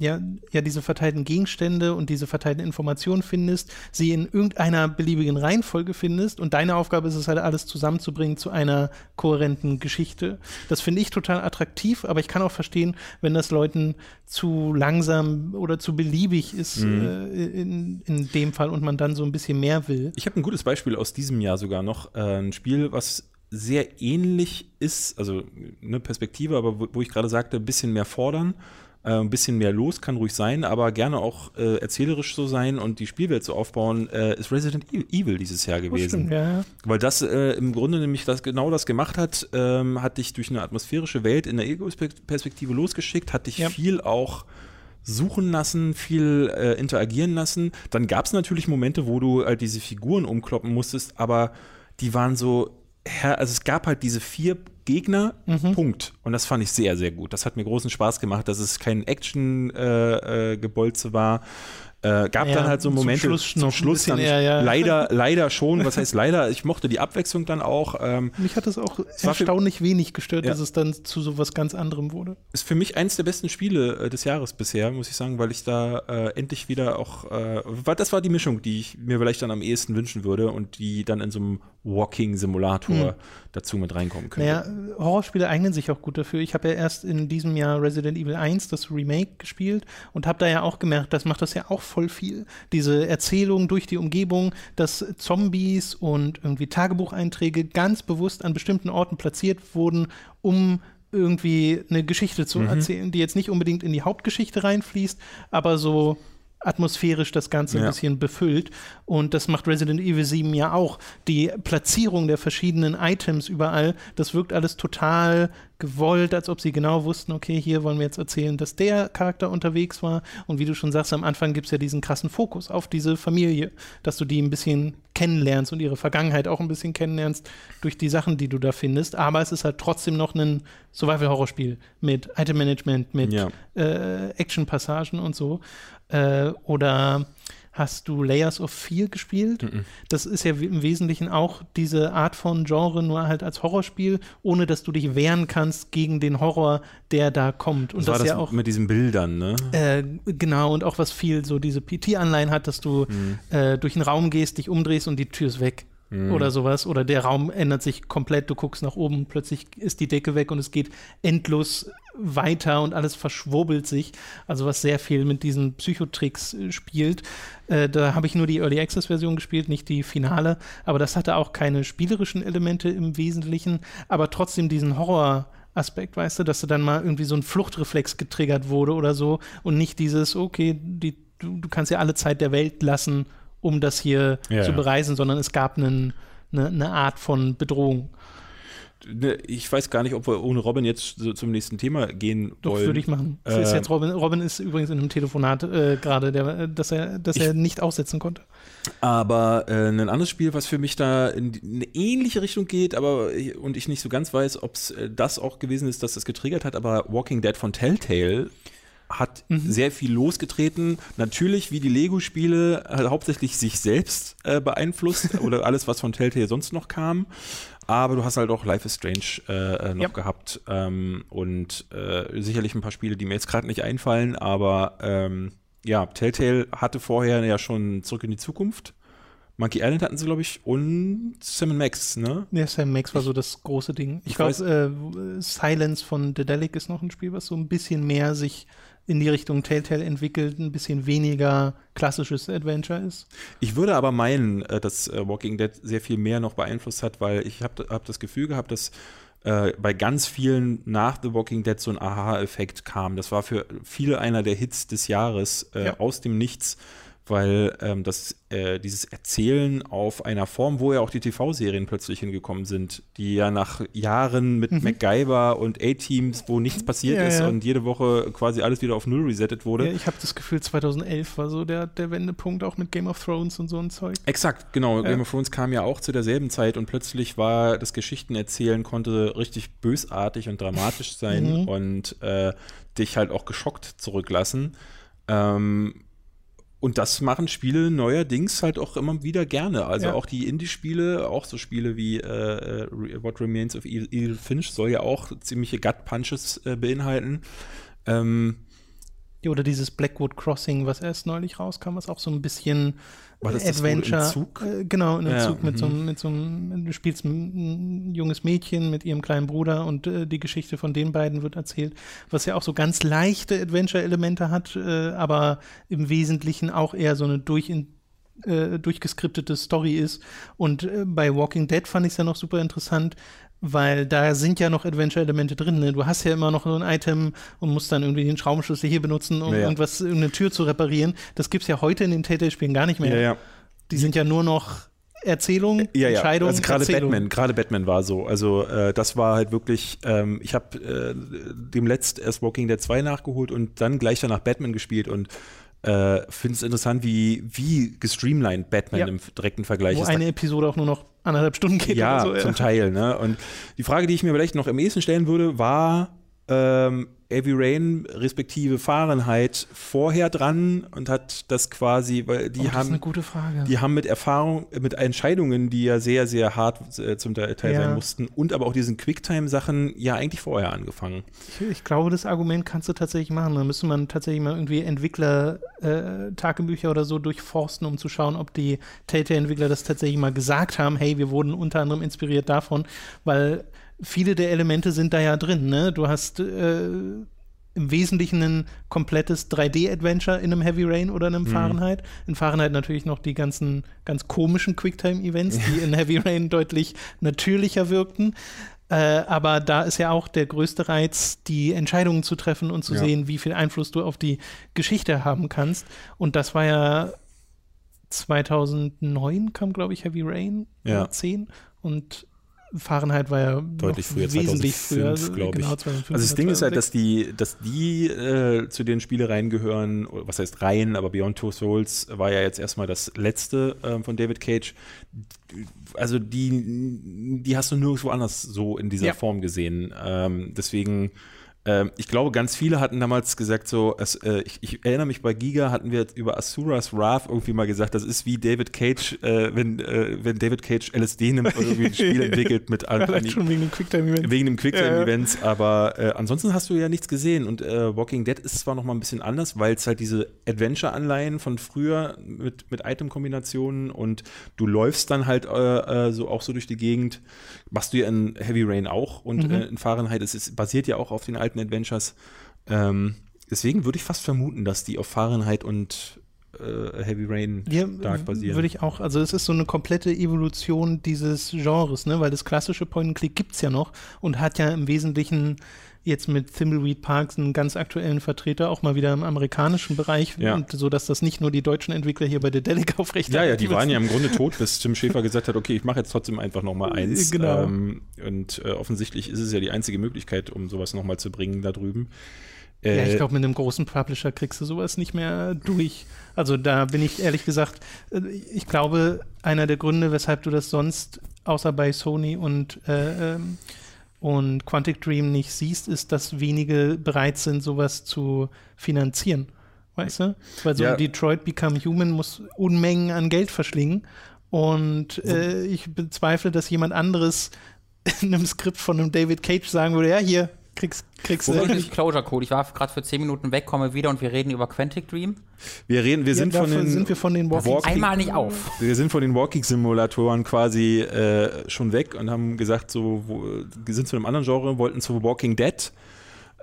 ja, ja, diese verteilten Gegenstände und diese verteilten Informationen findest, sie in irgendeiner beliebigen Reihenfolge findest und deine Aufgabe ist es halt, alles zusammenzubringen zu einer kohärenten Geschichte. Das finde ich total attraktiv, aber ich kann auch verstehen, wenn das Leuten zu langsam oder zu beliebig ist äh, in, in dem Fall und man dann so ein bisschen mehr will. Ich habe ein gutes Beispiel aus diesem Jahr sogar noch. Äh, ein Spiel, was sehr ähnlich ist, also eine Perspektive, aber wo, wo ich gerade sagte, ein bisschen mehr fordern, äh, ein bisschen mehr los, kann ruhig sein, aber gerne auch äh, erzählerisch so sein und die Spielwelt so aufbauen, äh, ist Resident E- Evil dieses Jahr Oh, gewesen. stimmt, ja. Weil das äh, im Grunde nämlich das genau das gemacht hat, ähm, hat dich durch eine atmosphärische Welt in der Ego-Perspektive losgeschickt, hat dich Ja. viel auch suchen lassen, viel äh, interagieren lassen. Dann gab es natürlich Momente, wo du halt diese Figuren umkloppen musstest, aber die waren so, also es gab halt diese vier Gegner, Mhm. Punkt. Und das fand ich sehr, sehr gut. Das hat mir großen Spaß gemacht, dass es kein Action-Gebolze äh, Gebolze war. Äh, gab Ja, dann halt so zum Momente Schluss noch ein bisschen dann eher, ja. leider leider schon was heißt leider ich mochte die Abwechslung dann auch ähm, Mich hat es auch erstaunlich wenig gestört, Ja. dass es dann zu so was ganz anderem wurde. ist für mich eins der besten Spiele äh, des Jahres bisher muss ich sagen weil ich da äh, endlich wieder auch äh, das war die Mischung die ich mir vielleicht dann am ehesten wünschen würde und die dann in so einem Walking Simulator dazu mit reinkommen könnte Naja, Horrorspiele eignen sich auch gut dafür. Ich habe ja erst in diesem Jahr Resident Evil 1, das Remake, gespielt und habe da ja auch gemerkt, das macht das ja auch voll viel. Diese Erzählung durch die Umgebung, dass Zombies und irgendwie Tagebucheinträge ganz bewusst an bestimmten Orten platziert wurden, um irgendwie eine Geschichte zu erzählen, die jetzt nicht unbedingt in die Hauptgeschichte reinfließt, aber so atmosphärisch das Ganze ein Ja. bisschen befüllt. Und das macht Resident Evil 7 ja auch. Die Platzierung der verschiedenen Items überall, das wirkt alles total gewollt, als ob sie genau wussten, okay, hier wollen wir jetzt erzählen, dass der Charakter unterwegs war. Und wie du schon sagst, am Anfang gibt es ja diesen krassen Fokus auf diese Familie, dass du die ein bisschen kennenlernst und ihre Vergangenheit auch ein bisschen kennenlernst durch die Sachen, die du da findest. Aber es ist halt trotzdem noch ein Survival-Horror-Spiel mit Item-Management, mit Ja. äh, Action-Passagen und so. Äh, oder hast du Layers of Fear gespielt? Das ist ja im Wesentlichen auch diese Art von Genre, nur halt als Horrorspiel, ohne dass du dich wehren kannst gegen den Horror, der da kommt. Und das war das, das ja auch mit diesen Bildern ne äh, genau, und auch was viel so diese PT-Anleihen hat, dass du äh, durch einen Raum gehst, dich umdrehst und die Tür ist weg. Oder sowas. Oder der Raum ändert sich komplett, du guckst nach oben, plötzlich ist die Decke weg und es geht endlos weiter und alles verschwurbelt sich. Also was sehr viel mit diesen Psychotricks äh, spielt. Äh, da habe ich nur die Early Access Version gespielt, nicht die Finale. Aber das hatte auch keine spielerischen Elemente im Wesentlichen, aber trotzdem diesen Horror. Aspekt, weißt du, dass du dann mal irgendwie so ein Fluchtreflex getriggert wurde oder so und nicht dieses, okay, die, du, du kannst ja alle Zeit der Welt lassen, um das hier Ja, zu bereisen, sondern es gab einen, eine, eine Art von Bedrohung. Ne, ich weiß gar nicht ob wir ohne Robin jetzt so zum nächsten Thema gehen Doch, wollen würde ich machen. Das ist Äh, jetzt Robin, Robin ist übrigens in einem Telefonat äh, gerade, äh, dass er, dass er nicht aussetzen konnte. Aber äh, ein anderes Spiel, was für mich da in eine ähnliche Richtung geht, aber ich- und ich nicht so ganz weiß, ob es äh, das auch gewesen ist, dass das getriggert hat, aber Walking Dead von Telltale hat sehr viel losgetreten. Natürlich, wie die Lego-Spiele, hat hauptsächlich sich selbst äh, beeinflusst oder alles, was von Telltale sonst noch kam. Aber du hast halt auch Life is Strange äh, äh, noch Ja. gehabt ähm, und äh, sicherlich ein paar Spiele, die mir jetzt gerade nicht einfallen, aber ähm, ja, Telltale hatte vorher ja schon Zurück in die Zukunft Monkey Island hatten sie, glaube ich, und Sam Max, ne? Ja, Sam Max war so das große Ding. Ich, Ich glaube, äh, Silence von Dedelic ist noch ein Spiel, was so ein bisschen mehr sich in die Richtung Telltale entwickelt, ein bisschen weniger klassisches Adventure ist. Ich würde aber meinen, äh, dass äh, Walking Dead sehr viel mehr noch beeinflusst hat, weil ich habe hab das Gefühl gehabt, dass äh, bei ganz vielen nach The Walking Dead so ein Aha-Effekt kam. Das war für viele einer der Hits des Jahres äh, Ja. aus dem Nichts, weil ähm, das, äh, dieses Erzählen auf einer Form, wo ja auch die TV-Serien plötzlich hingekommen sind, die ja nach Jahren mit MacGyver und A-Teams, wo nichts passiert Mhm. Ja, ist ja. und jede Woche quasi alles wieder auf Null resettet wurde. Ja, ich habe das Gefühl, 2011 war so der, der Wendepunkt auch mit Game of Thrones und so ein Zeug. Exakt, genau. Game of Thrones kam ja auch zu derselben Zeit und plötzlich war das Geschichtenerzählen konnte richtig bösartig und dramatisch sein Mhm. und äh, dich halt auch geschockt zurücklassen. Ähm, und das machen Spiele neuerdings halt auch immer wieder gerne. Also Ja. auch die Indie-Spiele, auch so Spiele wie äh, äh, What Remains of Edith Edith Finch soll ja auch ziemliche Gut-Punches äh, beinhalten. Ähm, Ja, Oder dieses Blackwood Crossing, was erst neulich rauskam, was auch so ein bisschen War das das, Adventure. Zug? Äh, genau, in einem Ja, Zug mit so, mhm. einem- mit so einem, du spielst ein, ein junges Mädchen mit ihrem kleinen Bruder und äh, die Geschichte von den beiden wird erzählt, was ja auch so ganz leichte Adventure-Elemente hat, äh, aber im Wesentlichen auch eher so eine durch äh, durchgeskriptete Story ist. Und äh, bei Walking Dead fand ich es ja noch super interessant, weil da sind ja noch Adventure-Elemente drin. Ne? Du hast ja immer noch so ein Item und musst dann irgendwie den Schraubenschlüssel hier benutzen, um Ja, ja. irgendwas, irgendeine Tür zu reparieren. Das gibt's ja heute in den Telltale-Spielen gar nicht mehr. ja. Die sind ja nur noch Erzählung, Ja, ja. Entscheidung, also gerade. Batman, gerade Batman war so. Also äh, das war halt wirklich, ähm, ich habe äh, dem letzt erst Walking Dead 2 nachgeholt und dann gleich danach Batman gespielt und äh, finde es interessant, wie, wie gestreamlined Batman Ja. im direkten Vergleich Wo ist. eine Episode auch nur noch anderthalb Stunden geht ja, so. zum Teil. Ne? Und die Frage, die ich mir vielleicht noch am ehesten stellen würde, war ähm, Heavy Rain respektive Fahrenheit vorher dran und hat das quasi, weil die oh, das ist haben eine gute Frage. die haben mit Erfahrung, mit Entscheidungen, die ja sehr, sehr hart äh, zum Teil Ja. sein mussten und aber auch diesen Quicktime-Sachen ja eigentlich vorher angefangen. Ich, ich glaube, das Argument kannst du tatsächlich machen. Da müsste man tatsächlich mal irgendwie Entwickler-Tagebücher oder so durchforsten, um zu schauen, ob die Telltale-Entwickler das tatsächlich mal gesagt haben. Hey, wir wurden unter anderem inspiriert davon, weil viele der Elemente sind da ja drin. Ne? Du hast äh, im Wesentlichen ein komplettes 3D-Adventure in einem Heavy Rain oder einem Fahrenheit. In Fahrenheit natürlich noch die ganzen ganz komischen Quicktime-Events, die in Heavy Rain deutlich natürlicher wirkten. Äh, aber da ist ja auch der größte Reiz, die Entscheidungen zu treffen und zu Ja. sehen, wie viel Einfluss du auf die Geschichte haben kannst. Und das war ja 2009 kam, glaube ich, Heavy Rain, Ja. oder 10. Und Fahrenheit war ja Deutlich noch früher, wesentlich 2005, früher, glaube ich. genau, 2005, Also das Ding ist halt, 2006. dass die, dass die äh, zu den Spielereien gehören, was heißt Reihen, aber Beyond Two Souls war ja jetzt erstmal das letzte ähm, von David Cage. Also die, die hast du nirgendwo anders so in dieser Ja. Form gesehen. Ähm, deswegen ähm, ich glaube, ganz viele hatten damals gesagt, so, es, äh, ich, ich erinnere mich, bei Giga hatten wir über Asuras Wrath irgendwie mal gesagt, das ist wie David Cage, äh, wenn, äh, wenn David Cage LSD nimmt und irgendwie ein Spiel entwickelt mit all- Vielleicht schon wegen dem Quicktime-Event. Wegen dem Ja, Quicktime-Events, aber äh, ansonsten hast du ja nichts gesehen. Und äh, Walking Dead ist zwar noch mal ein bisschen anders, weil es halt diese Adventure-Anleihen von früher mit, mit Item-Kombinationen und du läufst dann halt äh, so auch so durch die Gegend. Machst du ja in Heavy Rain auch und Mhm. in Fahrenheit. Es ist, basiert ja auch auf den alten Adventures. Ähm, deswegen würde ich fast vermuten, dass die auf Fahrenheit und äh, Heavy Rain Ja, stark basieren. würde ich auch. Also es ist so eine komplette Evolution dieses Genres, ne? weil das klassische Point-and-Click gibt es ja noch und hat ja im Wesentlichen jetzt mit Thimbleweed Parks einen ganz aktuellen Vertreter, auch mal wieder im amerikanischen Bereich, Ja. so dass das nicht nur die deutschen Entwickler hier bei der Delic aufrecht Ja, ja, die waren ja im Grunde tot, bis Tim Schäfer gesagt hat, okay, ich mache jetzt trotzdem einfach noch mal eins. Genau. Ähm, und äh, offensichtlich ist es ja die einzige Möglichkeit, um sowas noch mal zu bringen da drüben. Ja, Äh, ich glaube, mit einem großen Publisher kriegst du sowas nicht mehr durch. Also da bin ich ehrlich gesagt, äh, ich glaube, einer der Gründe, weshalb du das sonst außer bei Sony und, äh, ähm, und Quantic Dream nicht siehst, ist, dass wenige bereit sind, sowas zu finanzieren. Weißt du? Weil so Ja. ein Detroit Become Human muss Unmengen an Geld verschlingen. Und äh, ich bezweifle, dass jemand anderes in einem Skript von einem David Cage sagen würde, ja, hier, kriegst, kriegst du nicht. Closure Code? Ich war gerade für 10 Minuten weg, komme wieder und wir reden über Quantic Dream. Wir reden, wir sind ja, von dafür den sind wir von den Walking Walking- Einmal nicht auf. Wir sind von den Walking-Simulatoren quasi äh, schon weg und haben gesagt, so, wo, sind zu einem anderen Genre, wollten zu Walking Dead,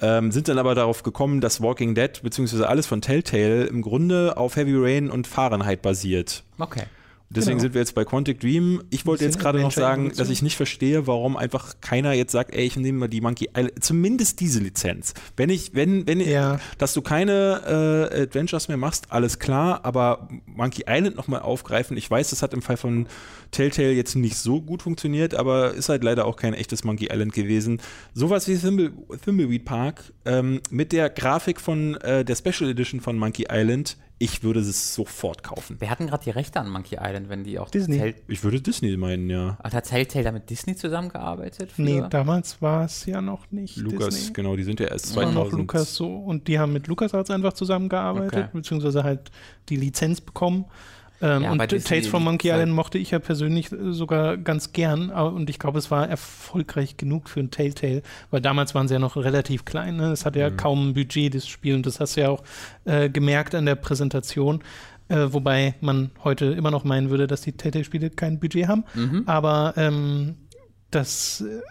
ähm, sind dann aber darauf gekommen, dass Walking Dead, beziehungsweise alles von Telltale, im Grunde auf Heavy Rain und Fahrenheit basiert. Okay. Deswegen Genau. sind wir jetzt bei Quantic Dream. Ich wollte jetzt gerade noch sagen, dass ich nicht verstehe, warum einfach keiner jetzt sagt, ey, ich nehme mal die Monkey Island, zumindest diese Lizenz. Wenn ich, wenn, wenn, Ja. dass du keine äh, Adventures mehr machst, alles klar, aber Monkey Island nochmal aufgreifen, ich weiß, das hat im Fall von Telltale jetzt nicht so gut funktioniert, aber ist halt leider auch kein echtes Monkey Island gewesen. Sowas wie Thimble, Thimbleweed Park ähm, mit der Grafik von äh, der Special Edition von Monkey Island, ich würde es sofort kaufen. Wir hatten gerade die Rechte an Monkey Island, wenn die auch Disney. Tell Ich würde Disney meinen, ja. Hat Telltale da mit Disney zusammengearbeitet? für- Nee, damals war es ja noch nicht. Lukas, Disney. genau, die sind ja erst Es war 2000. noch Lukas so. Und die haben mit LucasArts einfach zusammengearbeitet, Okay. beziehungsweise halt die Lizenz bekommen. Ähm, Ja, und bei Disney Tales from Monkey Island mochte ich ja persönlich äh, sogar ganz gern. Und ich glaube, es war erfolgreich genug für ein Telltale, weil damals waren sie ja noch relativ klein. Ne? Es hatte ja Mhm. kaum ein Budget, das Spiel. Und das hast du ja auch äh, gemerkt an der Präsentation. Äh, wobei man heute immer noch meinen würde, dass die Telltale-Spiele kein Budget haben. Mhm. Aber ähm, das äh,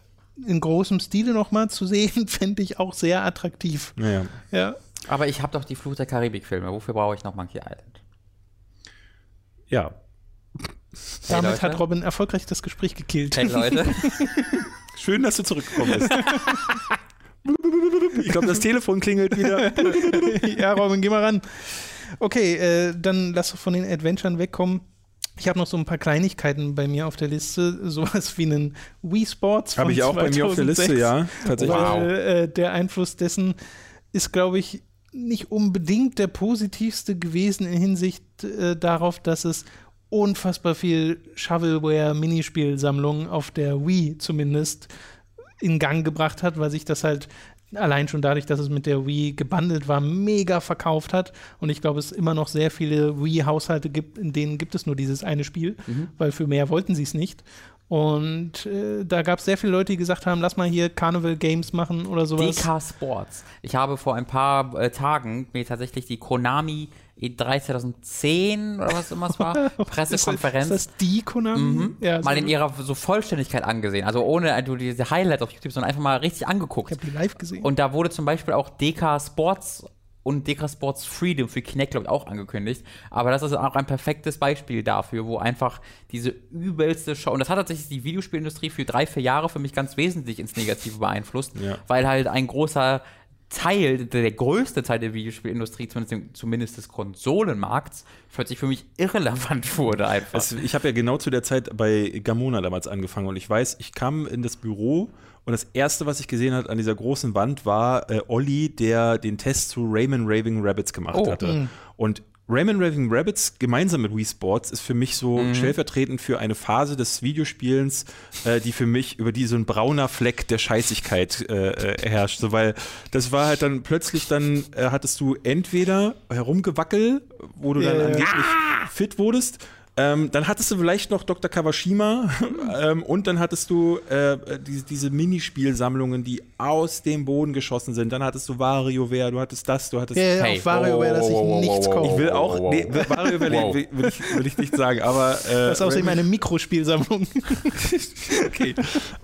in großem Stile nochmal zu sehen, fände ich auch sehr attraktiv. Naja. Ja. Aber ich habe doch die Fluch der Karibik-Filme. Wofür brauche ich noch Monkey Island? Ja. Damit Leute. hat Robin erfolgreich das Gespräch gekillt. Hey Leute, Schön, dass du zurückgekommen bist. ich glaube, das Telefon klingelt wieder. ja, Robin, geh mal ran. Okay, äh, dann lass doch von den Adventuren wegkommen. Ich habe noch so ein paar Kleinigkeiten bei mir auf der Liste, sowas wie einen Wii Sports. Habe ich auch bei mir auf der Liste, 2006. ja. Tatsächlich. Weil äh, der Einfluss dessen ist, glaube ich, nicht unbedingt der positivste gewesen in Hinsicht äh, darauf, dass es unfassbar viel Shovelware-Minispielsammlungen auf der Wii zumindest in Gang gebracht hat, weil sich das halt allein schon dadurch, dass es mit der Wii gebundelt war, mega verkauft hat. Und ich glaube, es immer noch sehr viele Wii-Haushalte gibt, in denen gibt es nur dieses eine Spiel, weil für mehr wollten sie es nicht. Und äh, da gab es sehr viele Leute, die gesagt haben, lass mal hier Carnival Games machen oder sowas. DK Sports. Ich habe vor ein paar äh, Tagen mir tatsächlich die Konami E3 2010 oder was immer es war, Pressekonferenz Ist das, ist das die Konami? Mhm. Ja, mal so- in ihrer so Vollständigkeit angesehen. Also ohne du diese Highlights auf YouTube, sondern einfach mal richtig angeguckt. Ich habe die live gesehen. Und da wurde zum Beispiel auch DK Sports und DK Sports Freedom für Kinect, glaube ich, auch angekündigt. Aber das ist auch ein perfektes Beispiel dafür, wo einfach diese übelste Show, und das hat tatsächlich die Videospielindustrie für drei, vier Jahre für mich ganz wesentlich ins Negative beeinflusst, Ja. weil halt ein großer Teil, der, größte Teil der Videospielindustrie, zumindest, zumindest des Konsolenmarkts, plötzlich für mich irrelevant wurde einfach. Also ich habe ja genau zu der Zeit bei Gamona damals angefangen und ich weiß, ich kam in das Büro und das erste, was ich gesehen habe an dieser großen Wand, war äh, Olli, der den Test zu Rayman Raving Rabbits gemacht Oh. hatte. Und Rayman Raving Rabbits gemeinsam mit Wii Sports ist für mich so Mhm. stellvertretend für eine Phase des Videospielens, äh, die für mich über die so ein brauner Fleck der Scheißigkeit äh, äh, herrscht. So, weil das war halt dann plötzlich dann äh, hattest du entweder herumgewackel, wo du dann angeblich fit wurdest. Ähm, dann hattest du vielleicht noch Dr. Kawashima ähm, und dann hattest du äh, die, diese Minispielsammlungen, die aus dem Boden geschossen sind. Dann hattest du WarioWare, du hattest das, du hattest ja, ja, Hey, auf WarioWare, dass ich wow, nichts wow, kaufe. ich will auch, wow, nee. WarioWare Wow. will, will, ich, will ich nicht sagen, aber äh, Das ist außerdem eine Mikrospielsammlung. okay.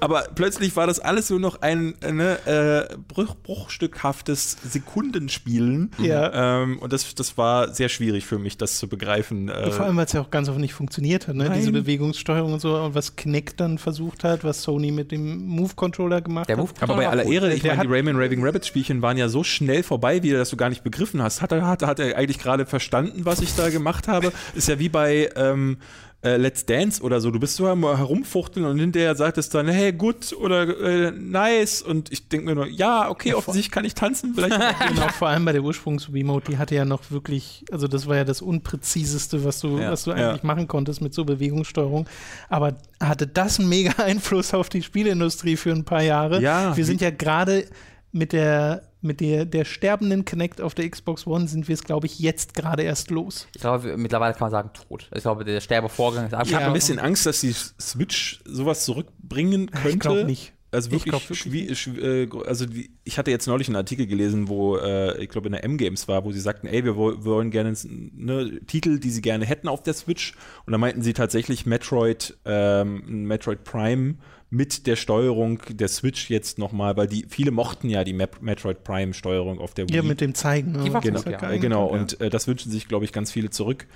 Aber plötzlich war das alles nur noch ein äh, ne, äh, bruch, bruchstückhaftes Sekundenspielen. Ja. Ähm, und das, das war sehr schwierig für mich, das zu begreifen. Äh, Vor allem, weil es ja auch ganz oft nicht funktioniert hat, ne? Nein. Diese Bewegungssteuerung und so, und was Kinect dann versucht hat, was Sony mit dem Move-Controller gemacht Der hat. Move Aber bei aller Ehre, ich meine, die hat- Rayman Raving Rabbits Spielchen waren ja so schnell vorbei wieder, dass du gar nicht begriffen hast. Hat er, hat, hat er eigentlich gerade verstanden, was ich da gemacht habe? Ist ja wie bei ähm, äh, Let's Dance oder so. Du bist so am herumfuchteln und hinterher sagt es dann, hey, gut oder äh, nice. Und ich denke mir nur, ja, okay, offensichtlich kann ich tanzen. Vielleicht Genau, vor allem bei der Ursprungs-Remote, die hatte ja noch wirklich, also das war ja das Unpräziseste, was du, Ja. was du Ja. eigentlich machen konntest mit so Bewegungssteuerung. Aber hatte das einen mega Einfluss auf die Spieleindustrie für ein paar Jahre? Ja. Wir sind ja gerade mit der mit der, der sterbenden Connect auf der Xbox One sind wir es, glaube ich, jetzt gerade erst los. Ich glaube, mittlerweile kann man sagen, tot. Ich glaube, der Sterbevorgang ist Ich habe ein bisschen Angst, dass die Switch sowas zurückbringen könnte. Ich glaube nicht. Also Ich wirklich, glaub wirklich äh, also die, ich hatte jetzt neulich einen Artikel gelesen, wo äh, ich glaube in der M-Games war, wo sie sagten, ey, wir woll- wollen gerne ne, Titel, die sie gerne hätten auf der Switch. Und da meinten sie tatsächlich Metroid, ähm, Metroid Prime mit der Steuerung der Switch jetzt nochmal, weil die viele mochten ja die Map Metroid Prime Steuerung auf der Wii. Ja, mit dem Zeigen. Ne? Die war ist ja geil. Äh, genau, und äh, das wünschen sich, glaube ich, ganz viele zurück.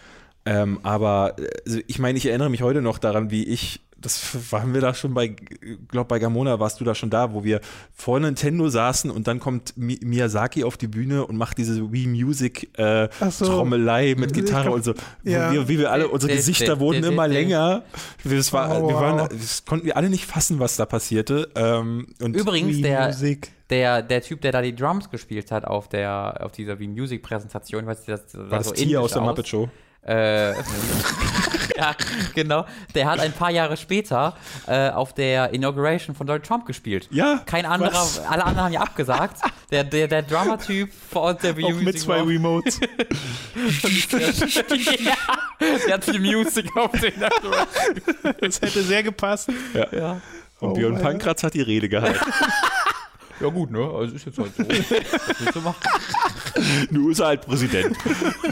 Ähm, aber äh, also ich meine, ich erinnere mich heute noch daran, wie ich, das waren wir da schon bei, glaube bei Gamona warst du da schon da, wo wir vor Nintendo saßen und dann kommt Mi Miyazaki auf die Bühne und macht diese Wii Music äh, so. Trommelei mit Gitarre und so. ja. Wir, wie wir alle, unsere Gesichter wurden immer länger. Das war, Oh, wir waren, das konnten wir alle nicht fassen, was da passierte. Ähm, und Übrigens, Wii der, Music. der, der Typ, der da die Drums gespielt hat auf, der, auf dieser Wii Music Präsentation, ich weiß nicht, das sah war das so Tier aus der indisch Muppet Show. Äh, ja, genau. Der hat ein paar Jahre später äh, auf der Inauguration von Donald Trump gespielt. Ja, Kein anderer, was? alle anderen haben ja abgesagt. Der, der, der Drummer-Typ vor der Auch Music mit zwei war- Remotes. ja, der hat die Music auf den Inauguration. das hätte sehr gepasst. Ja. Und Oh, Björn. Pankratz hat die Rede gehalten. Ja, gut, ne? Also ist jetzt halt so. Was willst du machen? Nur ist er halt Präsident.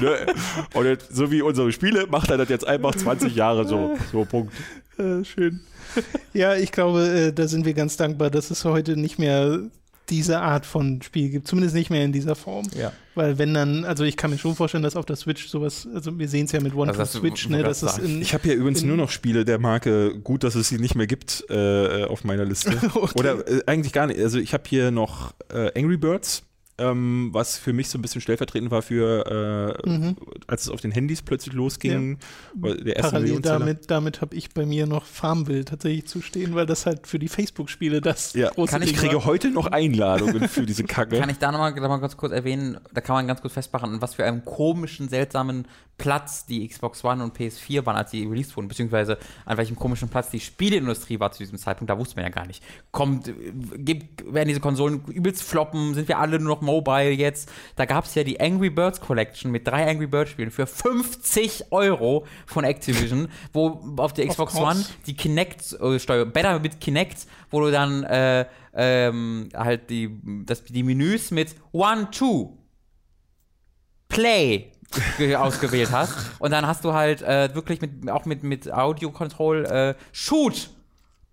ne? Und jetzt, so wie unsere Spiele macht er das jetzt einfach 20 Jahre so. So, Punkt. Äh, schön. Ja, ich glaube, äh, da sind wir ganz dankbar, dass es heute nicht mehr diese Art von Spiel gibt. Zumindest nicht mehr in dieser Form. Ja. Weil wenn dann, also ich kann mir schon vorstellen, dass auf der Switch sowas, also wir sehen es ja mit One Also to das- Switch, ne, es sagen. in, Ich habe hier übrigens in- nur noch Spiele der Marke Gut, dass es sie nicht mehr gibt äh, auf meiner Liste. Okay. Oder äh, eigentlich gar nicht. Also ich habe hier noch äh, Angry Birds. Ähm, was für mich so ein bisschen stellvertretend war für, äh, Mhm. als es auf den Handys plötzlich losging. weil Der erste Parallel damit, damit habe ich bei mir noch Farmville tatsächlich zu stehen, weil das halt für die Facebook-Spiele das Ja, große Kann ich Ding kriege war. heute noch Einladungen für diese Kacke. Kann ich da nochmal noch mal ganz kurz erwähnen, da kann man ganz kurz festmachen, an was für einem komischen, seltsamen Platz die Xbox One und PS4 waren, als sie released wurden, beziehungsweise an welchem komischen Platz die Spieleindustrie war zu diesem Zeitpunkt, da wusste man ja gar nicht. Kommt, äh, gibt, werden diese Konsolen übelst floppen, sind wir alle nur noch mobile jetzt? Da gab es ja die Angry Birds Collection mit drei Angry Birds Spielen für 50 Euro von Activision, wo auf der Xbox. One die Kinect äh, Steuer, Better mit Kinect, wo du dann äh, ähm, halt die, das, die Menüs mit One, Two, Play ge- ausgewählt hast. Und dann hast du halt äh, wirklich mit, auch mit, mit Audio Control äh, Shoot!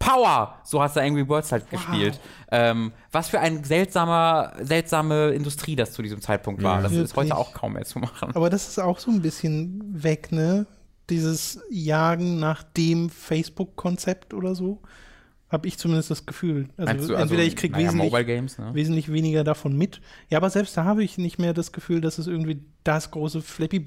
Power! So hast du Angry Birds halt gespielt. Ähm, was für eine seltsamer, seltsame Industrie das zu diesem Zeitpunkt war. Ja. Das ist heute Wirklich. auch kaum mehr zu machen. Aber das ist auch so ein bisschen weg, ne? Dieses Jagen nach dem Facebook-Konzept oder so. Habe ich zumindest das Gefühl. Also, du, entweder ich kriege naja, wesentlich, Games, ne? wesentlich weniger davon mit. Ja, aber selbst da habe ich nicht mehr das Gefühl, dass es irgendwie das große Flappy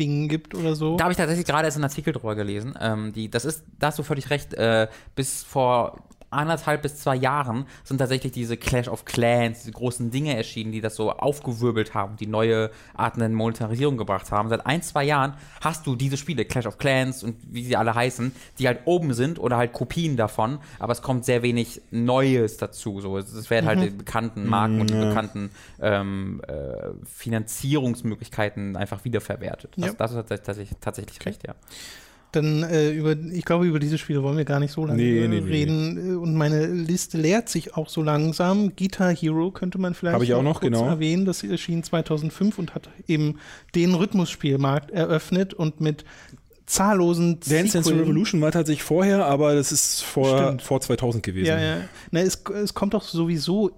Bird-Ding gibt oder so. Da habe ich tatsächlich gerade erst einen Artikel drüber gelesen. Ähm, die, das ist, da hast du völlig recht. Äh, bis vor anderthalb bis zwei Jahren sind tatsächlich diese Clash of Clans, diese großen Dinge erschienen, die das so aufgewirbelt haben, die neue Arten der Monetarisierung gebracht haben. Seit ein, zwei Jahren hast du diese Spiele, Clash of Clans und wie sie alle heißen, die halt oben sind oder halt Kopien davon, aber es kommt sehr wenig Neues dazu. So, es, werden halt die bekannten Marken und die bekannten ähm, äh, Finanzierungsmöglichkeiten einfach wiederverwertet. Das, Ja. das ist tatsächlich, tatsächlich recht, ja. Dann äh, über, ich glaube, über diese Spiele wollen wir gar nicht so lange Nee, nee, nee, reden. Äh, Und meine Liste leert sich auch so langsam. Guitar Hero könnte man vielleicht ich auch noch, kurz genau. erwähnen. Das erschien 2005 und hat eben den Rhythmusspielmarkt eröffnet und mit zahllosen Dance Dance Revolution war tatsächlich vorher, aber das ist vor, Stimmt. vor 2000 gewesen. Ja, ja. Na, es, es kommt doch sowieso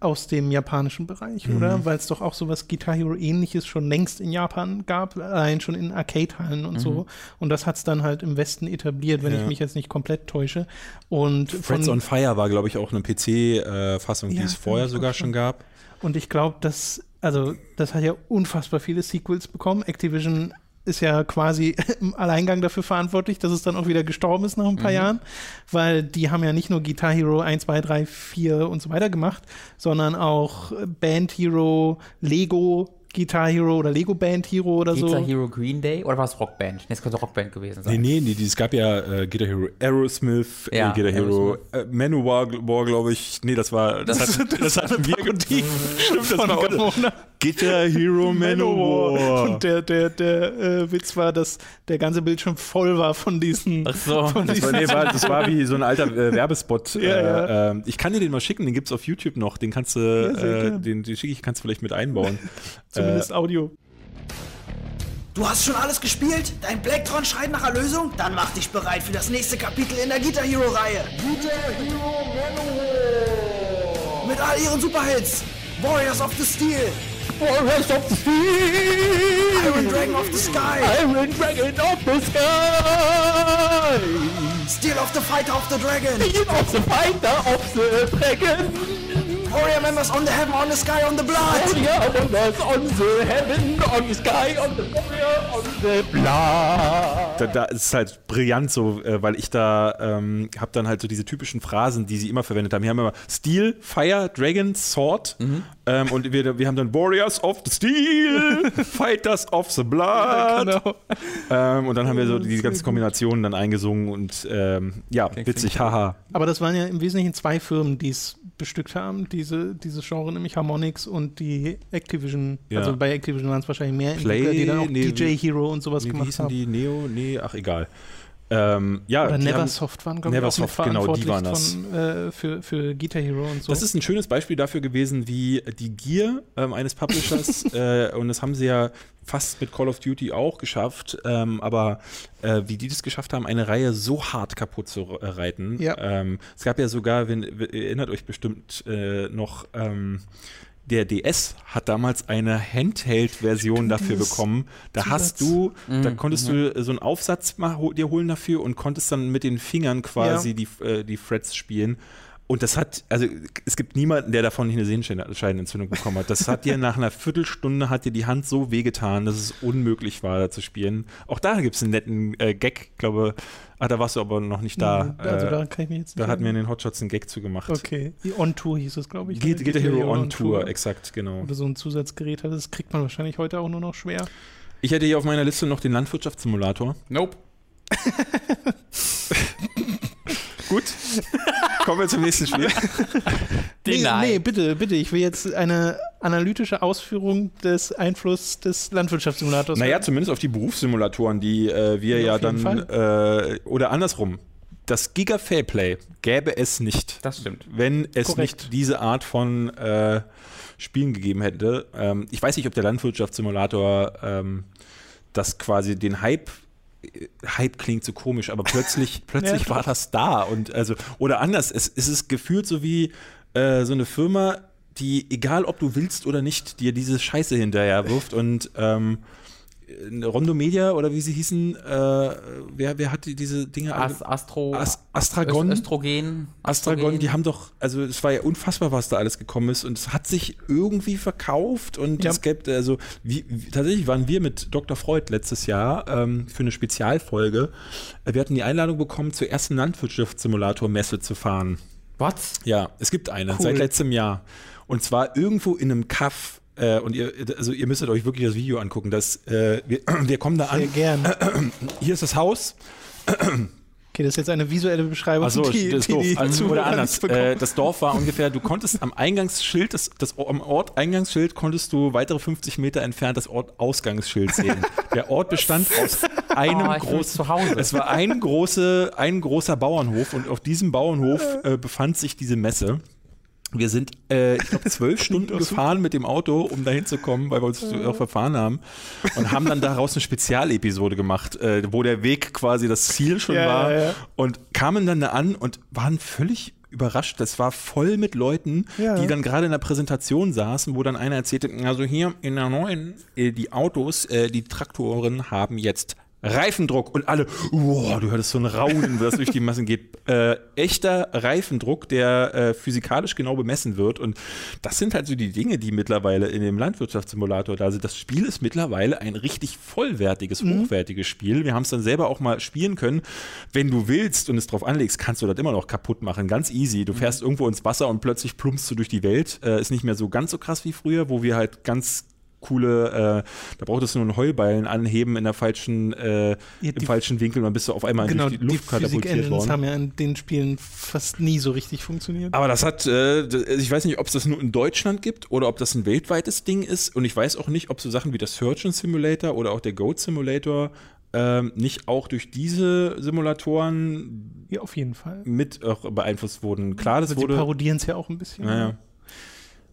aus dem japanischen Bereich, Mhm. oder? Weil es doch auch sowas Guitar Hero ähnliches schon längst in Japan gab, allein schon in Arcade-Hallen und so. Und das hat es dann halt im Westen etabliert, wenn Mhm. Ja. ich mich jetzt nicht komplett täusche. Und Threads on Fire war, glaube ich, auch eine PC-Fassung, die Ja, es kann vorher sogar schon gab. Und ich glaube, dass, also, das hat ja unfassbar viele Sequels bekommen. Activision ist ja quasi im Alleingang dafür verantwortlich, dass es dann auch wieder gestorben ist nach ein paar Jahren, weil die haben ja nicht nur Guitar Hero 1, 2, 3, 4 und so weiter gemacht, sondern auch Band Hero, Lego, Guitar Hero oder Lego Band Hero oder Guitar so. Hero Green Day oder war es Rockband? Nee, es könnte Rockband gewesen sein. Nee, nee, nee, es gab ja äh, Guitar Hero Aerosmith, Ja, äh, Guitar Hero äh, Manowar, war, glaube ich. Nee, das war. Das, Das- hat, das, hatten wir Stimmt, das von war Ramona. Guitar Hero Manowar. Und der, der, der äh, Witz war, dass der ganze Bildschirm voll war von diesen. Ach so. Von Das war, nee, war, das war wie so ein alter äh, Werbespot. Ja, äh, ja. ähm, ich kann dir den mal schicken, den gibt's auf YouTube noch. Den kannst du, Ja, äh, den, den schicke ich, kannst du vielleicht mit einbauen. zumindest Audio. Du hast schon alles gespielt? Dein Blacktron schreit nach Erlösung? Dann mach dich bereit für das nächste Kapitel in der Guitar Hero Reihe. Guitar Hero Manowar. Mit all ihren Superhits. Warriors of the Steel. Warriors of the Steel! Iron Dragon of the Sky. Iron Dragon of the Sky! Steel of the Fighter of the Dragon. Steel of the Fighter of the Dragon! Warrior members on the heaven, on the sky, on the blood. Warrior wonders on the heaven, on the sky, on the warrior, on the blood! Da, da ist es halt brillant so, äh, weil ich da ähm, habe dann halt so diese typischen Phrasen, die sie immer verwendet haben. Wir haben immer Steel, Fire, Dragon, Sword ähm, und wir, wir haben dann Warriors of the Steel, Fighters of the Blood. Genau. Ähm, und dann haben wir so diese ganzen. Kombinationen dann eingesungen und ähm, ja, witzig, haha. Aber das waren ja im Wesentlichen zwei Firmen, die es bestückt haben, diese, dieses Genre, nämlich Harmonix und die Activision. Ja. Also bei Activision waren es wahrscheinlich mehr Play- Entwickler, die dann auch nee, DJ Hero und sowas wie gemacht haben. die? Neo? Nee, ach egal. Ähm, ja, Oder Neversoft waren, glaube ich, Neversoft, genau, die waren das. Von, äh, für, für Guitar Hero und so. Das ist ein schönes Beispiel dafür gewesen, wie die Gier ähm, eines Publishers, äh, und das haben sie ja fast mit Call of Duty auch geschafft, ähm, aber äh, wie die das geschafft haben, eine Reihe so hart kaputt zu äh, reiten. Ja. Ähm, es gab ja sogar, wenn, ihr erinnert euch bestimmt äh, noch, ähm, der DS hat damals eine Handheld-Version dafür bekommen. Da Zusatz. hast du, da Mhm, konntest du äh, so einen Aufsatz mal ho dir holen dafür und konntest dann mit den Fingern quasi Ja. die, äh, die Frets spielen. Und das hat, also es gibt niemanden, der davon nicht eine Sehenscheidenentzündung bekommen hat. Das hat dir nach einer Viertelstunde hat dir die Hand so wehgetan, dass es unmöglich war, da zu spielen. Auch da gibt es einen netten äh, Gag, ich glaube, ah, da warst du aber noch nicht da. Also äh, da kann ich mich jetzt da nicht hatten wir in den Hotshots einen Gag zu gemacht. Okay, die On Tour hieß es, glaube ich. Geht, geht der Hero on Tour, exakt, genau. Oder so ein Zusatzgerät hat, das kriegt man wahrscheinlich heute auch nur noch schwer. Ich hätte hier auf meiner Liste noch den Landwirtschaftssimulator. Nope. Gut. Kommen wir zum nächsten Spiel. Nee, nee, bitte, bitte. Ich will jetzt eine analytische Ausführung des Einflusses des Landwirtschaftssimulators. Naja, zumindest auf die Berufssimulatoren, die äh, wir Ja, ja dann, äh, oder andersrum, das Giga Fairplay gäbe es nicht, Das stimmt. wenn es Korrekt. nicht diese Art von äh, Spielen gegeben hätte. Ähm, ich weiß nicht, ob der Landwirtschaftssimulator ähm, das quasi den Hype Hype klingt so komisch, aber plötzlich, plötzlich Ja, war das da und also oder anders, es, es ist gefühlt so wie äh, so eine Firma, die egal ob du willst oder nicht, dir diese Scheiße hinterher wirft und ähm, Rondo Media oder wie sie hießen, äh, wer, wer hat die, diese Dinge As Astro. As- Astragon? Öst- Östrogen. Astragon, die haben doch, also es war ja unfassbar, was da alles gekommen ist und es hat sich irgendwie verkauft und Ja. es gibt, also wie, wie, tatsächlich waren wir mit Dr. Freud letztes Jahr ähm, für eine Spezialfolge, äh, wir hatten die Einladung bekommen, zur ersten Landwirtschaftssimulator-Messe zu fahren. What? Ja, es gibt eine, Cool. seit letztem Jahr. Und zwar irgendwo in einem Kaff. Äh, und ihr, also ihr müsstet euch wirklich das Video angucken. Das, äh, wir, wir kommen da Sehr an. gern. Hier ist das Haus. Okay, das ist jetzt eine visuelle Beschreibung, Achso, die, das ist die, Also, oder anders. Äh, das Dorf war ungefähr, du konntest am Eingangsschild, das, das, am Ort-Eingangsschild konntest du weitere 50 Meter entfernt das Ort-Ausgangsschild sehen. Der Ort bestand aus einem Oh, ich bin großen zu Hause. Es war ein, große, ein großer Bauernhof und auf diesem Bauernhof äh, befand sich diese Messe. Wir sind, äh, ich glaube, zwölf Stunden gefahren mit dem Auto, um dahin zu kommen, weil wir uns auch verfahren haben. Und haben dann daraus eine Spezialepisode gemacht, äh, wo der Weg quasi das Ziel schon Ja, war. ja, ja. Und kamen dann da an und waren völlig überrascht. Das war voll mit Leuten, Ja. die dann gerade in der Präsentation saßen, wo dann einer erzählte, also hier in der neuen, äh, die Autos, äh, die Traktoren haben jetzt Reifendruck und alle, wow, du hörtest so ein Raunen, das durch die Massen geht. Äh, echter Reifendruck, der äh, physikalisch genau bemessen wird. Und das sind halt so die Dinge, die mittlerweile in dem Landwirtschaftssimulator da sind. Das Spiel ist mittlerweile ein richtig vollwertiges, hochwertiges Spiel. Wir haben es dann selber auch mal spielen können. Wenn du willst und es drauf anlegst, kannst du das immer noch kaputt machen. Ganz easy. Du fährst irgendwo ins Wasser und plötzlich plumpst du durch die Welt. Äh, ist nicht mehr so ganz so krass wie früher, wo wir halt ganz coole, äh, da brauchtest du nur einen Heulballen anheben in der falschen, äh, Ja, im die- falschen Winkel und dann bist du auf einmal Genau, durch die die Luft katapultiert Physik-Engines worden. haben ja in den Spielen fast nie so richtig funktioniert. Aber das hat, äh, ich weiß nicht, ob es das nur in Deutschland gibt oder ob das ein weltweites Ding ist. Und ich weiß auch nicht, ob so Sachen wie der Surgeon Simulator oder auch der Goat Simulator ähm, nicht auch durch diese Simulatoren Ja, auf jeden Fall. mit auch beeinflusst wurden. Klar, das Also sie wurde. parodieren es ja auch ein bisschen. Naja.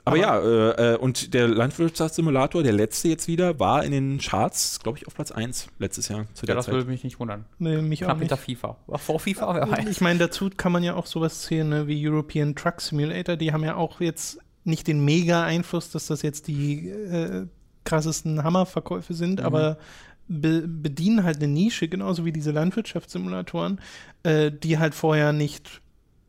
Aber, ja, äh, äh, und der Landwirtschaftssimulator, der letzte jetzt wieder, war in den Charts, glaube ich, auf Platz 1 letztes Jahr zu Ja, der das Zeit. würde mich nicht wundern. Nee, mich auch Knapp nicht. hinter FIFA. War vor FIFA, wer weiß. Ich meine, dazu kann man ja auch sowas zählen ne, wie European Truck Simulator. Die haben ja auch jetzt nicht den mega Einfluss, dass das jetzt die äh, krassesten Hammerverkäufe sind, Mhm. aber be bedienen halt eine Nische, genauso wie diese Landwirtschaftssimulatoren, äh, die halt vorher nicht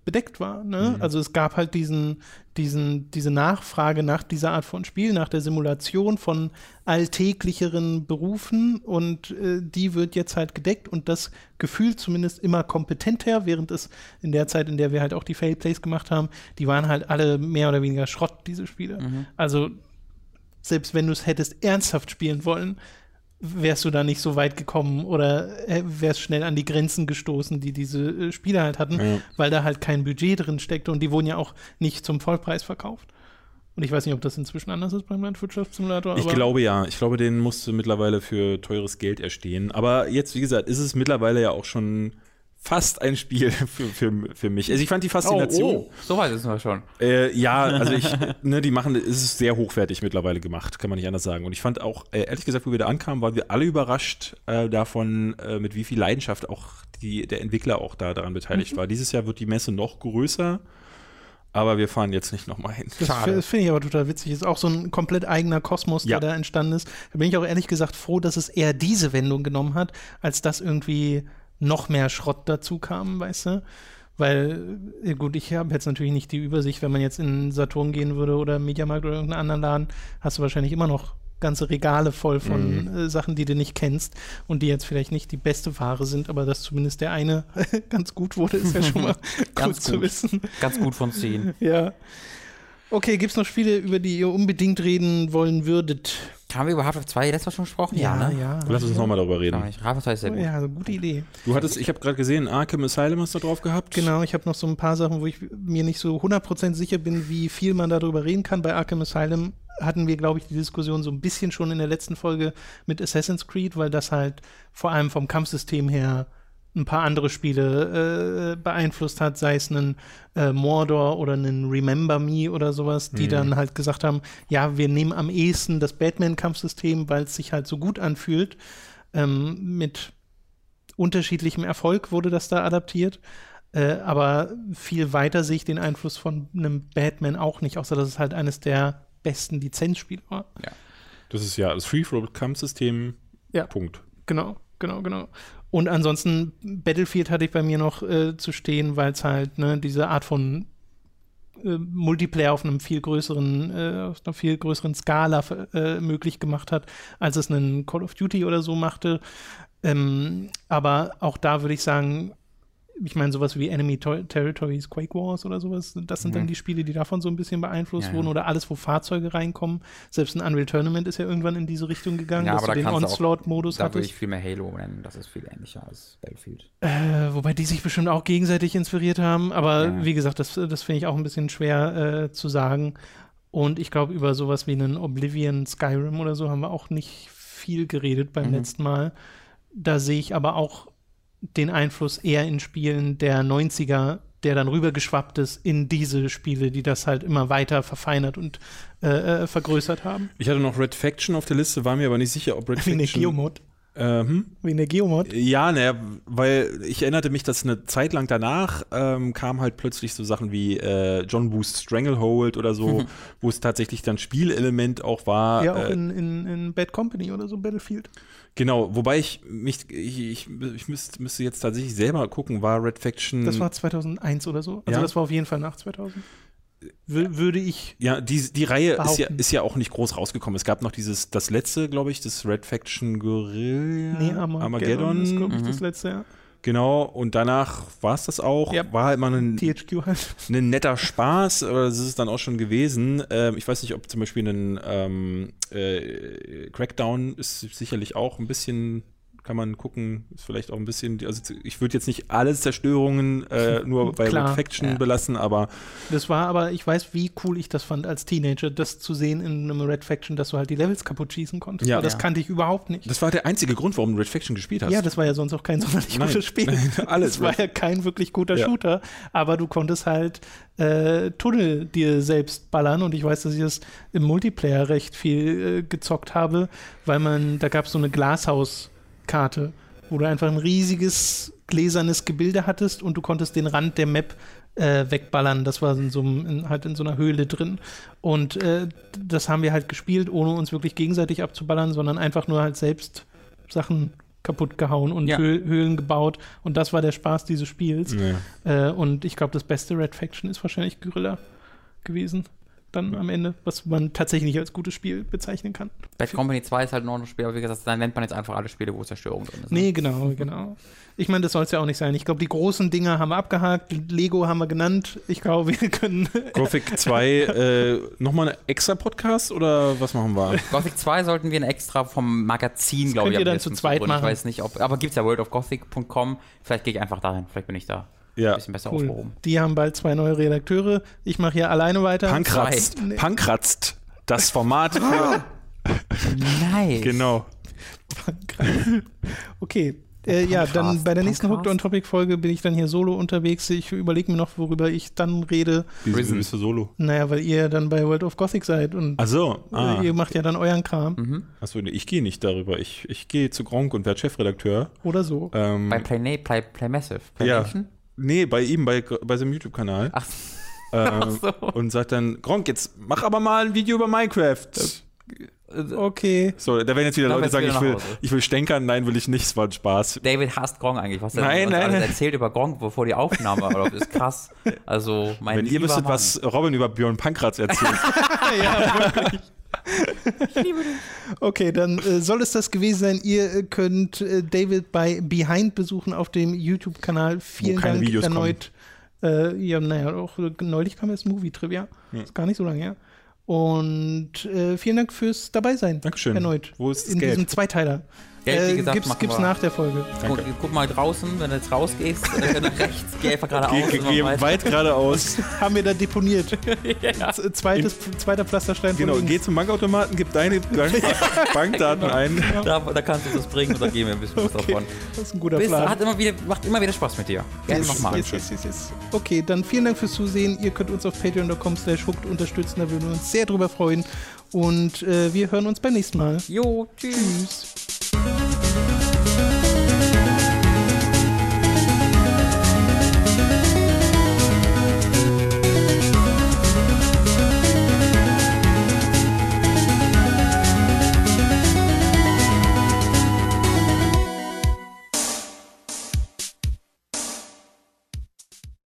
bedeckt war. Ne? Mhm. Also es gab halt diesen, diesen, diese Nachfrage nach dieser Art von Spiel, nach der Simulation von alltäglicheren Berufen und äh, die wird jetzt halt gedeckt und das Gefühl zumindest immer kompetenter, während es in der Zeit, in der wir halt auch die Failplays gemacht haben, die waren halt alle mehr oder weniger Schrott, diese Spiele. Also selbst wenn du es hättest ernsthaft spielen wollen, wärst du da nicht so weit gekommen oder äh, wärst schnell an die Grenzen gestoßen, die diese äh, Spiele halt hatten, Ja. weil da halt kein Budget drin steckte und die wurden ja auch nicht zum Vollpreis verkauft. Und ich weiß nicht, ob das inzwischen anders ist beim Landwirtschaftssimulator. Ich glaube ja. Ich glaube, den musst du mittlerweile für teures Geld erstehen. Aber jetzt, wie gesagt, ist es mittlerweile ja auch schon fast ein Spiel für, für, für mich. Also ich fand die Faszination. Oh, oh, so weit sind wir schon. Äh, ja, also ich, ne, die machen, es ist sehr hochwertig mittlerweile gemacht, kann man nicht anders sagen. Und ich fand auch, äh, ehrlich gesagt, wo wir da ankamen, waren wir alle überrascht äh, davon, äh, mit wie viel Leidenschaft auch die, der Entwickler auch da daran beteiligt war. Dieses Jahr wird die Messe noch größer, aber wir fahren jetzt nicht nochmal hin. Das f- das finde ich aber total witzig. Ist auch so ein komplett eigener Kosmos, Ja. der da entstanden ist. Da bin ich auch ehrlich gesagt froh, dass es eher diese Wendung genommen hat, als dass irgendwie noch mehr Schrott dazu kam, weißt du? Weil, äh, gut, ich habe jetzt natürlich nicht die Übersicht, wenn man jetzt in Saturn gehen würde oder Mediamarkt oder irgendeinen anderen Laden, hast du wahrscheinlich immer noch ganze Regale voll von Mhm. äh, Sachen, die du nicht kennst und die jetzt vielleicht nicht die beste Ware sind, aber dass zumindest der eine ganz gut wurde, ist ja schon mal gut Ganz zu gut. wissen. Ganz gut von 10. Ja. Okay, gibt es noch Spiele, über die ihr unbedingt reden wollen würdet? Haben wir über Half-Life 2 letztes Mal schon gesprochen? ne? ja. Lass uns nochmal darüber reden. Ja, Half-Life 2 ist sehr gut. Ja, also gute Idee. Du hattest, ich habe gerade gesehen, Arkham Asylum hast du drauf gehabt. Genau, ich habe noch so ein paar Sachen, wo ich mir nicht so 100% sicher bin, wie viel man darüber reden kann. Bei Arkham Asylum hatten wir, glaube ich, die Diskussion so ein bisschen schon in der letzten Folge mit Assassin's Creed, weil das halt vor allem vom Kampfsystem her ein paar andere Spiele äh, beeinflusst hat, sei es einen äh, Mordor oder einen Remember Me oder sowas, die dann halt gesagt haben, ja, wir nehmen am ehesten das Batman-Kampfsystem, weil es sich halt so gut anfühlt. Ähm, mit unterschiedlichem Erfolg wurde das da adaptiert. Äh, aber viel weiter sehe ich den Einfluss von einem Batman auch nicht, außer dass es halt eines der besten Lizenzspiele war. Das ist ja das Free-Flow-Kampfsystem. Ja. Punkt. Genau, genau, genau. Und ansonsten, Battlefield hatte ich bei mir noch äh, zu stehen, weil es halt ne, diese Art von äh, Multiplayer auf einem viel größeren, äh, auf einer viel größeren Skala äh, möglich gemacht hat, als es einen Call of Duty oder so machte. Ähm, aber auch da würde ich sagen, ich meine, sowas wie Enemy Ter Territories, Quake Wars oder sowas, das sind dann die Spiele, die davon so ein bisschen beeinflusst Mhm. Ja, wurden oder alles, wo Fahrzeuge reinkommen. Selbst ein Unreal Tournament ist ja irgendwann in diese Richtung gegangen, Ja, dass aber du da den Onslaught-Modus Da würde hattest. ich viel mehr Halo nennen. Das ist viel ähnlicher als Battlefield. Äh, wobei die sich bestimmt auch gegenseitig inspiriert haben. Aber Ja. wie gesagt, das, das finde ich auch ein bisschen schwer äh, zu sagen. Und ich glaube, über sowas wie einen Oblivion, Skyrim oder so haben wir auch nicht viel geredet beim Mhm. letzten Mal. Da sehe ich aber auch den Einfluss eher in Spielen der 90er, der dann rübergeschwappt ist in diese Spiele, die das halt immer weiter verfeinert und äh, äh, vergrößert haben. Ich hatte noch Red Faction auf der Liste, war mir aber nicht sicher, ob Red Wie eine Faction. Geomod. Ähm, Wie eine Geomod. Ja, ne, weil ich erinnerte mich, dass eine Zeit lang danach ähm, kam halt plötzlich so Sachen wie äh, John Woo's Stranglehold oder so, wo es tatsächlich dann Spielelement auch war. Ja, auch äh, in, in, in Bad Company oder so, Battlefield. genau, wobei ich mich, ich, ich, ich müsste, müsste jetzt tatsächlich selber gucken, war Red Faction. Das war 2001 oder so. Also. Ja. das war auf jeden Fall nach 2000. Wür würde ich. ja, die, die Reihe ist ja, ist ja auch nicht groß rausgekommen. Es gab noch dieses, das letzte, glaube ich, das Red Faction Guerilla Nee, Armageddon, ist, glaube ich, Mhm. das letzte Jahr. Genau, und danach war es das auch. Ja. War halt mal ein, THQ halt. ein netter Spaß, aber das ist es dann auch schon gewesen. Ähm, ich weiß nicht, ob zum Beispiel ein ähm, äh, Crackdown ist sicherlich auch ein bisschen, kann man gucken, ist vielleicht auch ein bisschen, also ich würde jetzt nicht alle Zerstörungen äh, nur bei Klar, Red Faction ja. belassen, aber Das war aber, ich weiß, wie cool ich das fand als Teenager, das zu sehen in einem Red Faction, dass du halt die Levels kaputt schießen konntest. Ja. Das Ja. kannte ich überhaupt nicht. das war der einzige Grund, warum du Red Faction gespielt hast. Ja, das war ja sonst auch kein sonderlich Nein. gutes Spiel. Alles Das war Red- ja kein wirklich guter Ja. Shooter, aber du konntest halt äh, Tunnel dir selbst ballern und ich weiß, dass ich das im Multiplayer recht viel äh, gezockt habe, weil man, da gab es so eine Glashauskarte, wo du einfach ein riesiges gläsernes Gebilde hattest und du konntest den Rand der Map äh, wegballern. Das war in so, einem- in, halt in so einer Höhle drin. Und äh, das haben wir halt gespielt, ohne uns wirklich gegenseitig abzuballern, sondern einfach nur halt selbst Sachen kaputt gehauen und Ja. Höh Höhlen gebaut. Und das war der Spaß dieses Spiels. Ja. Äh, und ich glaube, das beste Red Faction ist wahrscheinlich Guerilla gewesen. Dann am Ende, was man tatsächlich nicht als gutes Spiel bezeichnen kann. Bad Company 2 ist halt noch ein Spiel, aber wie gesagt, dann nennt man jetzt einfach alle Spiele, wo Zerstörung drin ist. ne? Nee, genau, genau. Ich meine, das soll es ja auch nicht sein. Ich glaube, die großen Dinger haben wir abgehakt. Lego haben wir genannt. Ich glaube, wir können. Gothic 2, äh, nochmal ein extra Podcast oder was machen wir? Gothic 2 sollten wir ein extra vom Magazin, glaube könnt ich, ihr dann zu zweit machen. Ich weiß nicht, ob, aber gibt es ja worldofgothic.com. Vielleicht gehe ich einfach dahin. Vielleicht bin ich da Ja. ein bisschen besser Cool. aufgehoben. Die haben bald zwei neue Redakteure. Ich mache hier alleine weiter. Pankratzt. Nee. Pankratzt. Das Format für. Nice. genau. Okay. Äh, ja, dann bei der nächsten. Hooked on Topic Folge bin ich dann hier solo unterwegs. Ich überlege mir noch, worüber ich dann rede. Wieso Prison. bist du solo? Naja, weil ihr ja dann bei World of Gothic seid und Achso. Ah. äh, ihr macht ja dann euren Kram Achso, nee, ich gehe nicht darüber. Ich, ich gehe zu Gronk und werde Chefredakteur. oder so. Ähm, Bei Play, nee, Play, Play Massive. Play ja. Nation? Nee, bei ihm, bei, bei seinem YouTube-Kanal. Ach, Ähm, so. Und sagt dann, Gronk, jetzt mach aber mal ein Video über Minecraft. Okay. So, da werden jetzt wieder Leute sagen, wieder ich will, ich will stänkern. Nein, will ich nicht. Es war ein Spaß. David hasst Gronk eigentlich. Was er Nein, nein, er nein. erzählt über Gronk, bevor die Aufnahme läuft, ist krass. Also, mein Wenn ihr wüsstet, Mann. was Robin über Björn Pankratz erzählt. Okay, dann äh, soll es das gewesen sein. Ihr äh, könnt äh, David bei Behind besuchen auf dem YouTube-Kanal. Vielen keine Dank Videos erneut. Äh, ja, naja, auch äh, neulich kam jetzt Movie Trivia. Ist gar nicht so lange her. Und äh, vielen Dank fürs Dabeisein. Dankeschön. Erneut. Wo ist das In Geld? diesem Zweiteiler. Geld, wie Äh, gesagt, gibt's nach der Folge. Guck, Danke. guck mal draußen, wenn du jetzt rausgehst, äh, nach rechts, geh einfach geradeaus. Geh, geh weiter. weit geradeaus. Haben wir da deponiert. Z- Zweites, zweiter Pflasterstein genau, geh zum Bankautomaten, gib deine Bank Bankdaten ein. Da, da kannst du das bringen und dann gehen wir ein bisschen was davon. Das ist ein guter Bis, Plan. hat immer wieder, macht immer wieder Spaß mit dir. Gerne Yes, nochmal. yes, yes, yes, yes. Okay, dann vielen Dank fürs Zusehen. Ihr könnt uns auf patreon.com slash hooked unterstützen, da würden wir uns sehr drüber freuen. Und äh, wir hören uns beim nächsten Mal. Jo, tschüss. Tschüss. Thank you.